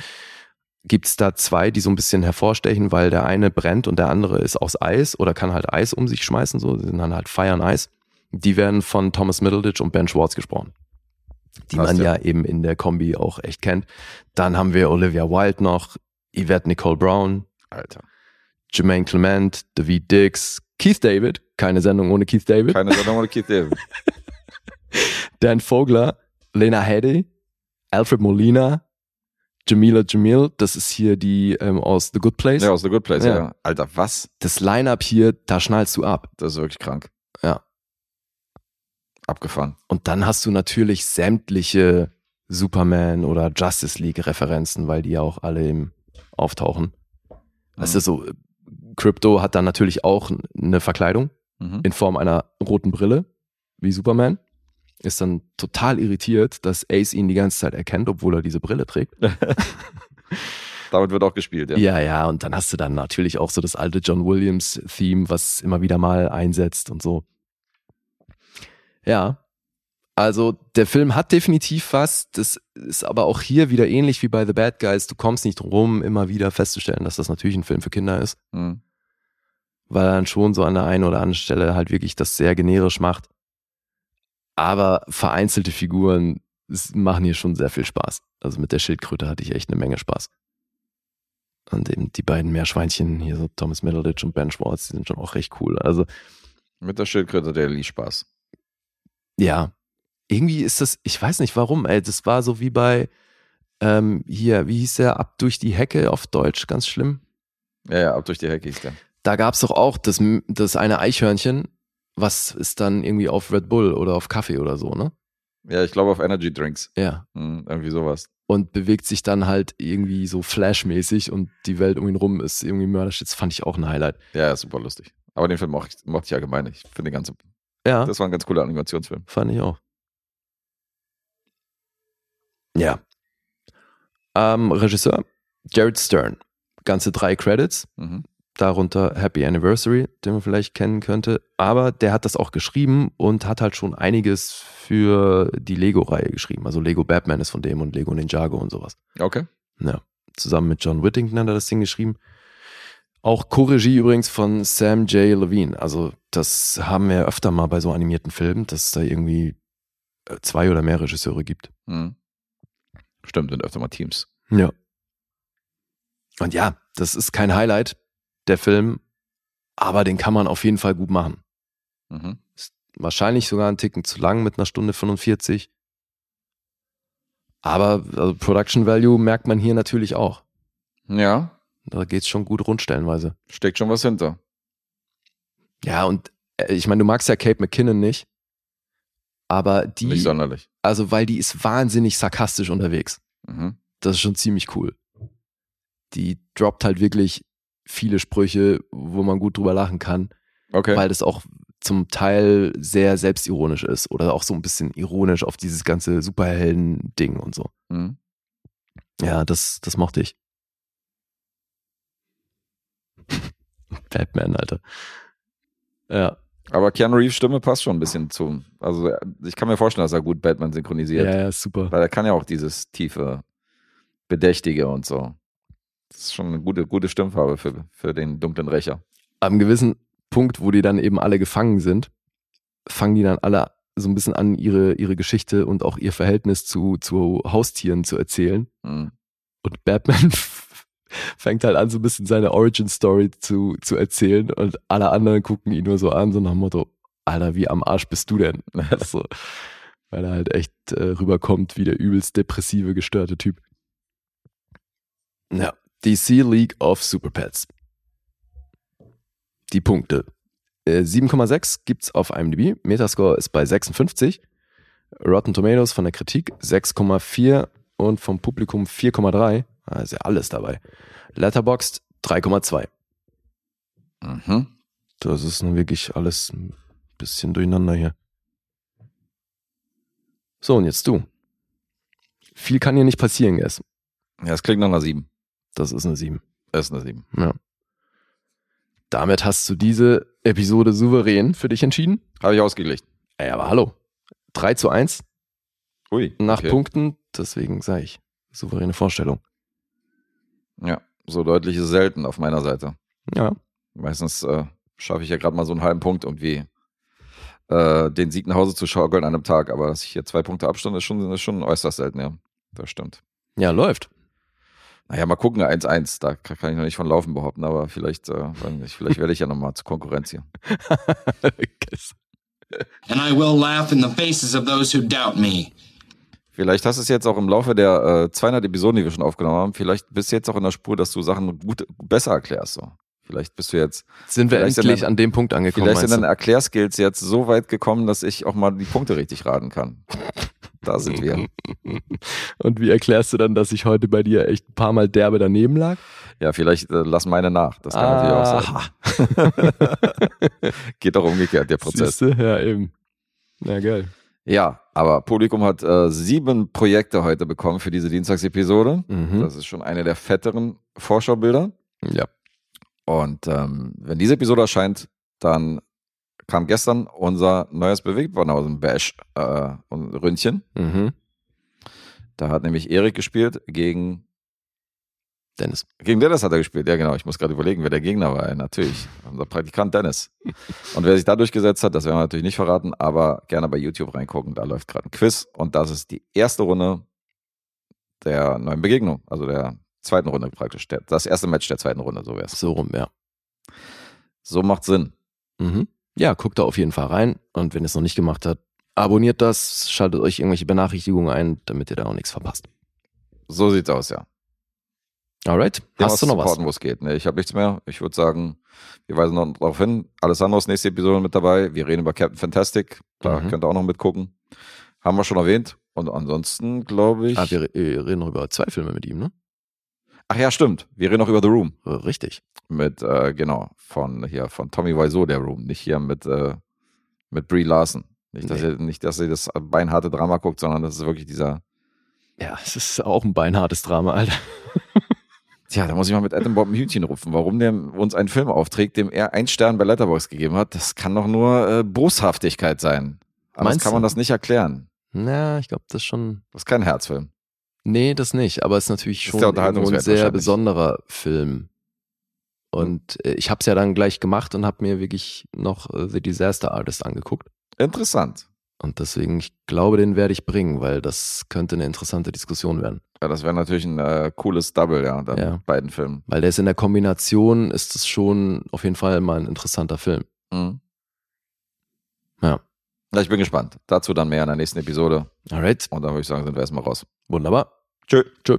Speaker 2: Dann gibt's da zwei, die so ein bisschen hervorstechen, weil der eine brennt und der andere ist aus Eis oder kann halt Eis um sich schmeißen. So, sind dann halt Fire and Eis. Die werden von Thomas Middleditch und Ben Schwartz gesprochen. Die
Speaker 3: Passt
Speaker 2: man
Speaker 3: ja.
Speaker 2: ja eben in der Kombi auch echt kennt. Dann haben wir Olivia Wilde noch, Yvette Nicole Brown,
Speaker 3: Alter.
Speaker 2: Jermaine Clement, David Dix, Keith David, keine Sendung ohne Keith David,
Speaker 3: Keine Sendung ohne Keith David.
Speaker 2: Dan Vogler, Lena Headey, Alfred Molina, Jamila Jamil, das ist hier die ähm, aus The Good Place.
Speaker 3: Ja, aus The Good Place, ja.
Speaker 2: Ja.
Speaker 3: Alter, was?
Speaker 2: Das Line-Up hier, da schnallst du ab.
Speaker 3: Das ist wirklich krank.
Speaker 2: Ja.
Speaker 3: Abgefahren.
Speaker 2: Und dann hast du natürlich sämtliche Superman oder Justice League Referenzen, weil die ja auch alle im auftauchen. Das
Speaker 3: Mhm.
Speaker 2: ist so, Crypto hat dann natürlich auch eine Verkleidung
Speaker 3: Mhm.
Speaker 2: in Form einer roten Brille, wie Superman. Ist dann total irritiert, dass Ace ihn die ganze Zeit erkennt, obwohl er diese Brille trägt.
Speaker 3: Damit wird auch gespielt, ja.
Speaker 2: Ja, ja, und dann hast du dann natürlich auch so das alte John Williams-Theme, was immer wieder mal einsetzt und so. Ja. Also der Film hat definitiv was. Das ist aber auch hier wieder ähnlich wie bei The Bad Guys. Du kommst nicht drum rum, immer wieder festzustellen, dass das natürlich ein Film für Kinder ist,
Speaker 3: Mhm.
Speaker 2: weil er dann schon so an der einen oder anderen Stelle halt wirklich das sehr generisch macht. Aber vereinzelte Figuren es machen hier schon sehr viel Spaß. Also mit der Schildkröte hatte ich echt eine Menge Spaß. Und eben die beiden Meerschweinchen hier, so Thomas Middleditch und Ben Schwartz, die sind schon auch recht cool. Also
Speaker 3: Mit der Schildkröte, der lief Spaß.
Speaker 2: ja, irgendwie ist das, ich weiß nicht warum, ey, das war so wie bei ähm, hier, wie hieß der, ab durch die Hecke auf Deutsch, ganz schlimm.
Speaker 3: Ja, ja, ab durch die Hecke ist der.
Speaker 2: Da gab's doch auch das, das eine Eichhörnchen, was ist dann irgendwie auf Red Bull oder auf Kaffee oder so, ne?
Speaker 3: Ja, ich glaube auf Energy Drinks.
Speaker 2: Ja.
Speaker 3: Mhm, irgendwie sowas.
Speaker 2: Und bewegt sich dann halt irgendwie so flashmäßig und die Welt um ihn rum ist irgendwie Mördershit. Das fand ich auch ein Highlight.
Speaker 3: Ja, super lustig. Aber den Film mochte ich, mochte ich allgemein. Ich finde den ganzen.
Speaker 2: Ja.
Speaker 3: Das war ein ganz cooler Animationsfilm.
Speaker 2: Fand ich auch. Ja. Ähm, Regisseur Jared Stern. Ganze drei Credits,
Speaker 3: Mhm.
Speaker 2: Darunter Happy Anniversary, den man vielleicht kennen könnte. Aber der hat das auch geschrieben und hat halt schon einiges für die Lego-Reihe geschrieben. Also Lego Batman ist von dem und Lego Ninjago und sowas.
Speaker 3: Okay.
Speaker 2: Ja. Zusammen mit John Whittington hat er das Ding geschrieben. Auch Co-Regie übrigens von Sam J. Levine. Also, das haben wir öfter mal bei so animierten Filmen, dass es da irgendwie äh, zwei oder mehr Regisseure gibt.
Speaker 3: Mhm. Stimmt, sind öfter mal Teams.
Speaker 2: Ja. Und ja, das ist kein Highlight, der Film, aber den kann man auf jeden Fall gut machen.
Speaker 3: Mhm.
Speaker 2: Ist wahrscheinlich sogar einen Ticken zu lang mit einer Stunde 45. Aber also Production Value merkt man hier natürlich auch.
Speaker 3: Ja,
Speaker 2: Da geht's schon gut rund stellenweise.
Speaker 3: steckt schon was hinter.
Speaker 2: Ja, und äh, ich meine, du magst ja Kate McKinnon nicht, aber die,
Speaker 3: Nicht sonderlich.
Speaker 2: also weil die ist wahnsinnig sarkastisch unterwegs.
Speaker 3: Mhm.
Speaker 2: Das ist schon ziemlich cool. Die droppt halt wirklich viele Sprüche, wo man gut drüber lachen kann,
Speaker 3: Okay.
Speaker 2: weil das auch zum Teil sehr selbstironisch ist oder auch so ein bisschen ironisch auf dieses ganze Superhelden-Ding und so.
Speaker 3: Mhm.
Speaker 2: Ja, das, das mochte ich. Batman, Alter. Ja,
Speaker 3: Aber Keanu Reeves Stimme passt schon ein bisschen zu. Also ich kann mir vorstellen, dass er gut Batman synchronisiert.
Speaker 2: ja, ja, super.
Speaker 3: Weil er kann ja auch dieses tiefe, bedächtige und so. Das ist schon eine gute, gute Stimmfarbe für, für den dunklen Rächer.
Speaker 2: Einem gewissen Punkt, wo die dann eben alle gefangen sind, fangen die dann alle so ein bisschen an, ihre, ihre Geschichte und auch ihr Verhältnis zu, zu Haustieren zu erzählen.
Speaker 3: Mhm.
Speaker 2: Und Batman fängt halt an, so ein bisschen seine Origin-Story zu, zu erzählen und alle anderen gucken ihn nur so an, so nach dem Motto, Alter, wie am Arsch bist du denn? so, weil er halt echt äh, rüberkommt wie der übelst depressive, gestörte Typ. Ja, DC League of Super Pets. Die Punkte. Äh, 7,6 gibt's auf IMDb. Metascore ist bei 56. Rotten Tomatoes von der Kritik 6,4 und vom Publikum 4,3. Da ist ja alles dabei. Letterboxd 3,2.
Speaker 3: Mhm.
Speaker 2: Das ist nun wirklich alles ein bisschen durcheinander hier. So, und jetzt du. Viel kann hier nicht passieren, Guess.
Speaker 3: Ja, es klingt nach einer 7.
Speaker 2: Das ist eine 7.
Speaker 3: Das ist eine 7.
Speaker 2: Ja. Damit hast du diese Episode souverän für dich entschieden.
Speaker 3: Habe ich ausgelegt.
Speaker 2: Ey, aber hallo. 3 zu 1
Speaker 3: Ui.
Speaker 2: nach
Speaker 3: okay.
Speaker 2: Punkten, deswegen sage ich, souveräne Vorstellung.
Speaker 3: Ja, so deutlich ist es selten auf meiner Seite.
Speaker 2: Ja.
Speaker 3: Meistens äh, schaffe ich ja gerade mal so einen halben Punkt irgendwie äh, den Sieg nach Hause zu schaukeln an einem Tag. Aber dass ich hier zwei Punkte Abstand ist schon, ist schon äußerst selten, ja. Das stimmt.
Speaker 2: Ja, läuft.
Speaker 3: Naja, mal gucken, 1-1. Da kann ich noch nicht von Laufen behaupten, aber vielleicht, äh, weiß nicht, vielleicht werde ich ja nochmal zur Konkurrenz hier.
Speaker 5: And I will laugh in the faces of those who doubt me.
Speaker 3: Vielleicht hast du es jetzt auch im Laufe der äh, 200 Episoden, die wir schon aufgenommen haben, vielleicht bist du jetzt auch in der Spur, dass du Sachen gut, besser erklärst. So. Vielleicht bist du jetzt,
Speaker 2: Sind wir endlich
Speaker 3: dann-
Speaker 2: an dem Punkt angekommen?
Speaker 3: vielleicht sind deine Erklärskills jetzt so weit gekommen, dass ich auch mal die Punkte richtig raten kann. Da sind wir.
Speaker 2: Und wie erklärst du dann, dass ich heute bei dir echt ein paar Mal derbe daneben lag?
Speaker 3: Ja, vielleicht äh, lass meine nach. Das kann natürlich auch sein. Geht doch umgekehrt, der Prozess.
Speaker 2: Siehste? Ja, eben. Na geil.
Speaker 3: Ja, aber Publikum hat äh, sieben Projekte heute bekommen für diese Dienstagsepisode.
Speaker 2: Mhm.
Speaker 3: Das ist schon eine der fetteren Vorschaubilder.
Speaker 2: Ja.
Speaker 3: Und ähm, wenn diese Episode erscheint, dann kam gestern unser neues Bewegtbanausen-Bash äh.
Speaker 2: Mhm.
Speaker 3: Da hat nämlich Erik gespielt gegen
Speaker 2: Dennis.
Speaker 3: Gegen Dennis hat er gespielt, ja genau. Ich muss gerade überlegen, wer der Gegner war. Natürlich, unser Praktikant Dennis. Und wer sich da durchgesetzt hat, das werden wir natürlich nicht verraten, aber gerne bei YouTube reingucken. Da läuft gerade ein Quiz und das ist die erste Runde der neuen Begegnung, also der zweiten Runde praktisch. Der, das erste Match der zweiten Runde, so wäre es.
Speaker 2: So rum, ja.
Speaker 3: So macht Sinn.
Speaker 2: Mhm. Ja, guckt da auf jeden Fall rein. Und wenn ihr es noch nicht gemacht habt, abonniert das, schaltet euch irgendwelche Benachrichtigungen ein, damit ihr da auch nichts verpasst.
Speaker 3: So sieht's aus, ja.
Speaker 2: Alright.
Speaker 3: Ja,
Speaker 2: Hast du noch was?
Speaker 3: wo es geht? Nee, ich habe nichts mehr. Ich würde sagen, wir weisen noch darauf hin. Alessandro ist nächste Episode mit dabei. Wir reden über Captain Fantastic. Da
Speaker 2: Mhm.
Speaker 3: könnt ihr auch noch mitgucken. Haben wir schon erwähnt. Und ansonsten glaube ich.
Speaker 2: Ah, wir, wir reden noch über zwei Filme mit ihm, ne?
Speaker 3: Ach ja, stimmt. Wir reden noch über The Room.
Speaker 2: Äh, Richtig.
Speaker 3: Mit, äh, genau, von hier, von Tommy Wiseau, der Room. Nicht hier mit, äh, mit Brie Larson. Nicht, dass,
Speaker 2: Nee.
Speaker 3: ihr, nicht, dass ihr das beinharte Drama guckt, sondern das ist wirklich dieser.
Speaker 2: Ja, es ist auch ein beinhartes Drama, Alter.
Speaker 3: Tja, da muss ich mal mit Adam Bob ein Hühnchen rupfen. Warum der uns einen Film aufträgt, dem er einen Stern bei Letterboxd gegeben hat, das kann doch nur äh, Boshaftigkeit sein. Anders
Speaker 2: Meinst
Speaker 3: kann man das nicht erklären.
Speaker 2: Na, ich glaube, das ist schon.
Speaker 3: Das ist kein Herzfilm.
Speaker 2: Nee, das nicht. Aber es ist natürlich
Speaker 3: Ist
Speaker 2: schon irgendwo ein sehr besonderer Film. Und äh, ich habe es ja dann gleich gemacht und habe mir wirklich noch äh, The Disaster Artist angeguckt.
Speaker 3: Interessant.
Speaker 2: Und deswegen, ich glaube, den werde ich bringen, weil das könnte eine interessante Diskussion werden.
Speaker 3: Ja, das wäre natürlich ein äh, cooles Double, ja, dann
Speaker 2: Ja.
Speaker 3: beiden Filmen.
Speaker 2: Weil der ist in der Kombination, ist es schon auf jeden Fall mal ein interessanter Film.
Speaker 3: Mhm.
Speaker 2: Ja.
Speaker 3: Ja, ich bin gespannt. Dazu dann mehr in der nächsten Episode.
Speaker 2: Alright,
Speaker 3: Und dann würde ich sagen, sind wir erstmal raus.
Speaker 2: wunderbar.
Speaker 3: Tschö.
Speaker 2: Tschö.